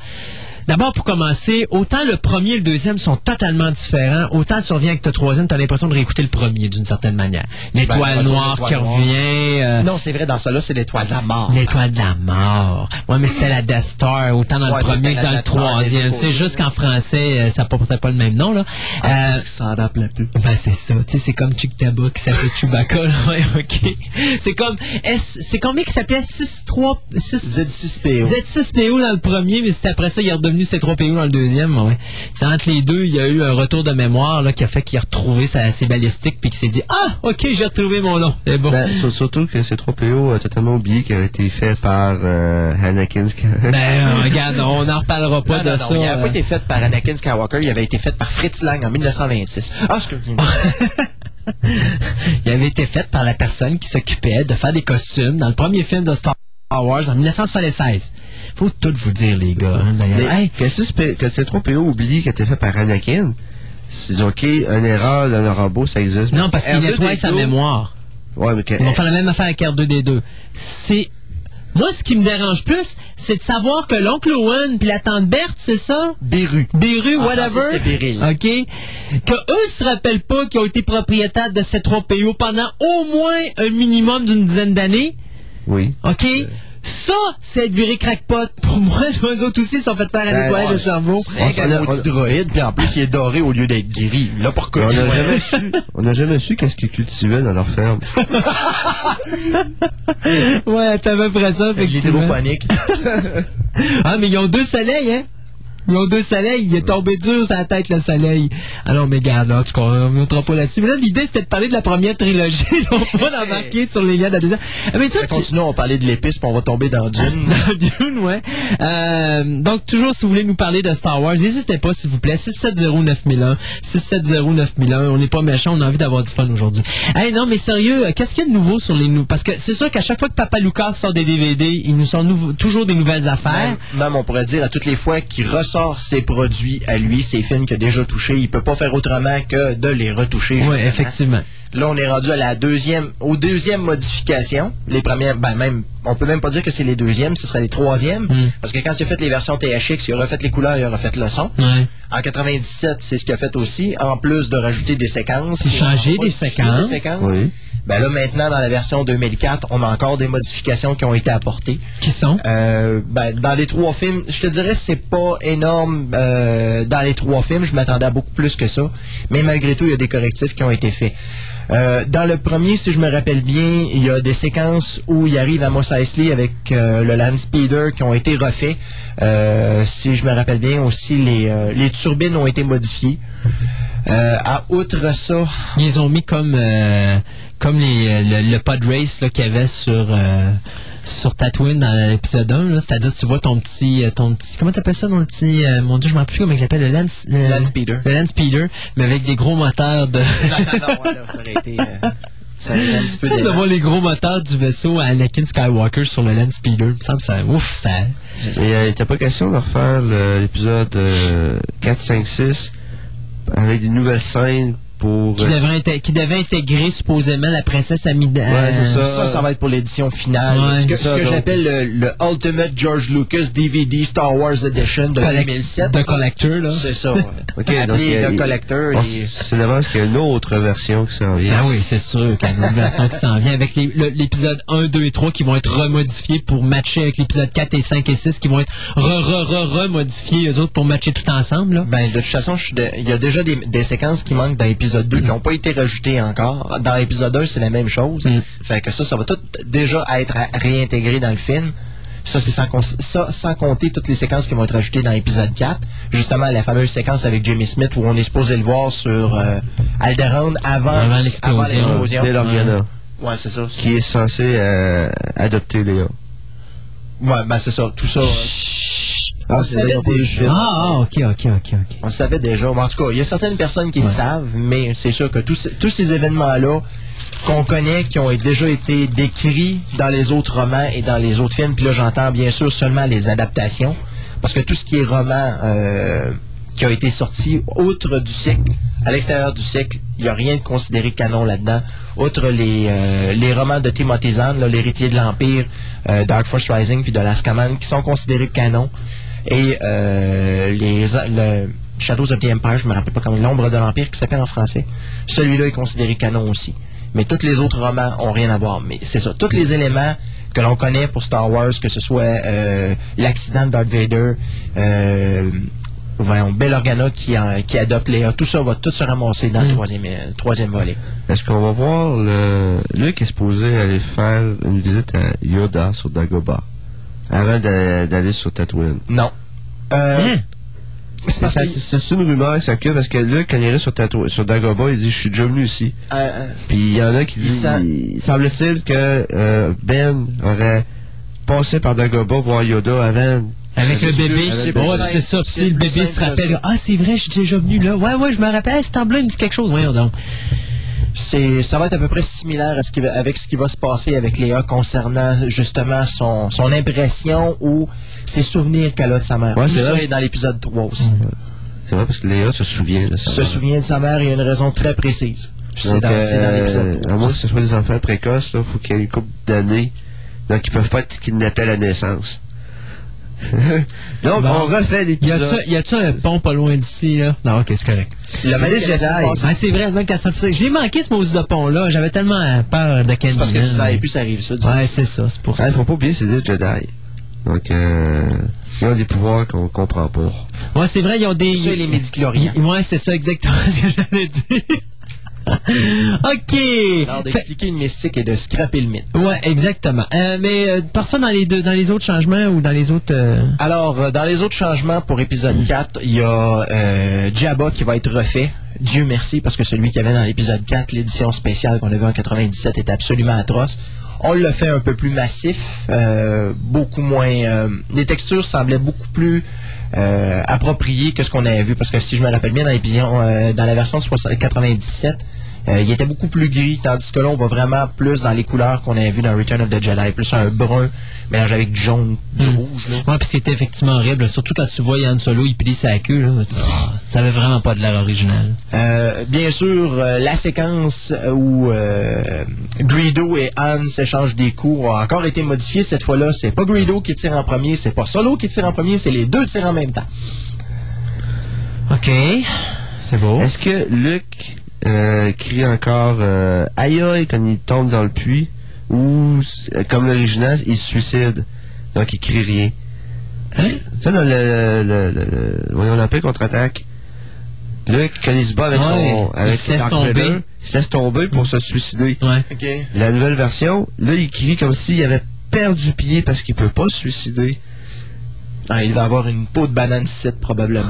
D'abord, pour commencer, autant le premier et le deuxième sont totalement différents, autant survient avec le troisième, t'as l'impression de réécouter le premier d'une certaine manière. L'étoile Ben, retour noire qui l'étoile revient. euh, Non, c'est vrai, dans ça là, c'est l'étoile de la mort. L'étoile de la mort. Ouais, mais c'était la Death Star, autant dans Ouais, le premier que dans le troisième. C'est juste qu'en français, euh, ça portait pas le même nom, là. Ah, Euh, ça rappelait plus. ben c'est ça, tu sais, c'est comme Chick Taba qui s'appelle Chewbacca, là, ouais, ok. C'est comme c'est combien qui s'appelait? 6-3, 6... Z6PO. Z6PO dans le premier, mais c'est après ça, il est redevenu C3PO dans le deuxième, ouais. C'est entre les deux, il y a eu un retour de mémoire, là, qui a fait qu'il a retrouvé sa, ses balistiques, puis qu'il s'est dit, ah, ok, j'ai retrouvé mon nom, c'est bon. Ben, sur- surtout que c'est 3PO a totalement oublié qu'il a été fait par euh, Anakin Skywalker. Ben, euh, regarde, on n'en reparlera pas Non, de non, ça. non, il n'avait euh. pas été fait par Anakin Skywalker, il avait été fait par Fritz Lang en 1926. Ah, ce que il avait été fait par la personne qui s'occupait de faire des costumes dans le premier film de Star Wars en 1976. Faut tout vous dire, les gars. hein, d'ailleurs. Hey, que, c'est- que c'est 3PO oublie qu'il a été fait par Anakin, c'est ok, une erreur d'un robot, ça existe. non, parce qu'il R2D2. nettoie sa mémoire. Ouais, mais que, Ils vont faire la même affaire avec R2D2. C'est... Moi, ce qui me dérange plus, c'est de savoir que l'oncle Owen puis la tante Berthe, c'est ça? Beru. Beru, En whatever. Beryl. OK? Que eux se rappellent pas qu'ils ont été propriétaires de ces trois PO pendant au moins un minimum d'une dizaine d'années. Oui. OK? Ça, c'est être viré crackpot. Pour moi, les autres aussi sont fait faire un Ben, nettoyage de cerveau. C'est un petit droïde, puis en plus, il est doré au lieu d'être gris. Là, pourquoi? On n'a jamais su, on n'a jamais su qu'est-ce qu'ils cultivaient dans leur ferme. Ouais, t'as à peu près ça, C'est de effectivement. l'hydroponique. Ah, mais ils ont deux soleils, hein? Ils ont deux soleils. Il est tombé dur sur la tête, le soleil. Alors, mais regarde, là, on ne mettra pas là-dessus. Mais là, l'idée, c'était de parler de la première trilogie, non pas d'embarquer sur les liens de la deuxième. Ah, Mais Ça tu... continue, on parlait de l'épice, puis on va tomber dans Dune. Dune, ouais. Euh, donc, toujours, si vous voulez nous parler de Star Wars, n'hésitez pas, s'il vous plaît. 670-9001. 670-9001. On n'est pas méchants, on a envie d'avoir du fun aujourd'hui. Hey, non, mais sérieux, euh, qu'est-ce qu'il y a de nouveau sur les nous Parce que c'est sûr qu'à chaque fois que Papa Lucas sort des DVD, il nous sort toujours des nouvelles affaires. Même, même, on pourrait dire à toutes les fois qu'il ressort ses produits à lui, ses films qu'il a déjà touchés, il peut pas faire autrement que de les retoucher. Oui, effectivement. Là, on est rendu à la deuxième, aux deuxième modification. Les premières, ben même, on peut même pas dire que c'est les deuxièmes, ce serait les troisièmes. Mm. Parce que quand il a fait les versions THX, il a refait les couleurs, il a refait le son. En 97, c'est ce qu'il a fait aussi, en plus de rajouter des séquences. Changer des séquences. des séquences. Oui. Ben là, maintenant, dans la version 2004, on a encore des modifications qui ont été apportées. Qui sont? Euh, ben, dans les trois films, je te dirais c'est pas énorme euh, dans les trois films. Je m'attendais à beaucoup plus que ça. Mais malgré tout, il y a des correctifs qui ont été faits. Euh, dans le premier, si je me rappelle bien, il y a des séquences où il arrive à Mos Eisley avec euh, le Land Speeder qui ont été refaits. Euh, si je me rappelle bien aussi, les, les turbines ont été modifiées. À outre ça, Ils ont mis comme comme les, euh, le, le pod race qu'il y avait sur euh, sur Tatooine dans l'épisode 1, là. C'est-à-dire, tu vois ton petit, euh, ton petit, comment t'appelles ça, ton petit, euh, mon dieu, je m'en rappelle plus comment il l'appelle, le Lance, le, speeder. le Speeder, mais avec des gros moteurs de, Non, non, non, ouais, là, ça aurait été. euh, ça aurait été un petit peu de voir les gros moteurs du vaisseau à Anakin Skywalker sur le Land Speeder, il me semble que ça, ouf, ça, Et euh, n'était pas question de refaire le- l'épisode euh, 4, 5, 6 avec des nouvelles scènes pour... qui euh, devait, qui devait intégrer supposément la princesse Amida. Ouais, c'est ça. Ça, ça va être pour l'édition finale. Ouais, ce que, j'appelle le, le Ultimate George Lucas DVD Star Wars Edition de 2007. de collector, là. C'est ça. ouais. Appelé donc, Collector. Et- C'est d'avance qu'il y a une autre version qui s'en vient? Ah oui, c'est sûr qu'il y a une autre version qui s'en vient avec l'épisode 1, 2 et 3 qui vont être remodifiés pour matcher avec l'épisode 4 et 5 et 6 qui vont être re, re, re, remodifiés eux autres pour matcher tout ensemble, là. Ben, de toute façon, il y a déjà des, des séquences qui manquent dans l'épisode 2 qui n'ont pas été rajoutées encore. Dans l'épisode 1, c'est la même chose. Mm. Fait que ça, ça va tout déjà être réintégré dans le film. Ça, c'est sans, ça, sans compter toutes les séquences qui vont être rajoutées dans l'épisode 4. Justement, la fameuse séquence avec Jimmy Smith où on est supposé le voir sur euh, Alderaan avant, Avant l'explosion. avant l'explosion. Dès l'Organa, Ouais, c'est ça. qui est censé euh, adopter Léa. Ouais, ben c'est ça. Tout ça. euh, On c'est savait déjà. Ah, ah, ok, ok, ok, ok. On savait déjà. En tout cas, il y a certaines personnes qui le savent, mais c'est sûr que tous, ces- tous ces événements-là qu'on connaît, qui ont déjà été décrits dans les autres romans et dans les autres films, puis là j'entends bien sûr seulement les adaptations, parce que tout ce qui est roman euh, qui a été sorti, outre du cycle, à l'extérieur du cycle, il n'y a rien de considéré canon là-dedans, outre les, euh, les romans de Timothy Zahn, l'héritier de l'Empire, euh, Dark Force Rising, puis de Last Command, qui sont considérés canon, et euh, les le Shadows of the Empire, je me rappelle pas comment l'ombre de l'Empire qui s'appelle en français. Celui-là est considéré canon aussi. Mais tous les autres romans ont rien à voir. Mais c'est ça, tous les éléments que l'on connaît pour Star Wars, que ce soit euh, l'accident de Darth Vader, euh, voyons, Bell Organa qui, en- qui adopte Léa, tout ça va tout se ramasser dans le troisième, euh, troisième volet. Est-ce qu'on va voir le... Luke est supposé aller faire une visite à Yoda sur Dagobah? Avant d'a- d'aller sur Tatooine. Non. Euh, Hein? c'est parce C'est que- c'est une rumeur qui circule parce que Luke, quand il est sur, sur Dagobah, il dit Je suis déjà venu ici. euh, euh, Puis il y en a qui disent sent- il semble-t-il que euh, Ben aurait passé par Dagobah voir Yoda avant. Avec le C'est bébé, c'est c'est ça. C'est Si le bébé se que rappelle, ça. ah, c'est vrai, je suis déjà venu là. Ouais, ouais, je me rappelle, cet emblème me dit quelque chose. Voyons donc. C'est ça va être à peu près similaire à ce qui va- avec ce qui va se passer avec Léa concernant justement son, son impression ou ses souvenirs qu'elle a de sa mère. Ouais, Tout c'est ça vrai. est dans l'épisode 3 aussi. C'est vrai parce que Léa se souvient de ça. Se souvient de sa mère, il y a une raison très précise. C'est Donc, dans, c'est dans euh, l'épisode à 3. moins que ce soit des enfants précoces, il faut qu'il y ait une couple d'années. Donc ils peuvent pas être kidnappés à la naissance. Donc Bon. on refait l'épisode. y a-tu un pont pas loin d'ici, là? Non, ok, c'est correct. Le C'est la Jedi. Ah, c'est vrai, donc, qu'à ça- je l'ai manqué, ce maudit de pont-là. J'avais tellement peur de Candy. C'est parce que tu travailles plus, ça arrive ça. Ouais, c'est ça, c'est pour Ah, ça. il faut pas oublier, c'est des Jedi. Donc euh, ils ont des pouvoirs qu'on comprend pas. Ouais, c'est vrai, ils ont des. Et les médicloriens. Ouais, c'est ça exactement ce que j'allais dire. ok. Alors d'expliquer une mystique et de scraper le mythe. Ouais, exactement. Euh, mais euh, par ça dans les deux, dans les autres changements ou dans les autres. euh, Alors, euh, dans les autres changements pour épisode 4, il y a Jabba qui va être refait. Dieu merci, parce que celui qu'il y avait dans l'épisode 4, l'édition spéciale qu'on a vu en 97, est absolument atroce. On l'a fait un peu plus massif, euh, beaucoup moins... euh, les textures semblaient beaucoup plus euh, appropriées que ce qu'on avait vu, parce que si je me rappelle bien, dans, l'épisode- dans la version de 60 97, euh, il était beaucoup plus gris, tandis que là, on va vraiment plus dans les couleurs qu'on avait vues dans Return of the Jedi, plus un brun mélangé avec du jaune, du Mm. rouge. Là. Ouais, puis c'était effectivement horrible. Surtout quand tu vois Yann Solo, il plie sa queue. Là. Ah, ça avait vraiment pas de l'air original. Euh, bien sûr, euh, la séquence où euh, Greedo et Han s'échangent des coups a encore été modifiée. Cette fois-là, c'est pas Greedo qui tire en premier, c'est pas Solo qui tire en premier, c'est les deux tirent en même temps. OK. C'est beau. Est-ce que Luke euh, crie encore euh, aïe aïe quand il tombe dans le puits ou euh, comme l'original il se suicide. Donc il crie rien. Hein? ça dans le, le, le, le voyons l'Empire contre-attaque. Luke quand il se bat avec Ouais, son il se laisse tomber. Vader, il se laisse tomber pour se suicider. Ouais. La nouvelle version là il crie comme s'il avait perdu pied parce qu'il peut pas se suicider Ah, il va avoir une peau de banane site, probablement.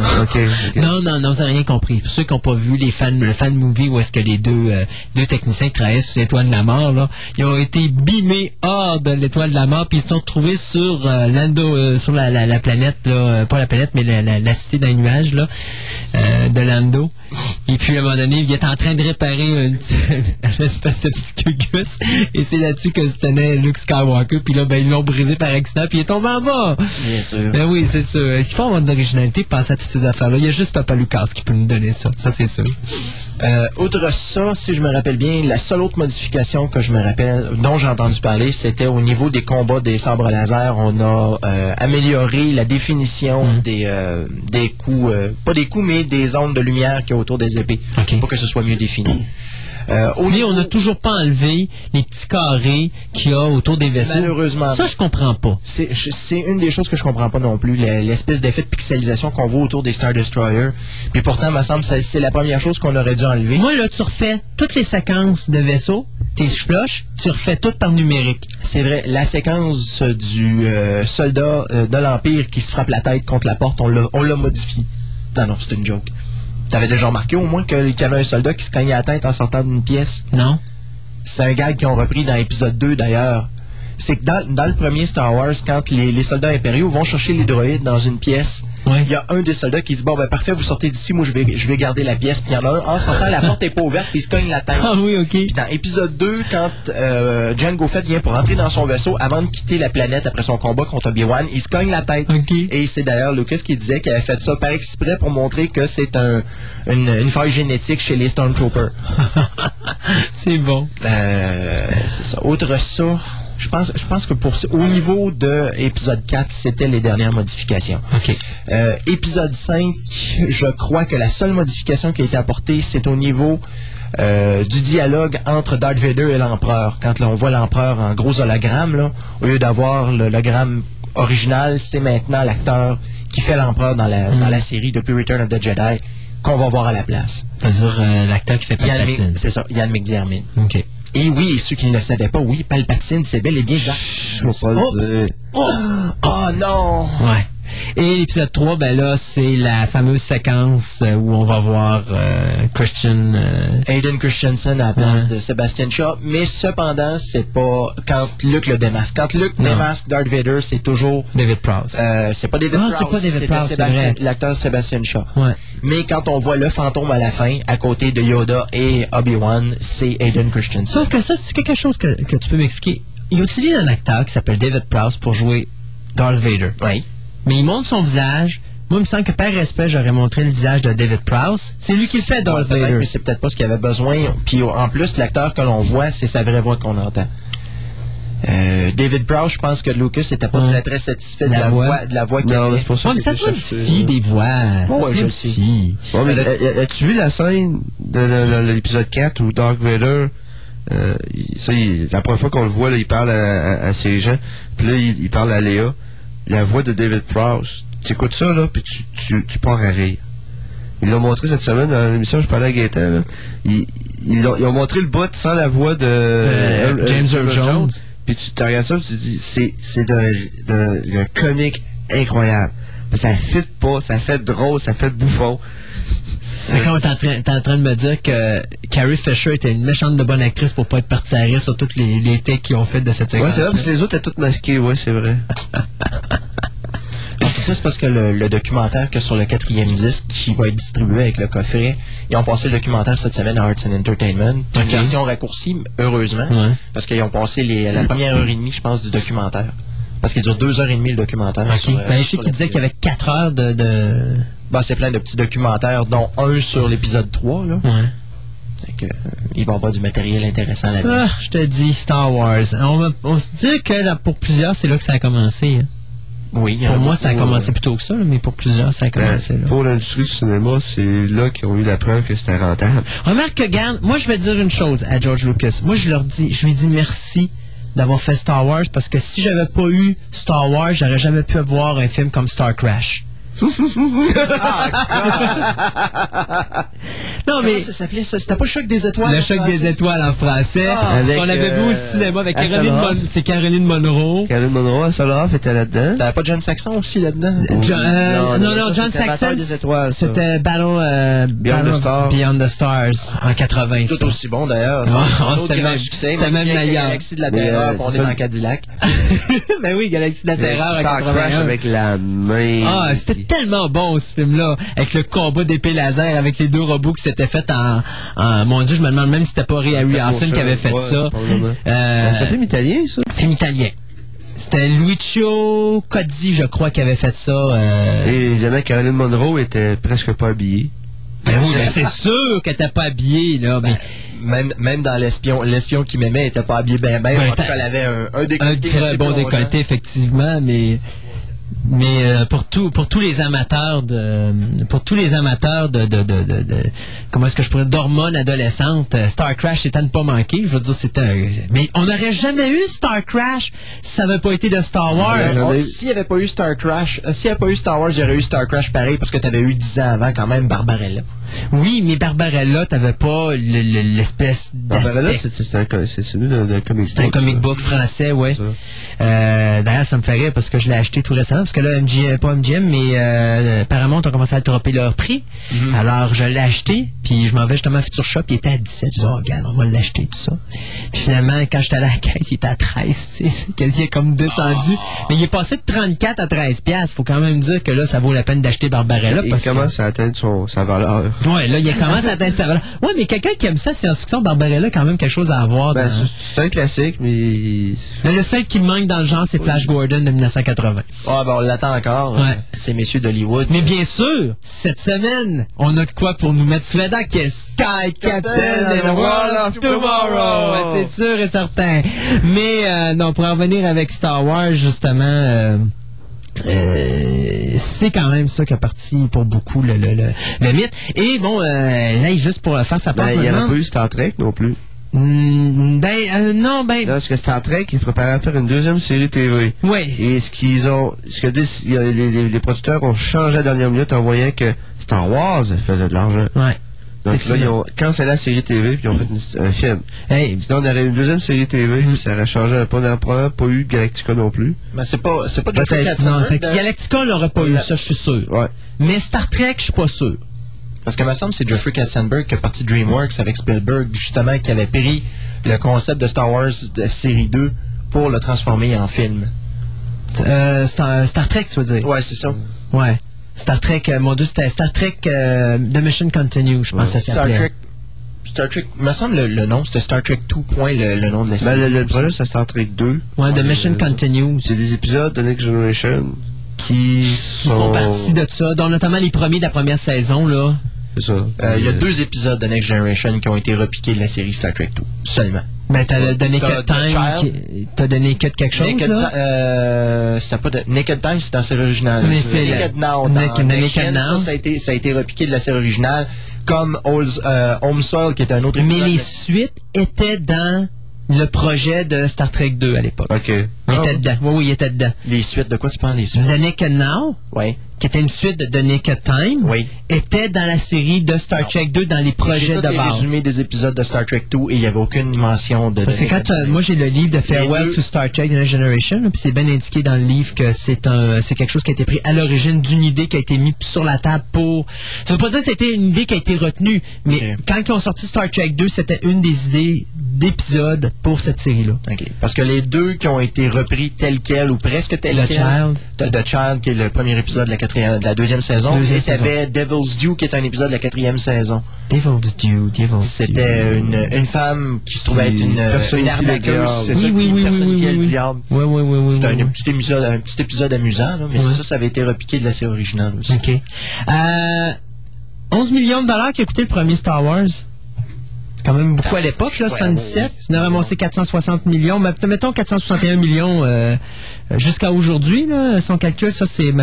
Non, non, non, vous n'avez rien compris. Pour ceux qui n'ont pas vu les fans, le fan movie où est-ce que les deux, euh, deux techniciens qui travaillaient sur l'étoile de la mort, là, ils ont été bimés hors de l'étoile de la mort, puis ils se sont retrouvés sur euh, Lando, euh, sur la, la, la planète, là, euh, pas la planète, mais la, la, la cité d'un nuage, là, euh, de Lando. Et puis, à un moment donné, il est en train de réparer une, une espèce de petit cugus, et c'est là-dessus que se tenait Luke Skywalker, puis là, ben, ils l'ont brisé par accident, puis il est tombé en bas. Bien sûr. Ben oui, c'est sûr. S'il faut avoir de l'originalité, penser à toutes ces affaires-là? Il y a juste Papa Lucas qui peut nous donner ça. Ça, c'est sûr. Euh, outre ça, si je me rappelle bien, la seule autre modification que je me rappelle, dont j'ai entendu parler, c'était au niveau des combats des sabres laser. On a euh, amélioré la définition Mhm. des, euh, des coups, euh, pas des coups, mais des ondes de lumière qu'il y a autour des épées, pour que ce soit mieux défini. Euh, au Mais niveau- on n'a toujours pas enlevé les petits carrés qu'il y a autour des vaisseaux. Malheureusement. Ça, je comprends pas. C'est une des choses que je comprends pas non plus, le- l'espèce d'effet de pixelisation qu'on voit autour des Star Destroyer. Puis pourtant, me semble, c'est c'est la première chose qu'on aurait dû enlever. Moi, là, tu refais toutes les séquences de vaisseaux, tes flush, tu refais tout par numérique. C'est vrai, la séquence du euh, soldat euh, de l'Empire qui se frappe la tête contre la porte, on l'a on l'a modifié. Non, non, c'est une joke. T'avais déjà remarqué au moins que- qu'il y avait un soldat qui se cognait la tête en sortant d'une pièce? Non? C'est un gag qu'ils ont repris dans l'épisode 2 d'ailleurs. C'est que dans, dans le premier Star Wars, quand les, les soldats impériaux vont chercher les droïdes dans une pièce, Ouais. il y a un des soldats qui dit Bon, ben parfait, vous sortez d'ici, moi je vais, je vais garder la pièce. Puis il y en a un, en sortant, la porte est pas ouverte, puis il se cogne la tête. Ah oui, OK. Puis dans épisode 2, quand euh, Jango Fett vient pour rentrer dans son vaisseau avant de quitter la planète après son combat contre Obi-Wan, il se cogne la tête. OK. Et c'est d'ailleurs Lucas qui disait qu'il avait fait ça par exprès pour montrer que c'est un, une, une faille génétique chez les Stormtroopers. c'est bon. Euh, c'est ça. Outre ça, je pense, je pense que pour au niveau de épisode 4, c'était les dernières modifications. OK. Euh, épisode 5, je crois que la seule modification qui a été apportée, c'est au niveau euh, du dialogue entre Darth Vader et l'empereur. Quand là, on voit l'empereur en gros hologramme, là, au lieu d'avoir l'hologramme original, c'est maintenant l'acteur qui fait l'empereur dans la, dans la série depuis Return of the Jedi qu'on va voir à la place. C'est-à-dire euh, l'acteur qui fait Palpatine. C'est ça, Ian McDiarmid. OK. Et oui, ceux qui ne le savaient pas, oui, Palpatine, c'est bel et bien. Je pas le Oups. dire. Oh non! Ouais. Et l'épisode 3, ben là, c'est la fameuse séquence euh, où on va voir euh, Christian... euh, Hayden Christensen à la place Ouais. de Sebastian Shaw, mais cependant, c'est pas quand Luke le démasque. Quand Luke Non. démasque Darth Vader, c'est toujours David Prowse. euh, c'est pas David Ah, c'est Prowse, pas David Prowse, c'est l'acteur Sebastian Shaw. ouais. Mais quand on voit le fantôme à la fin, à côté de Yoda et Obi-Wan, c'est Hayden Christensen. Sauf que ça, c'est quelque chose que, que tu peux m'expliquer. Il utilise un acteur qui s'appelle David Prowse pour jouer Darth Vader. Oui. Mais il montre son visage. Moi, il me semble que par respect, j'aurais montré le visage de David Prowse. C'est lui qui le fait, Darth Vader. mais c'est peut-être pas ce qu'il avait besoin. Puis en plus, l'acteur que l'on voit, c'est sa vraie voix qu'on entend. Euh, David Prowse, je pense que Lucas n'était pas Ouais. très, très satisfait de La la voix. voix, de la voix qu'il Non, mais avait. c'est pour ça Ouais, mais ça se modifie des voix. Ça Ouais, se je sais. Ouais, mais as-tu vu la scène de, de- de l'épisode 4 où Dark Vader, euh, il- ça, il- la première fois qu'on le voit, là, il parle à, à- à ses gens, puis là, il, il parle à Léa, la voix de David Prowse. Tu écoutes ça, là, puis tu, tu, tu pars à rire. Ils l'ont montré cette semaine dans l'émission, je parlais à Gaëtan, là. Ils, ils, ont, ils ont montré le bout sans la voix de Euh, James Earl Jones. Puis tu te regardes ça, tu te dis, c'est, c'est d'un, d'un, d'un comique incroyable. Ça fit pas, ça fait drôle, ça fait bouffon. C'est comme t'es en, train, t'es en train de me dire que Carrie Fisher était une méchante de bonne actrice pour pas être partie à rire sur toutes les, les takes qu'ils ont fait de cette Ouais, séquence. c'est vrai, parce que les autres étaient toutes masquées, ouais, c'est vrai. Ah, c'est ça, c'est parce que le, le documentaire que sur le quatrième disque qui va être distribué avec le coffret, ils ont passé le documentaire cette semaine à Arts and Entertainment. Une Ok. version raccourcie, heureusement, Ouais. parce qu'ils ont passé les, la première heure et demie, je pense, du documentaire. Parce qu'il dure deux heures et demie le documentaire. Ok. sur, euh, Ben, je sais qu'il disait qu'il y avait 4 heures de. de... Ben, c'est plein de petits documentaires, dont un sur l'épisode 3. Là. Ouais. Que, euh, il va y avoir du matériel intéressant là-dedans. Ah, je te dis, Star Wars. On, va, on se dit que là, pour plusieurs, c'est là que ça a commencé. hein. Oui, Pour moi, beaucoup, ça a euh, commencé plus tôt que ça, là, mais pour plusieurs, ça a commencé là. Pour l'industrie du cinéma, c'est là qu'ils ont eu la preuve que c'était rentable. Remarque que, garde, moi, je vais dire une chose à George Lucas. Moi, je leur dis, je lui dis merci d'avoir fait Star Wars parce que si j'avais pas eu Star Wars, j'aurais jamais pu voir un film comme Star Crash. Non, mais Comment ça s'appelait ça? C'était pas le choc des étoiles. le en choc français? des étoiles en français. Avec, on l'avait vu euh, au cinéma avec. Caroline, Mon- c'est Caroline Monroe. Caroline Monroe, Hasselhoff était là-dedans. T'avais pas John Saxon aussi là-dedans? John- euh, Non, non, non, non, ça, John Saxon, des étoiles, ça. c'était Battle, euh, Beyond Battle the of Stars. Beyond the Stars en 80. Tout aussi bon d'ailleurs. Ah, ah, c'était même- succès. c'était même que meilleur. Galaxie de la Terreur, euh, on est dans Cadillac. ben oui, Galaxie de la Terreur en Star Crash 81. avec la main. Ah, c'était tellement bon ce film-là, avec le combat d'épée laser, avec les deux robots qui s'étaient fait en, en- Mon Dieu, je me demande même si c'était pas Ray Harrison qui avait fait ouais, ça. Euh, C'est un film italien, ça? film italien. C'était Lucio Cozzi, je crois, qui avait fait ça. euh, Et évidemment, Caroline Monroe était presque pas habillée. Ben oui, ben c'est sûr qu'elle était pas habillée, là. Mais Même, même dans l'espion, l'espion qui m'aimait était pas habillé bien, bien. Ouais, en tout cas, elle avait un, un un décolleté. très bon décolleté, effectivement, mais mais euh, pour tout pour tous les amateurs de pour tous les amateurs de de, de, de, de- comment est-ce que je pourrais d'hormones adolescentes euh, Star Crash c'était à ne pas manquer. Je veux dire c'était un- mais on n'aurait jamais eu Star Crash si ça n'avait pas été de Star Wars. S'il n'y avait pas eu Star Crash, euh, s'il n'y avait pas eu Star Wars, j'aurais eu Star Crash pareil parce que t'avais eu 10 ans avant quand même Barbarella. Oui mais Barbarella t'avais pas le- le- l'espèce Barbarella, c'est c'est un celui d'un comic C'est un book, comic book français, ouais. Euh, D'ailleurs, ça me fait rire parce que je l'ai acheté tout récemment, parce que là, MGM, pas MGM, mais euh, Paramount ont commencé à dropper leur prix. Mhm. Alors, je l'ai acheté, puis je m'en vais justement à Future Shop, il était à 17. Je dis, oh, regarde, on va l'acheter, tout ça. Puis finalement, quand j'étais à la caisse, il était à 13, tu sais, c'est quasi comme descendu. Ah. Mais il est passé de 34 à 13 piastres. Faut quand même dire que là, ça vaut la peine d'acheter Barbarella. Il parce que- commence à atteindre son, sa valeur. Ouais, là, il commence à atteindre sa valeur. Ouais, mais quelqu'un qui aime ça, science-fiction, Barbarella, a quand même quelque chose à avoir. Ben, dans- c'est un classique, mais le seul qui manque dans le genre, c'est Flash Gordon de 1980. Ah, ben, on l'attend encore. Ouais. euh, Ces messieurs d'Hollywood. Mais bien sûr, cette semaine, on a de quoi pour nous mettre sous la dent qui est Sky Captain and the World of Tomorrow. Ouais, C'est sûr et certain. Mais euh, non, pour en revenir avec Star Wars, justement, euh, euh, c'est quand même ça qui a parti pour beaucoup le, le, le, le mythe. Et bon, euh, là, juste pour faire sa part ben, il n'y en a pas eu Star Trek non plus. Hmm, ben, euh, non, ben, parce que Star Trek, ils préparaient à faire une deuxième série TV. ouais. Et ce qu'ils ont, ce que les, les- les producteurs ont changé à la dernière minute en voyant que Star Wars faisait de l'argent. Ouais. Donc là, ils ont cancellé la série TV puis ils ont fait une- un film. Hey, Sinon, on aurait eu une deuxième série TV, Mm. puis ça aurait changé. On n'aurait probablement pas eu Galactica non plus. Mais c'est pas, c'est pas non, Katzenberg, fait que Galactica n'aurait pas eu ça, je suis sûr. Ouais. Mais Star Trek, je suis pas sûr. Parce que, me semble, c'est Jeffrey Katzenberg qui est parti DreamWorks avec Spielberg, justement, qui avait pris le concept de Star Wars de série 2 pour le transformer en film. Euh, Star, Star Trek, tu veux dire? Ouais, c'est ça. Ouais. Star Trek, euh, mon Dieu, c'était Star Trek euh, The Mission Continue, je pense que ça Star s'appelait. Trek. Star Trek, me semble le, le nom, c'était Star Trek 2. Point, le, le nom de la Ben, série. le, le projet, c'est Star Trek 2. Ouais, The Mission Euh, Continue. C'est des épisodes de Next Generation qui Qui font sont... partie de ça, dont notamment les premiers de la première saison, là. C'est ça. Euh, il y a deux épisodes de Next Generation qui ont été repiqués de la série Star Trek 2. Seulement. Ben, t'as donné The Time, t'as donné que de quelque chose, Naked, là? Euh, pas de, Naked Time, c'est dans la série originale. Mais C'est c'est Naked la- Now. Naked- Naked Now. Ça, ça a, été, ça a été repiqué de la série originale, comme Old, euh, Home Soil, qui était un autre Mais épisode. les de- suites étaient dans le projet de Star Trek 2 à l'époque. OK. Il Ah, était dedans. Oui, oui, il était dedans. Les suites, de quoi tu parles, les suites? The Naked Now, Oui. Qui était une suite de The Naked Time, Oui. était dans la série de Star Non. Trek 2 dans les J'ai projets de base. résumés des épisodes de Star Trek 2 et il n'y avait aucune mention de. Parce que quand euh, moi j'ai le livre de Farewell deux- to Star Trek The Next Generation, puis c'est bien indiqué dans le livre que c'est un c'est quelque chose qui a été pris à l'origine d'une idée qui a été mise sur la table pour. Ça veut pas dire que c'était une idée qui a été retenue, mais Ok. quand ils ont sorti Star Trek 2, c'était une des idées d'épisode pour cette série-là. OK. Parce que les deux qui ont été repris tels quels ou presque tels The quels. Child. The, The Child, qui est le premier épisode de la, quatrième, de la deuxième saison. Deuxième et t'avais Devil's Due, qui est un épisode de la quatrième saison. Devil's Due, Devil's C'était une, une femme qui se trouvait être une, une arnaqueuse. C'est Oui, ça oui, qui oui, personnifiait oui, le diable. Oui, oui, oui, oui. C'était un, petit épisode, un petit épisode amusant, là, mais ça, ça avait été repiqué de la série originale aussi. OK. Euh, 11 millions de dollars qui a coûté le premier Star Wars. Quand même beaucoup à l'époque, là, Ouais, 77. ouais, On a ramassé 460 millions. Mais mettons 461 millions euh, euh, jusqu'à aujourd'hui. là, Son calcul, ça, c'est...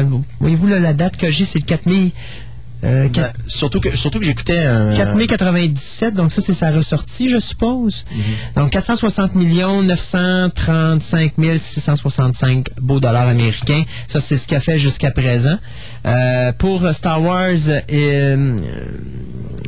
Voyez-vous, là, la date que j'ai, c'est le 4 mai... Euh, Ben, 4, surtout que, surtout que j'écoutais un. 4 mai 97, donc ça, c'est sa ressortie, je suppose. Donc, 460 millions, 935 665 beaux dollars américains. Ça, c'est ce qu'il a fait jusqu'à présent. Euh, pour Star Wars, euh,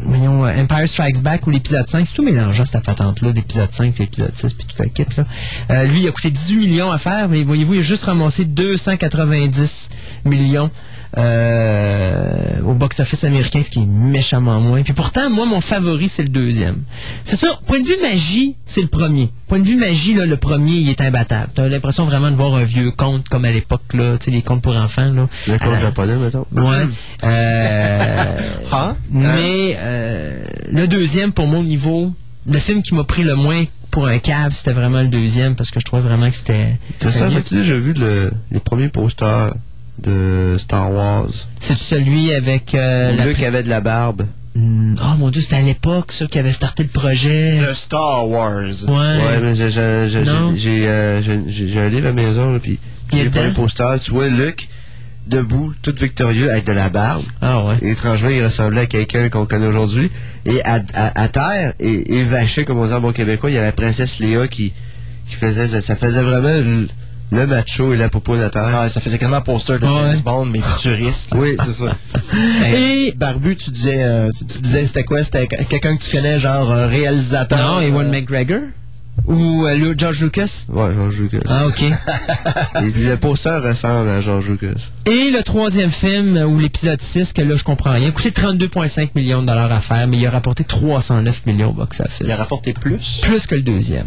voyons, euh, Empire Strikes Back ou l'épisode 5, c'est tout mélangeant cette patente-là, l'épisode 5, l'épisode 6, puis tout le kit, là. Euh, lui, il a coûté 18 millions à faire, mais voyez-vous, il a juste ramassé 290 millions euh, au box-office américain, ce qui est méchamment moins. Puis pourtant, moi, mon favori, c'est le deuxième. C'est sûr, point de vue magie, c'est le premier. Point de vue magie, là, le premier, il est imbattable. T'as l'impression vraiment de voir un vieux conte comme à l'époque, là, tu sais, les contes pour enfants, là. Le conte Euh, japonais, mettons. Ouais. Euh, Ah? mais euh, le deuxième, pour mon niveau, le film qui m'a pris le moins pour un cave, c'était vraiment le deuxième parce que je trouvais vraiment que c'était. As-tu déjà vu le- les premiers posters de Star Wars? C'est celui avec euh, la. Luke avait de la barbe. Oh mon dieu, c'était à l'époque ça qui avait starté le projet. Le Star Wars. Ouais. Ouais, mais j'ai- j'ai j'ai- j'ai euh, j'ai- j'ai- j'ai livre à la maison, là, puis Il est les posters, tu vois Luke debout, tout victorieux, avec de la barbe. Ah ouais. Et étrangement, il ressemblait à quelqu'un qu'on connaît aujourd'hui. Et à, à- à terre, et, et vaché, comme on dit en bon québécois, il y avait la princesse Léa qui, qui faisait, ça, ça faisait vraiment le, macho et la popo de terre. Ah, ça faisait quasiment un poster de Ouais. James Bond, mais futuriste. Oui, c'est ça. Et Barbu, tu disais, euh, tu, tu disais c'était quoi? C'était quelqu'un que tu connais, genre euh, réalisateur. Non, Ewan euh, McGregor ou euh, George Lucas. Ouais, George Lucas. Ah ok. Le poster ressemble à George Lucas. Et le troisième film, ou l'épisode 6, que là je comprends rien, a coûté 32,5 millions de dollars à faire, mais il a rapporté 309 millions au box-office. Il a rapporté plus? Plus que le deuxième.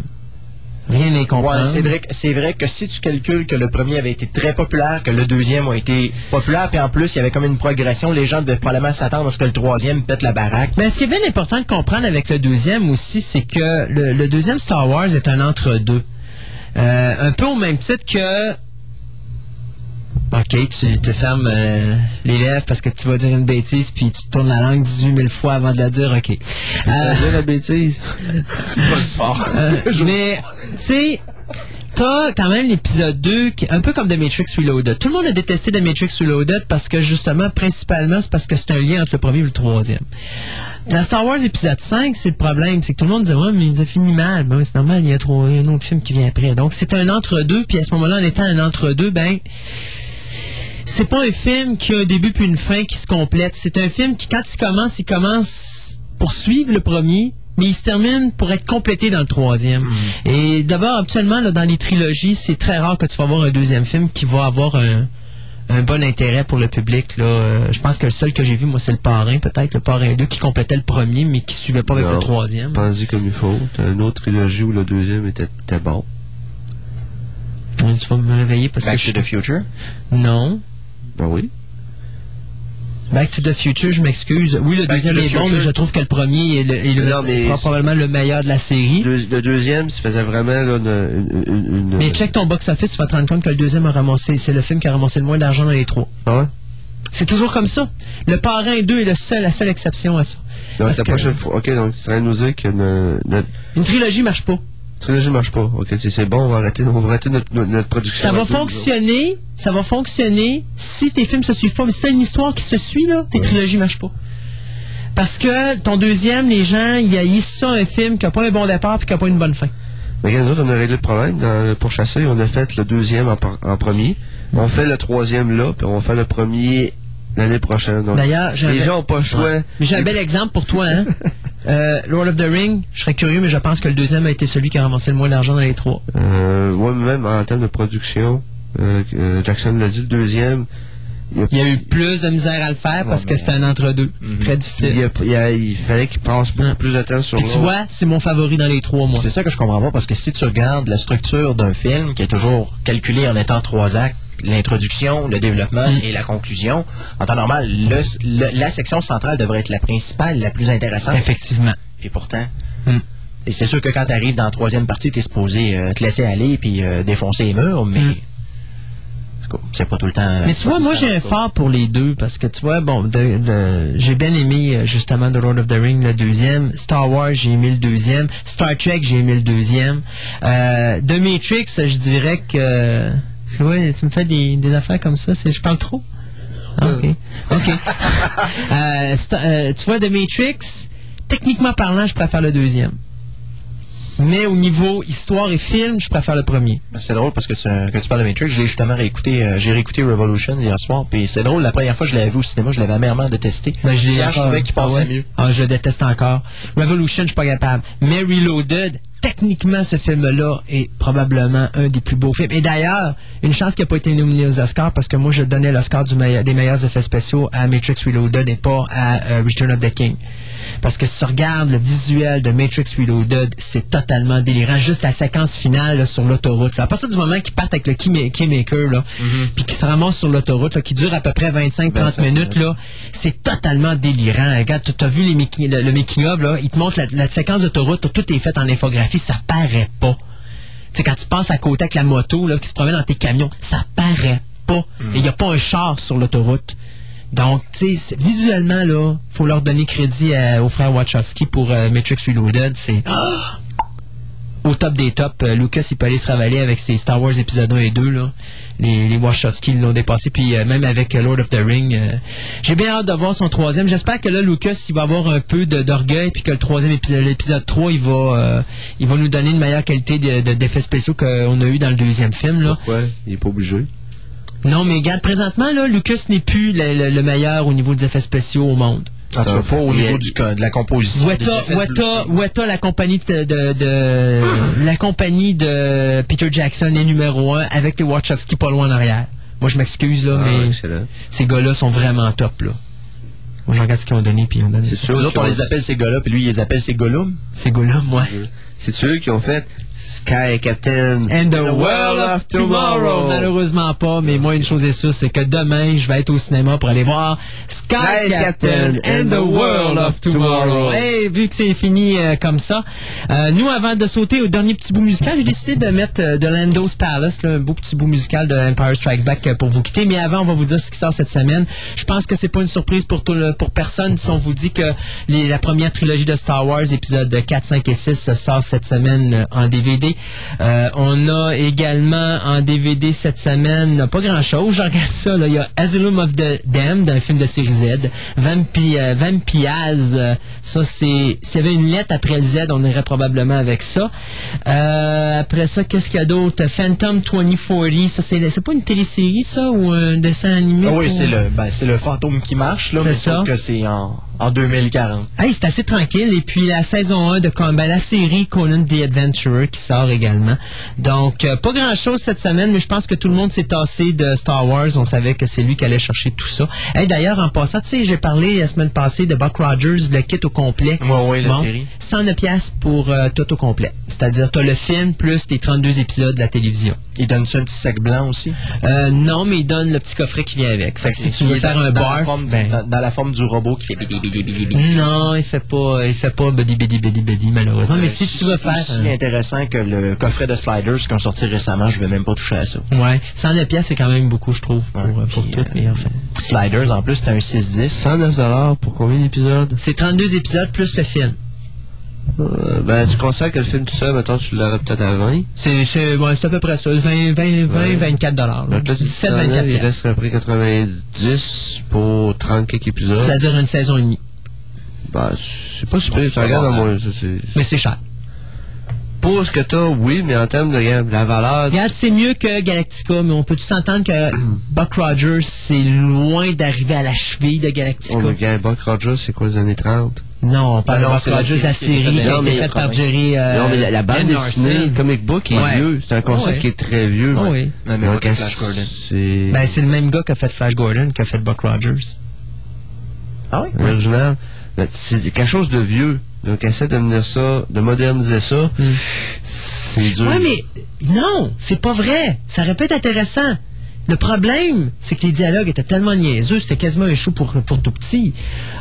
Rien n'est Ouais, comprendre. c'est vrai, que- c'est vrai que si tu calcules que le premier avait été très populaire, que le deuxième a été populaire, puis en plus, il y avait comme une progression, les gens devaient probablement s'attendre à ce que le troisième pète la baraque. Mais ce qui est bien important de comprendre avec le deuxième aussi, c'est que le, le deuxième Star Wars est un entre-deux. Euh, un peu au même titre que... Ok, tu te fermes euh, les lèvres parce que tu vas dire une bêtise, puis tu tournes la langue 18 000 fois avant de la dire, ok. Euh, C'est la bêtise? Pas si fort. Euh, mais, tu sais, t'as quand même l'épisode 2, qui est un peu comme The Matrix Reloaded. Tout le monde a détesté The Matrix Reloaded parce que, justement, principalement, c'est parce que c'est un lien entre le premier et le troisième. Dans Star Wars épisode 5, c'est le problème, c'est que tout le monde disait, ouais, mais il a fini mal. Ben c'est normal, il y a trop, il y a un autre film qui vient après. Donc, c'est un entre-deux, puis à ce moment-là, en étant un entre-deux, ben, c'est pas un film qui a un début puis une fin qui se complète. C'est un film qui, quand il commence, il commence pour suivre le premier, mais il se termine pour être complété dans le troisième. Et d'abord, habituellement, là, dans les trilogies, c'est très rare que tu vas voir un deuxième film qui va avoir un, un bon intérêt pour le public. Là. Euh, je pense que le seul que j'ai vu, moi, c'est le Parrain, peut-être, le Parrain 2, qui complétait le premier, mais qui suivait pas avec Non. le troisième. Pense-y comme il faut. T'as une autre trilogie où le deuxième était, était bon. Tu vas me réveiller parce Back que je... to the Future? Non. Ben oui. Back to the Future, je m'excuse. Oui, le Back deuxième est bon, mais je trouve que le premier est, le, est le- Non, mais- probablement le meilleur de la série. Le, le deuxième, ça faisait vraiment là, une, une, une- une- Mais check ton box-office, tu vas te rendre compte que le deuxième a ramassé, c'est le film qui a ramassé le moins d'argent dans les trois. Ah ouais? C'est toujours comme ça. Le Parrain 2 est le seul, la seule exception à ça. Donc, la que- prochaine fois. Ok, donc tu serais nous dire que no- notre Une trilogie marche pas. Trilogie marche pas. Ok, c'est bon, on va arrêter, on va arrêter notre, production. Ça va fonctionner, ça va fonctionner si tes films se suivent pas. Mais si t'as une histoire qui se suit, là, tes trilogies marchent pas. Parce que ton deuxième, les gens, ils haïssent ça, un film qui a pas un bon départ puis qui a pas une bonne fin. Mais regarde, nous on a réglé le problème. Dans, pour chasser, on a fait le deuxième en, en premier. On fait le troisième là, puis on va faire le premier l'année prochaine. Donc, D'ailleurs, j'ai un les bel- gens n'ont pas le choix. Ouais. Mais j'ai un bel exemple pour toi, hein. Euh, Lord of the Ring, je serais curieux, mais je pense que le deuxième a été celui qui a ramassé le moins d'argent dans les trois. Euh, ouais, même en termes de production, euh, euh, Jackson l'a dit, le deuxième, il, a- Il y a eu plus de misère à le faire parce que c'était un entre-deux. C'est très il, difficile. a- il a- il fallait qu'il passe beaucoup Hein. plus de temps sur Puis tu l'autre. vois, c'est mon favori dans les trois, moi. C'est ça que je comprends pas, parce que si tu regardes la structure d'un film, qui est toujours calculée en étant trois actes, l'introduction, le développement Mm. et la conclusion, en temps normal, le- le- la section centrale devrait être la principale, la plus intéressante. Effectivement. Et pourtant. Mm. Et c'est sûr que quand tu arrives dans la troisième partie, tu es supposé euh, te laisser aller puis euh, défoncer les murs, mais. Mm. C'est pas tout le temps. Mais tu vois, moi j'ai un fort pour les deux parce que tu vois, bon, j'ai bien aimé euh, justement The Lord of the Ring le deuxième, Star Wars j'ai aimé le deuxième, Star Trek j'ai aimé le deuxième, euh, The Matrix je dirais que, parce que ouais, tu me fais des, des affaires comme ça, c'est je parle trop. Ah, ok, ok. Euh, euh, tu vois The Matrix, techniquement parlant, je préfère le deuxième. Mais au niveau histoire et film, je préfère le premier. Ben, C'est drôle parce que tu, que tu parles de Matrix. Je l'ai justement réécouté. euh, J'ai réécouté Revolution hier soir. Puis c'est drôle, la première fois que je l'avais vu au cinéma, je l'avais amèrement détesté. Ben, je Hier, trouvais qu'il Ah passait ouais? mieux. Ah, je le déteste encore. Revolution, je suis pas capable. Mais Reloaded, techniquement, ce film-là est probablement un des plus beaux films. Et d'ailleurs, une chance qu'il n'a pas été nominé aux Oscars parce que moi, je donnais l'Oscar des meilleurs effets spéciaux à Matrix Reloaded et pas à euh, Return of the King. Parce que si tu regardes le visuel de Matrix Reloaded, c'est totalement délirant. Juste la séquence finale là, sur l'autoroute. À partir du moment qu'ils partent avec le key- Keymaker, là, puis qu'ils se ramassent sur l'autoroute, qui dure à peu près 25-30 25 minutes, là, c'est totalement délirant. Regarde, tu as vu les le, le making-of, là, il te montre la, la séquence d'autoroute, tout est fait en infographie, ça paraît pas. Tu sais, quand tu passes à côté avec la moto, là, qui se promène dans tes camions, ça paraît pas. Et il n'y a pas un char sur l'autoroute. Donc, tu visuellement, là, faut leur donner crédit à- aux frères Wachowski pour euh, Matrix Reloaded. C'est au top des tops. Euh, Lucas, il peut aller se ravaler avec ses Star Wars épisodes 1 et 2. Là. Les, les Wachowski l'ont dépassé. Puis euh, même avec euh, Lord of the Ring. euh, J'ai bien hâte de voir son troisième. J'espère que là, Lucas, il va avoir un peu de- d'orgueil. Puis que le troisième épisode, l'épisode 3, il va, euh, il va nous donner une meilleure qualité de- de- d'effets spéciaux qu'on a eu dans le deuxième film. Là. Il est pas obligé. Non, mais regarde, présentement, là, Lucas n'est plus le, le- le meilleur au niveau des effets spéciaux au monde. En tout cas, pas au niveau du, de la composition. des Weta, Weta. Weta, la compagnie de, de- de- la compagnie de Peter Jackson est numéro un avec les Wachowski pas loin en arrière. Moi, je m'excuse là, Ah, mais excellent. ces gars-là sont vraiment top là. Moi, je regarde ce qu'ils ont donné puis ils ont donné C'est sûr. Nous autres, on les appelle ces gars-là, puis lui, il les appelle ces Gollum. Ces gars-là, moi. C'est eux qui ont fait Sky Captain. And the world of tomorrow. Malheureusement pas, mais moi, une chose est sûre, c'est que demain, je vais être au cinéma pour aller voir Sky Sky Captain Captain and the world of tomorrow. Hey, vu que c'est fini euh, comme ça, euh, nous, avant de sauter au dernier petit bout musical, j'ai décidé de mettre euh, de Lando's Palace, là, un beau petit bout musical de Empire Strikes Back euh, pour vous quitter. Mais avant, on va vous dire ce qui sort cette semaine. Je pense que c'est pas une surprise pour tout le- pour personne si on vous dit que les- la première trilogie de Star Wars, épisodes 4, 5 et 6, se sort cette semaine en DVD. Euh, on a également en DVD cette semaine, pas grand chose, je regarde ça, là. il y a Asylum of the Damned, un film de série Z, Vampi, euh, Vampiaz, euh, ça c'est, s'il y avait une lettre après le Z, on irait probablement avec ça. Euh, après ça, qu'est-ce qu'il y a d'autre? Phantom 2040, ça c'est, c'est pas une télésérie ça, ou un dessin animé? Ah oui, c'est le, ben, c'est le fantôme qui marche, là, mais ça. sauf que c'est en, en 2040. Hey, c'est assez tranquille. Et puis la saison 1 de ben, la série Conan the Adventurer qui sort également. Donc, euh, pas grand-chose cette semaine, mais je pense que tout le monde s'est tassé de Star Wars. On savait que c'est lui qui allait chercher tout ça. Hey, D'ailleurs, en passant, tu sais, j'ai parlé la semaine passée de Buck Rogers, le kit au complet. Ouais, ouais, la série. 109 pièces pour euh, tout au complet. C'est-à-dire, tu as le film plus tes 32 épisodes de la télévision. Il donne-tu un petit sac blanc aussi? Euh, non, mais il donne le petit coffret qui vient avec. Fait que si tu veux faire un dans bar, la forme, ben, dans, dans la forme du robot qui fait bidi bidi bidi bidi. non, il fait pas, il fait pas bidi bidi bidi bidi malheureusement. mais Euh, si tu veux c'est faire, aussi euh, intéressant que le coffret de sliders qui ont sorti récemment, je vais même pas toucher à ça. ouais, 109 pièces c'est quand même beaucoup, je trouve, pour, Ouais, pour puis, tout. euh, Mais enfin, Sliders, en plus, c'était un 6-10. 109 pour combien d'épisodes? c'est 32 épisodes plus le film. Euh, ben, tu considères que le film tout seul, mettons, tu l'aurais peut-être à 20. C'est, c'est, ouais, c'est à peu près ça, 20, 20, 20 Ouais. 24 dollars. Donc là, tu dis 17, 109, 24 il reste à peu près 90 pour 30 quelques épisodes. C'est-à-dire une saison et demie. Ben, c'est pas super, ça regarde à mal. moi. ça, c'est- Mais c'est cher. Pour ce que t'as, oui, mais en termes de la valeur, Regarde, c'est mieux que Galactica, mais on peut tous s'entendre que Buck Rogers, c'est loin d'arriver à la cheville de Galactica? on regarde Buck Rogers, c'est quoi les années 30? Non, on parle Ah non, de c'est Buck la série la qui a été série faite qui a dans été les faite par 80. Jerry euh, non, mais la, la bande Ben dessinée, le comic book est Ouais. vieux. C'est un concept Ouais. qui est très vieux. Ah oui. Non, mais Donc, pas Flash Gordon. c'est Ben, c'est le même gars qui a fait Flash Gordon, qui a fait Buck Rogers. Ah oui? l'original. Ben, C'est quelque chose de vieux. Donc, essaie de mener ça, de moderniser ça. Hmm. C'est dur. Ouais, mais non, c'est pas vrai. Ça aurait pu être intéressant. Le problème, c'est que les dialogues étaient tellement niaiseux, c'était quasiment un show pour, pour tout petit.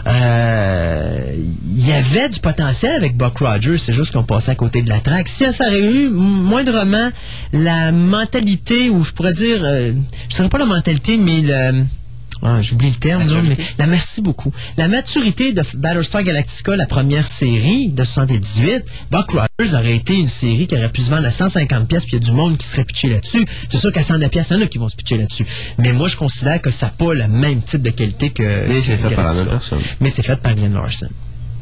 Euh, Il y avait du potentiel avec Buck Rogers, c'est juste qu'on passait à côté de la traque. Si ça aurait eu moindrement la mentalité, ou je pourrais dire, euh, je dirais pas la mentalité, mais le... Ah, j'oublie le terme, mais la merci beaucoup. La maturité de Battlestar Galactica, la première série de 78, Buck Rogers aurait été une série qui aurait pu se vendre à 150 pièces, puis il y a du monde qui serait pitché là-dessus. C'est sûr qu'à 100 pièces, il y en a qui vont se pitcher là-dessus. Mais moi, je considère que ça n'a pas le même type de qualité que Mais c'est fait par la Galactica. même personne. Mais c'est fait par Glenn Larson.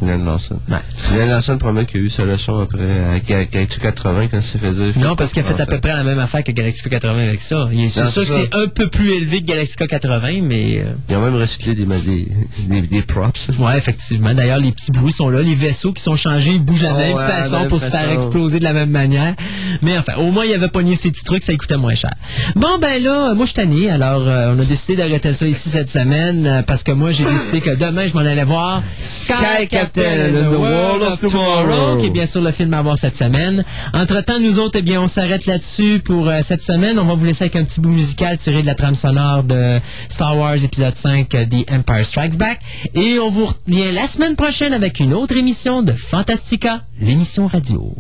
Glenn Larson. Ouais. Glenn Larson promet qu'il y a eu sa leçon après avec Galaxy 80 quand il s'est fait dire. Non, parce qu'il a fait à peu près la même affaire que Galaxy 80 avec ça. Il est- sûr que c'est un peu plus élevé que Galaxy 80, mais... euh, Ils ont même recyclé des, des, des, des props. Ouais, effectivement. D'ailleurs, les petits bruits sont là. Les vaisseaux qui sont changés, ils bougent de la Oh, même ouais, façon même pour se faire exploser de la même manière. Mais enfin, au moins, il avait pogné ces petits trucs, ça coûtait moins cher. Bon, ben là, moi, je suis tanné. Alors, euh, on a décidé d'arrêter ça ici cette semaine euh, parce que moi, j'ai décidé que demain, je m'en allais voir Sky And the World of Tomorrow. qui est bien sûr le film à voir cette semaine. Entre-temps, nous autres, eh bien, on s'arrête là-dessus pour euh, cette semaine. On va vous laisser avec un petit bout musical tiré de la trame sonore de Star Wars épisode 5, euh, The Empire Strikes Back. Et on vous revient la semaine prochaine avec une autre émission de Fantastica, l'émission radio.